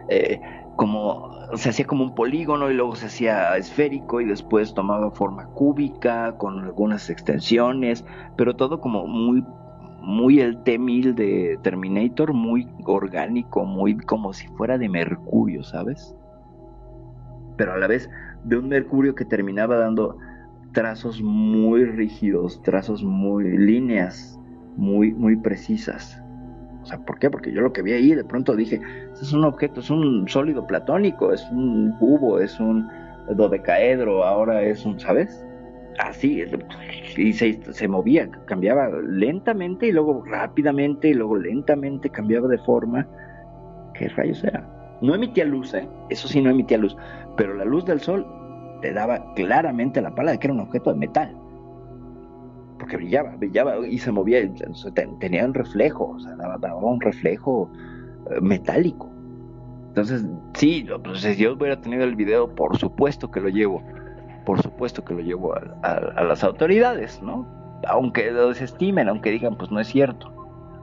Eh, como se hacía como un polígono y luego se hacía esférico y después tomaba forma cúbica con algunas extensiones, pero todo como muy muy el T-1000 de Terminator, muy orgánico, muy como si fuera de mercurio, ¿sabes? Pero a la vez de un mercurio que terminaba dando trazos muy rígidos, trazos muy líneas muy muy precisas. O sea, ¿por qué? Porque yo lo que vi ahí de pronto dije, "Este es un objeto, es un sólido platónico, es un cubo, es un dodecaedro, ahora es un, ¿sabes? Así, y se, movía, cambiaba lentamente y luego rápidamente y luego lentamente cambiaba de forma. ¿Qué rayos era? No emitía luz, ¿eh? Eso sí, no emitía luz, pero la luz del sol te daba claramente la pala de que era un objeto de metal. Porque brillaba, brillaba y se movía, tenía un reflejo, o sea, daba, un reflejo eh, metálico. Entonces, sí, pues, si yo hubiera tenido el video, por supuesto que lo llevo. Por supuesto que lo llevo a, a- a las autoridades, ¿no? Aunque lo desestimen, aunque digan, pues no es cierto.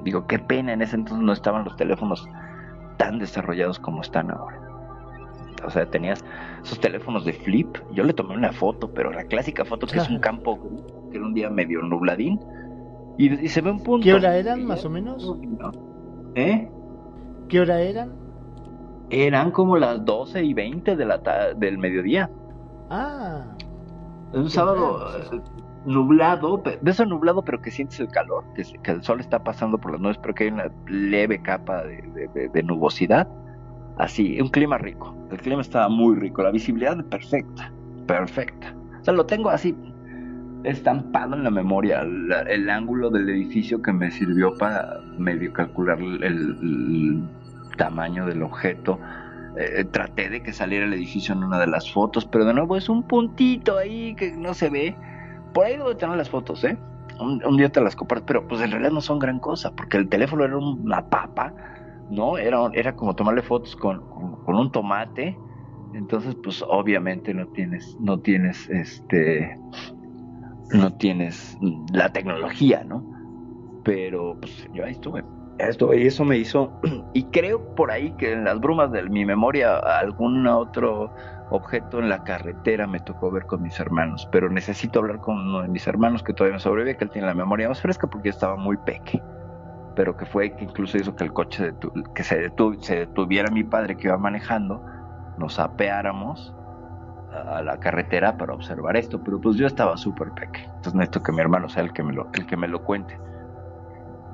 Digo, qué pena, en ese entonces no estaban los teléfonos tan desarrollados como están ahora. O sea, tenías esos teléfonos de flip. Yo le tomé una foto, pero la clásica foto que es un campo que era un día medio nubladín. Y, y se ve un punto. ¿Qué hora eran, más o menos? ¿Eh? ¿Qué hora eran? Eran como las 12 y 20 de la ta- del mediodía. Ah, Un sábado eh, nublado, de eso nublado, pero que sientes el calor, que, el sol está pasando por las nubes, pero que hay una leve capa de, de- de- de nubosidad. Así, un clima rico. El clima estaba muy rico, la visibilidad perfecta, perfecta. O sea, lo tengo así estampado en la memoria, la- el ángulo del edificio que me sirvió para medio calcular el, el tamaño del objeto. Eh, traté de que saliera el edificio en una de las fotos, pero de nuevo es un puntito ahí que no se ve. Por ahí debo tener las fotos, ¿eh? Un, día te las comparto, pero pues en realidad no son gran cosa, porque el teléfono era una papa, ¿no? Era, era como tomarle fotos con, con, con un tomate. Entonces, pues obviamente no tienes, no tienes este, no tienes la tecnología, ¿no? Pero pues yo ahí estuve, estuve, y eso me hizo, y creo por ahí que en las brumas de mi memoria algún otro objeto en la carretera me tocó ver con mis hermanos, pero necesito hablar con uno de mis hermanos que todavía me sobrevive, que él tiene la memoria más fresca porque yo estaba muy peque, pero que fue que incluso hizo que el coche detu- que se detuviera mi padre que iba manejando, nos apeáramos a la carretera para observar esto, pero pues yo estaba súper peque, entonces necesito que mi hermano sea el que me lo, el que me lo cuente,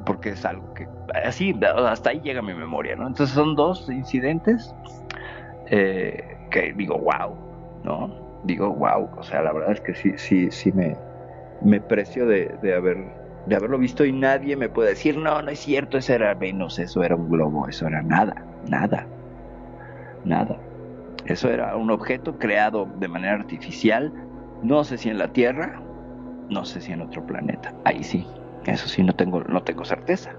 porque es algo que así hasta ahí llega mi memoria, ¿no? Entonces son dos incidentes eh, que digo wow, ¿no? Digo wow, o sea, la verdad es que sí, sí, sí me, me precio de, de haber de haberlo visto y nadie me puede decir no, no es cierto, eso era Venus, eso era un globo, eso era nada, nada, nada. Eso era un objeto creado de manera artificial, no sé si en la Tierra, no sé si en otro planeta. Ahí sí, eso sí no tengo, no tengo certeza.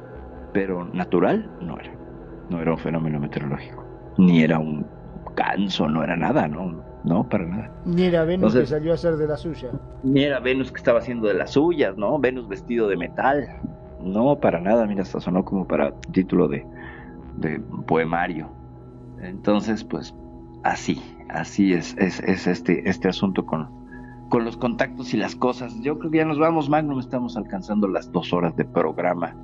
Pero natural no era. No era un fenómeno meteorológico. Ni era un ganso, no era nada, no, no, para nada. ni era Venus Entonces- que salió a hacer de la suya. Ni era Venus que estaba haciendo de las suyas, ¿no? Venus vestido de metal. No, para nada, mira, hasta sonó como para título de, de poemario. Entonces, pues, así, así es, es, es este, este asunto con, con los contactos y las cosas. Yo creo que ya nos vamos, Magnum, estamos alcanzando las dos horas de programa.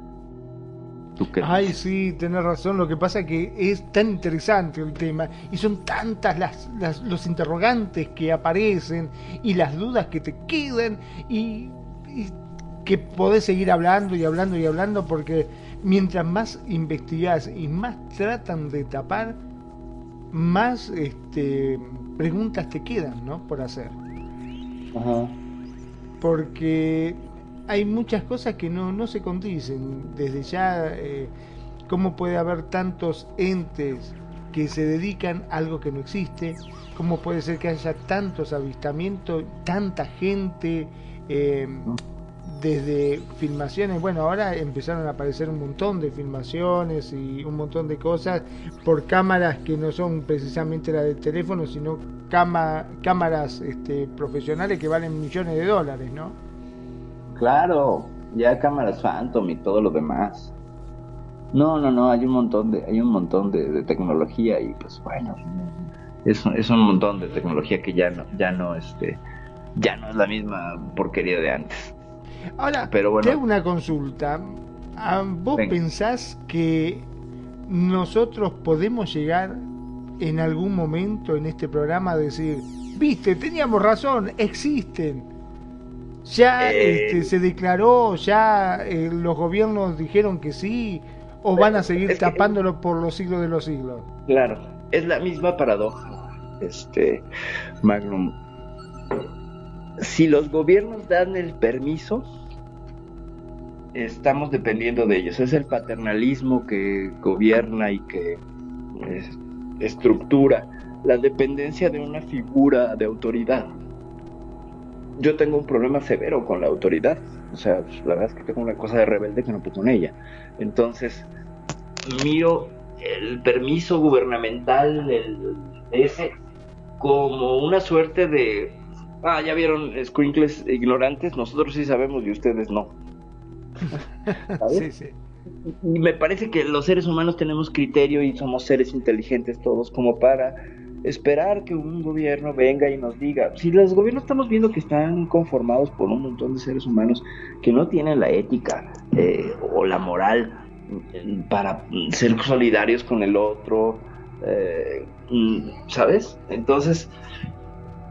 ¿Tú qué Ay, sí, tenés razón. Lo que pasa es que es tan interesante el tema y son tantas las, las- los interrogantes que aparecen y las dudas que te quedan y, y que podés seguir hablando y hablando y hablando porque mientras más investigás y más tratan de tapar, más este, preguntas te quedan, ¿no? Por hacer. Porque hay muchas cosas que no, no se condicen. Desde ya, eh, ¿cómo puede haber tantos entes que se dedican a algo que no existe? ¿Cómo puede ser que haya tantos avistamientos, tanta gente? eh, desde filmaciones, bueno, ahora empezaron a aparecer un montón de filmaciones y un montón de cosas por cámaras que no son precisamente las del teléfono, sino cama- cámaras este, profesionales que valen millones de dólares, ¿no? Claro, ya cámaras Phantom y todo lo demás. No, no, no, hay un montón de, hay un montón de, tecnología y pues bueno, es, es un montón de tecnología que ya no, ya no, este, ya no es la misma porquería de antes. Ahora, Pero bueno. te hago una consulta. Ah, ¿Vos Venga. pensás que nosotros podemos llegar en algún momento en este programa a decir, viste, teníamos razón, existen? Ya Eh. este, se declaró, ya eh, los gobiernos dijeron que sí, o van a seguir Es que- tapándolo por los siglos de los siglos. Claro, es la misma paradoja, este, Magnum. Si los gobiernos dan el permiso, estamos dependiendo de ellos. Es el paternalismo que gobierna y que estructura la dependencia de una figura de autoridad. Yo tengo un problema severo con la autoridad. O sea, la verdad es que tengo una cosa de rebelde que no puedo con ella. Entonces, miro el permiso gubernamental ese como una suerte de Ah, ya vieron, squinkles ignorantes, nosotros sí sabemos y ustedes no. Sí, sí. Y me parece que los seres humanos tenemos criterio y somos seres inteligentes todos como para esperar que un gobierno venga y nos diga, si los gobiernos estamos viendo que están conformados por un montón de seres humanos que no tienen la ética eh, o la moral eh, para ser solidarios con el otro, eh, mm, ¿sabes? Entonces,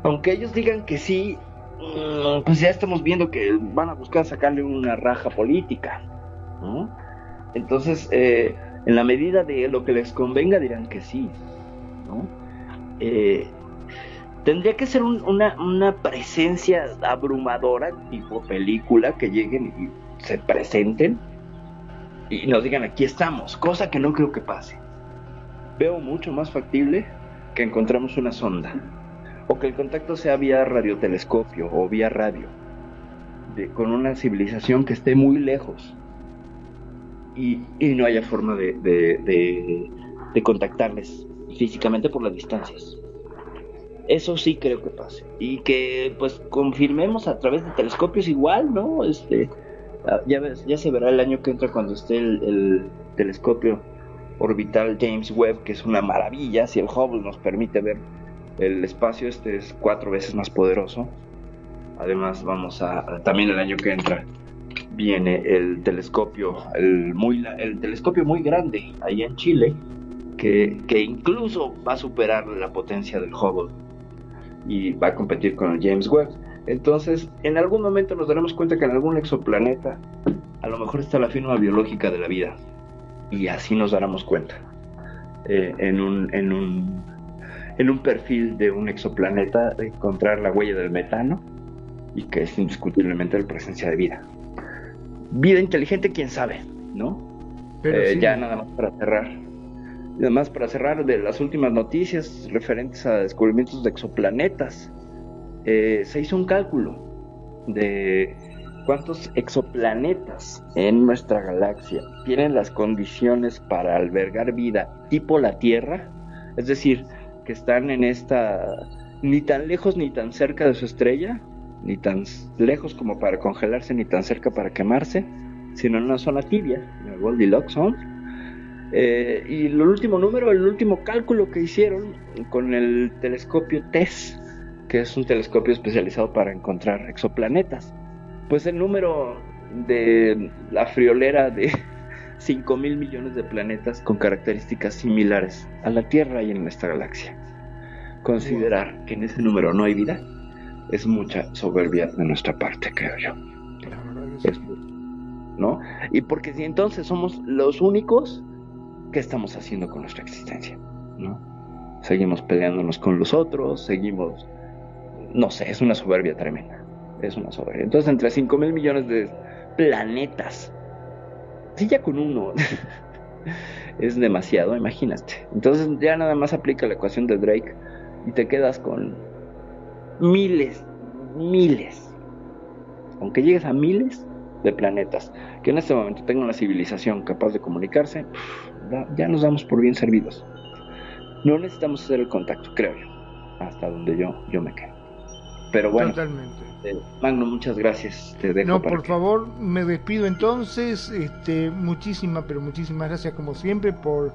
aunque ellos digan que sí, mm, pues ya estamos viendo que van a buscar sacarle una raja política, ¿no? Entonces, eh, en la medida de lo que les convenga, dirán que sí, ¿no? Eh, tendría que ser un- una, presencia abrumadora, tipo película, que lleguen y se presenten y nos digan aquí estamos, cosa que no creo que pase. Veo mucho más factible que encontremos una sonda o que el contacto sea vía radiotelescopio o vía radio con una civilización que esté muy lejos y, no haya forma de, contactarles físicamente por las distancias. Eso sí creo que pase. Y que pues confirmemos a través de telescopios igual, ¿no? Este, ah, ya, ya se verá el año que entra cuando esté el, el telescopio orbital James Webb, que es una maravilla. Si el Hubble nos permite ver el espacio, este es cuatro veces más poderoso. Además, vamos a también el año que entra viene el telescopio, el muy el telescopio muy grande ahí en Chile, que, que incluso va a superar la potencia del Hubble y va a competir con el James Webb. Entonces, en algún momento nos daremos cuenta que en algún exoplaneta a lo mejor está la firma biológica de la vida y así nos daremos cuenta eh, en un en un en un perfil de un exoplaneta encontrar la huella del metano y que es indiscutiblemente la presencia de vida. Vida inteligente, quién sabe, ¿no? Pero Eh, sí. Ya nada más para cerrar. Nada más para cerrar de las últimas noticias referentes a descubrimientos de exoplanetas. Eh, se hizo un cálculo de cuántos exoplanetas en nuestra galaxia tienen las condiciones para albergar vida tipo la Tierra. Es decir, que están en esta ni tan lejos ni tan cerca de su estrella, ni tan lejos como para congelarse, ni tan cerca para quemarse, sino en una zona tibia, en el Goldilocks Zone. Eh, y el último número, el último cálculo que hicieron con el telescopio TESS, que es un telescopio especializado para encontrar exoplanetas, pues el número de la friolera de 5 mil millones de planetas con características similares a la Tierra y en nuestra galaxia. Considerar que en ese número no hay vida es mucha soberbia de nuestra parte, creo yo. Es- ¿No? Y porque si entonces somos los únicos, ¿qué estamos haciendo con nuestra existencia? ¿No? Seguimos peleándonos con los otros, seguimos... No sé, es una soberbia tremenda. Es una soberbia. Entonces, entre 5 mil millones de planetas, si ya con uno es demasiado, imagínate. Entonces, ya nada más aplica la ecuación de Drake y te quedas con miles, miles, aunque llegues a miles de planetas que en este momento tengan una civilización capaz de comunicarse, ya nos damos por bien servidos. No necesitamos hacer el contacto, creo yo, hasta donde yo, yo me quedo. Pero bueno, Totalmente. eh, Magno, muchas gracias. Te dejo No, para por que- favor, me despido entonces. Este, muchísimas, pero muchísimas gracias como siempre por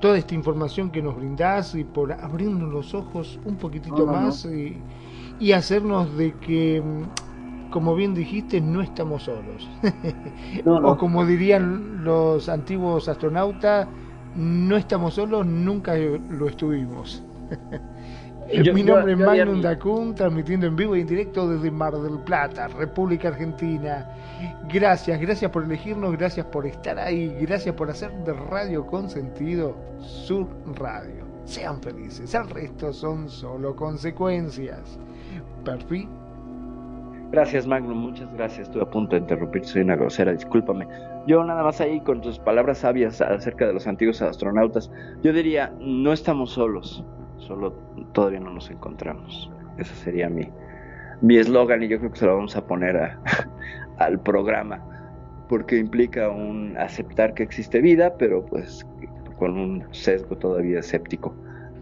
toda esta información que nos brindás y por abrirnos los ojos un poquitito No, no, más Y, y hacernos de que, como bien dijiste, no estamos solos. No, no. O como dirían los antiguos astronautas, no estamos solos, nunca lo estuvimos. Yo- Mi nombre es yo Magnum Dacun, transmitiendo en vivo y en directo desde Mar del Plata, República Argentina. Gracias, gracias por elegirnos, gracias por estar ahí, gracias por hacer de Radio Consentido su radio. Sean felices, el resto son solo consecuencias. Perfil. Gracias, Magnum, muchas gracias. Estuve a punto de interrumpir, soy una grosera, discúlpame. Yo nada más ahí con tus palabras sabias acerca de los antiguos astronautas, yo diría, no estamos solos, solo todavía no nos encontramos. Ese sería mi mi eslogan y yo creo que se lo vamos a poner a- al programa, porque implica un aceptar que existe vida, pero pues con un sesgo todavía escéptico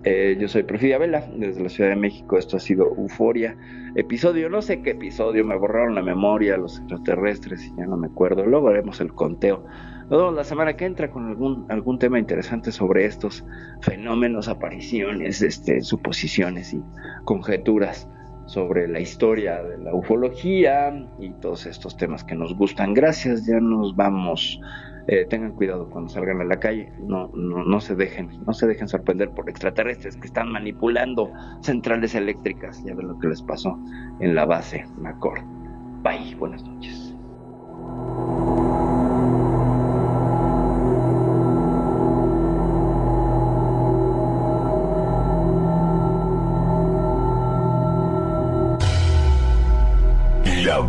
Eh, yo soy Perfidia Vela, desde la Ciudad de México. Esto ha sido Euforia. Episodio, no sé qué episodio, me borraron la memoria los extraterrestres y ya no me acuerdo. Luego haremos el conteo. Luego la semana que entra con algún, algún tema interesante sobre estos fenómenos, apariciones, este, suposiciones y conjeturas sobre la historia de la ufología y todos estos temas que nos gustan. Gracias, ya nos vamos. Eh, tengan cuidado cuando salgan a la calle, no, no, no se dejen, no se dejen sorprender por extraterrestres que están manipulando centrales eléctricas. Ya ven lo que les pasó en la base Macor. Bye, buenas noches.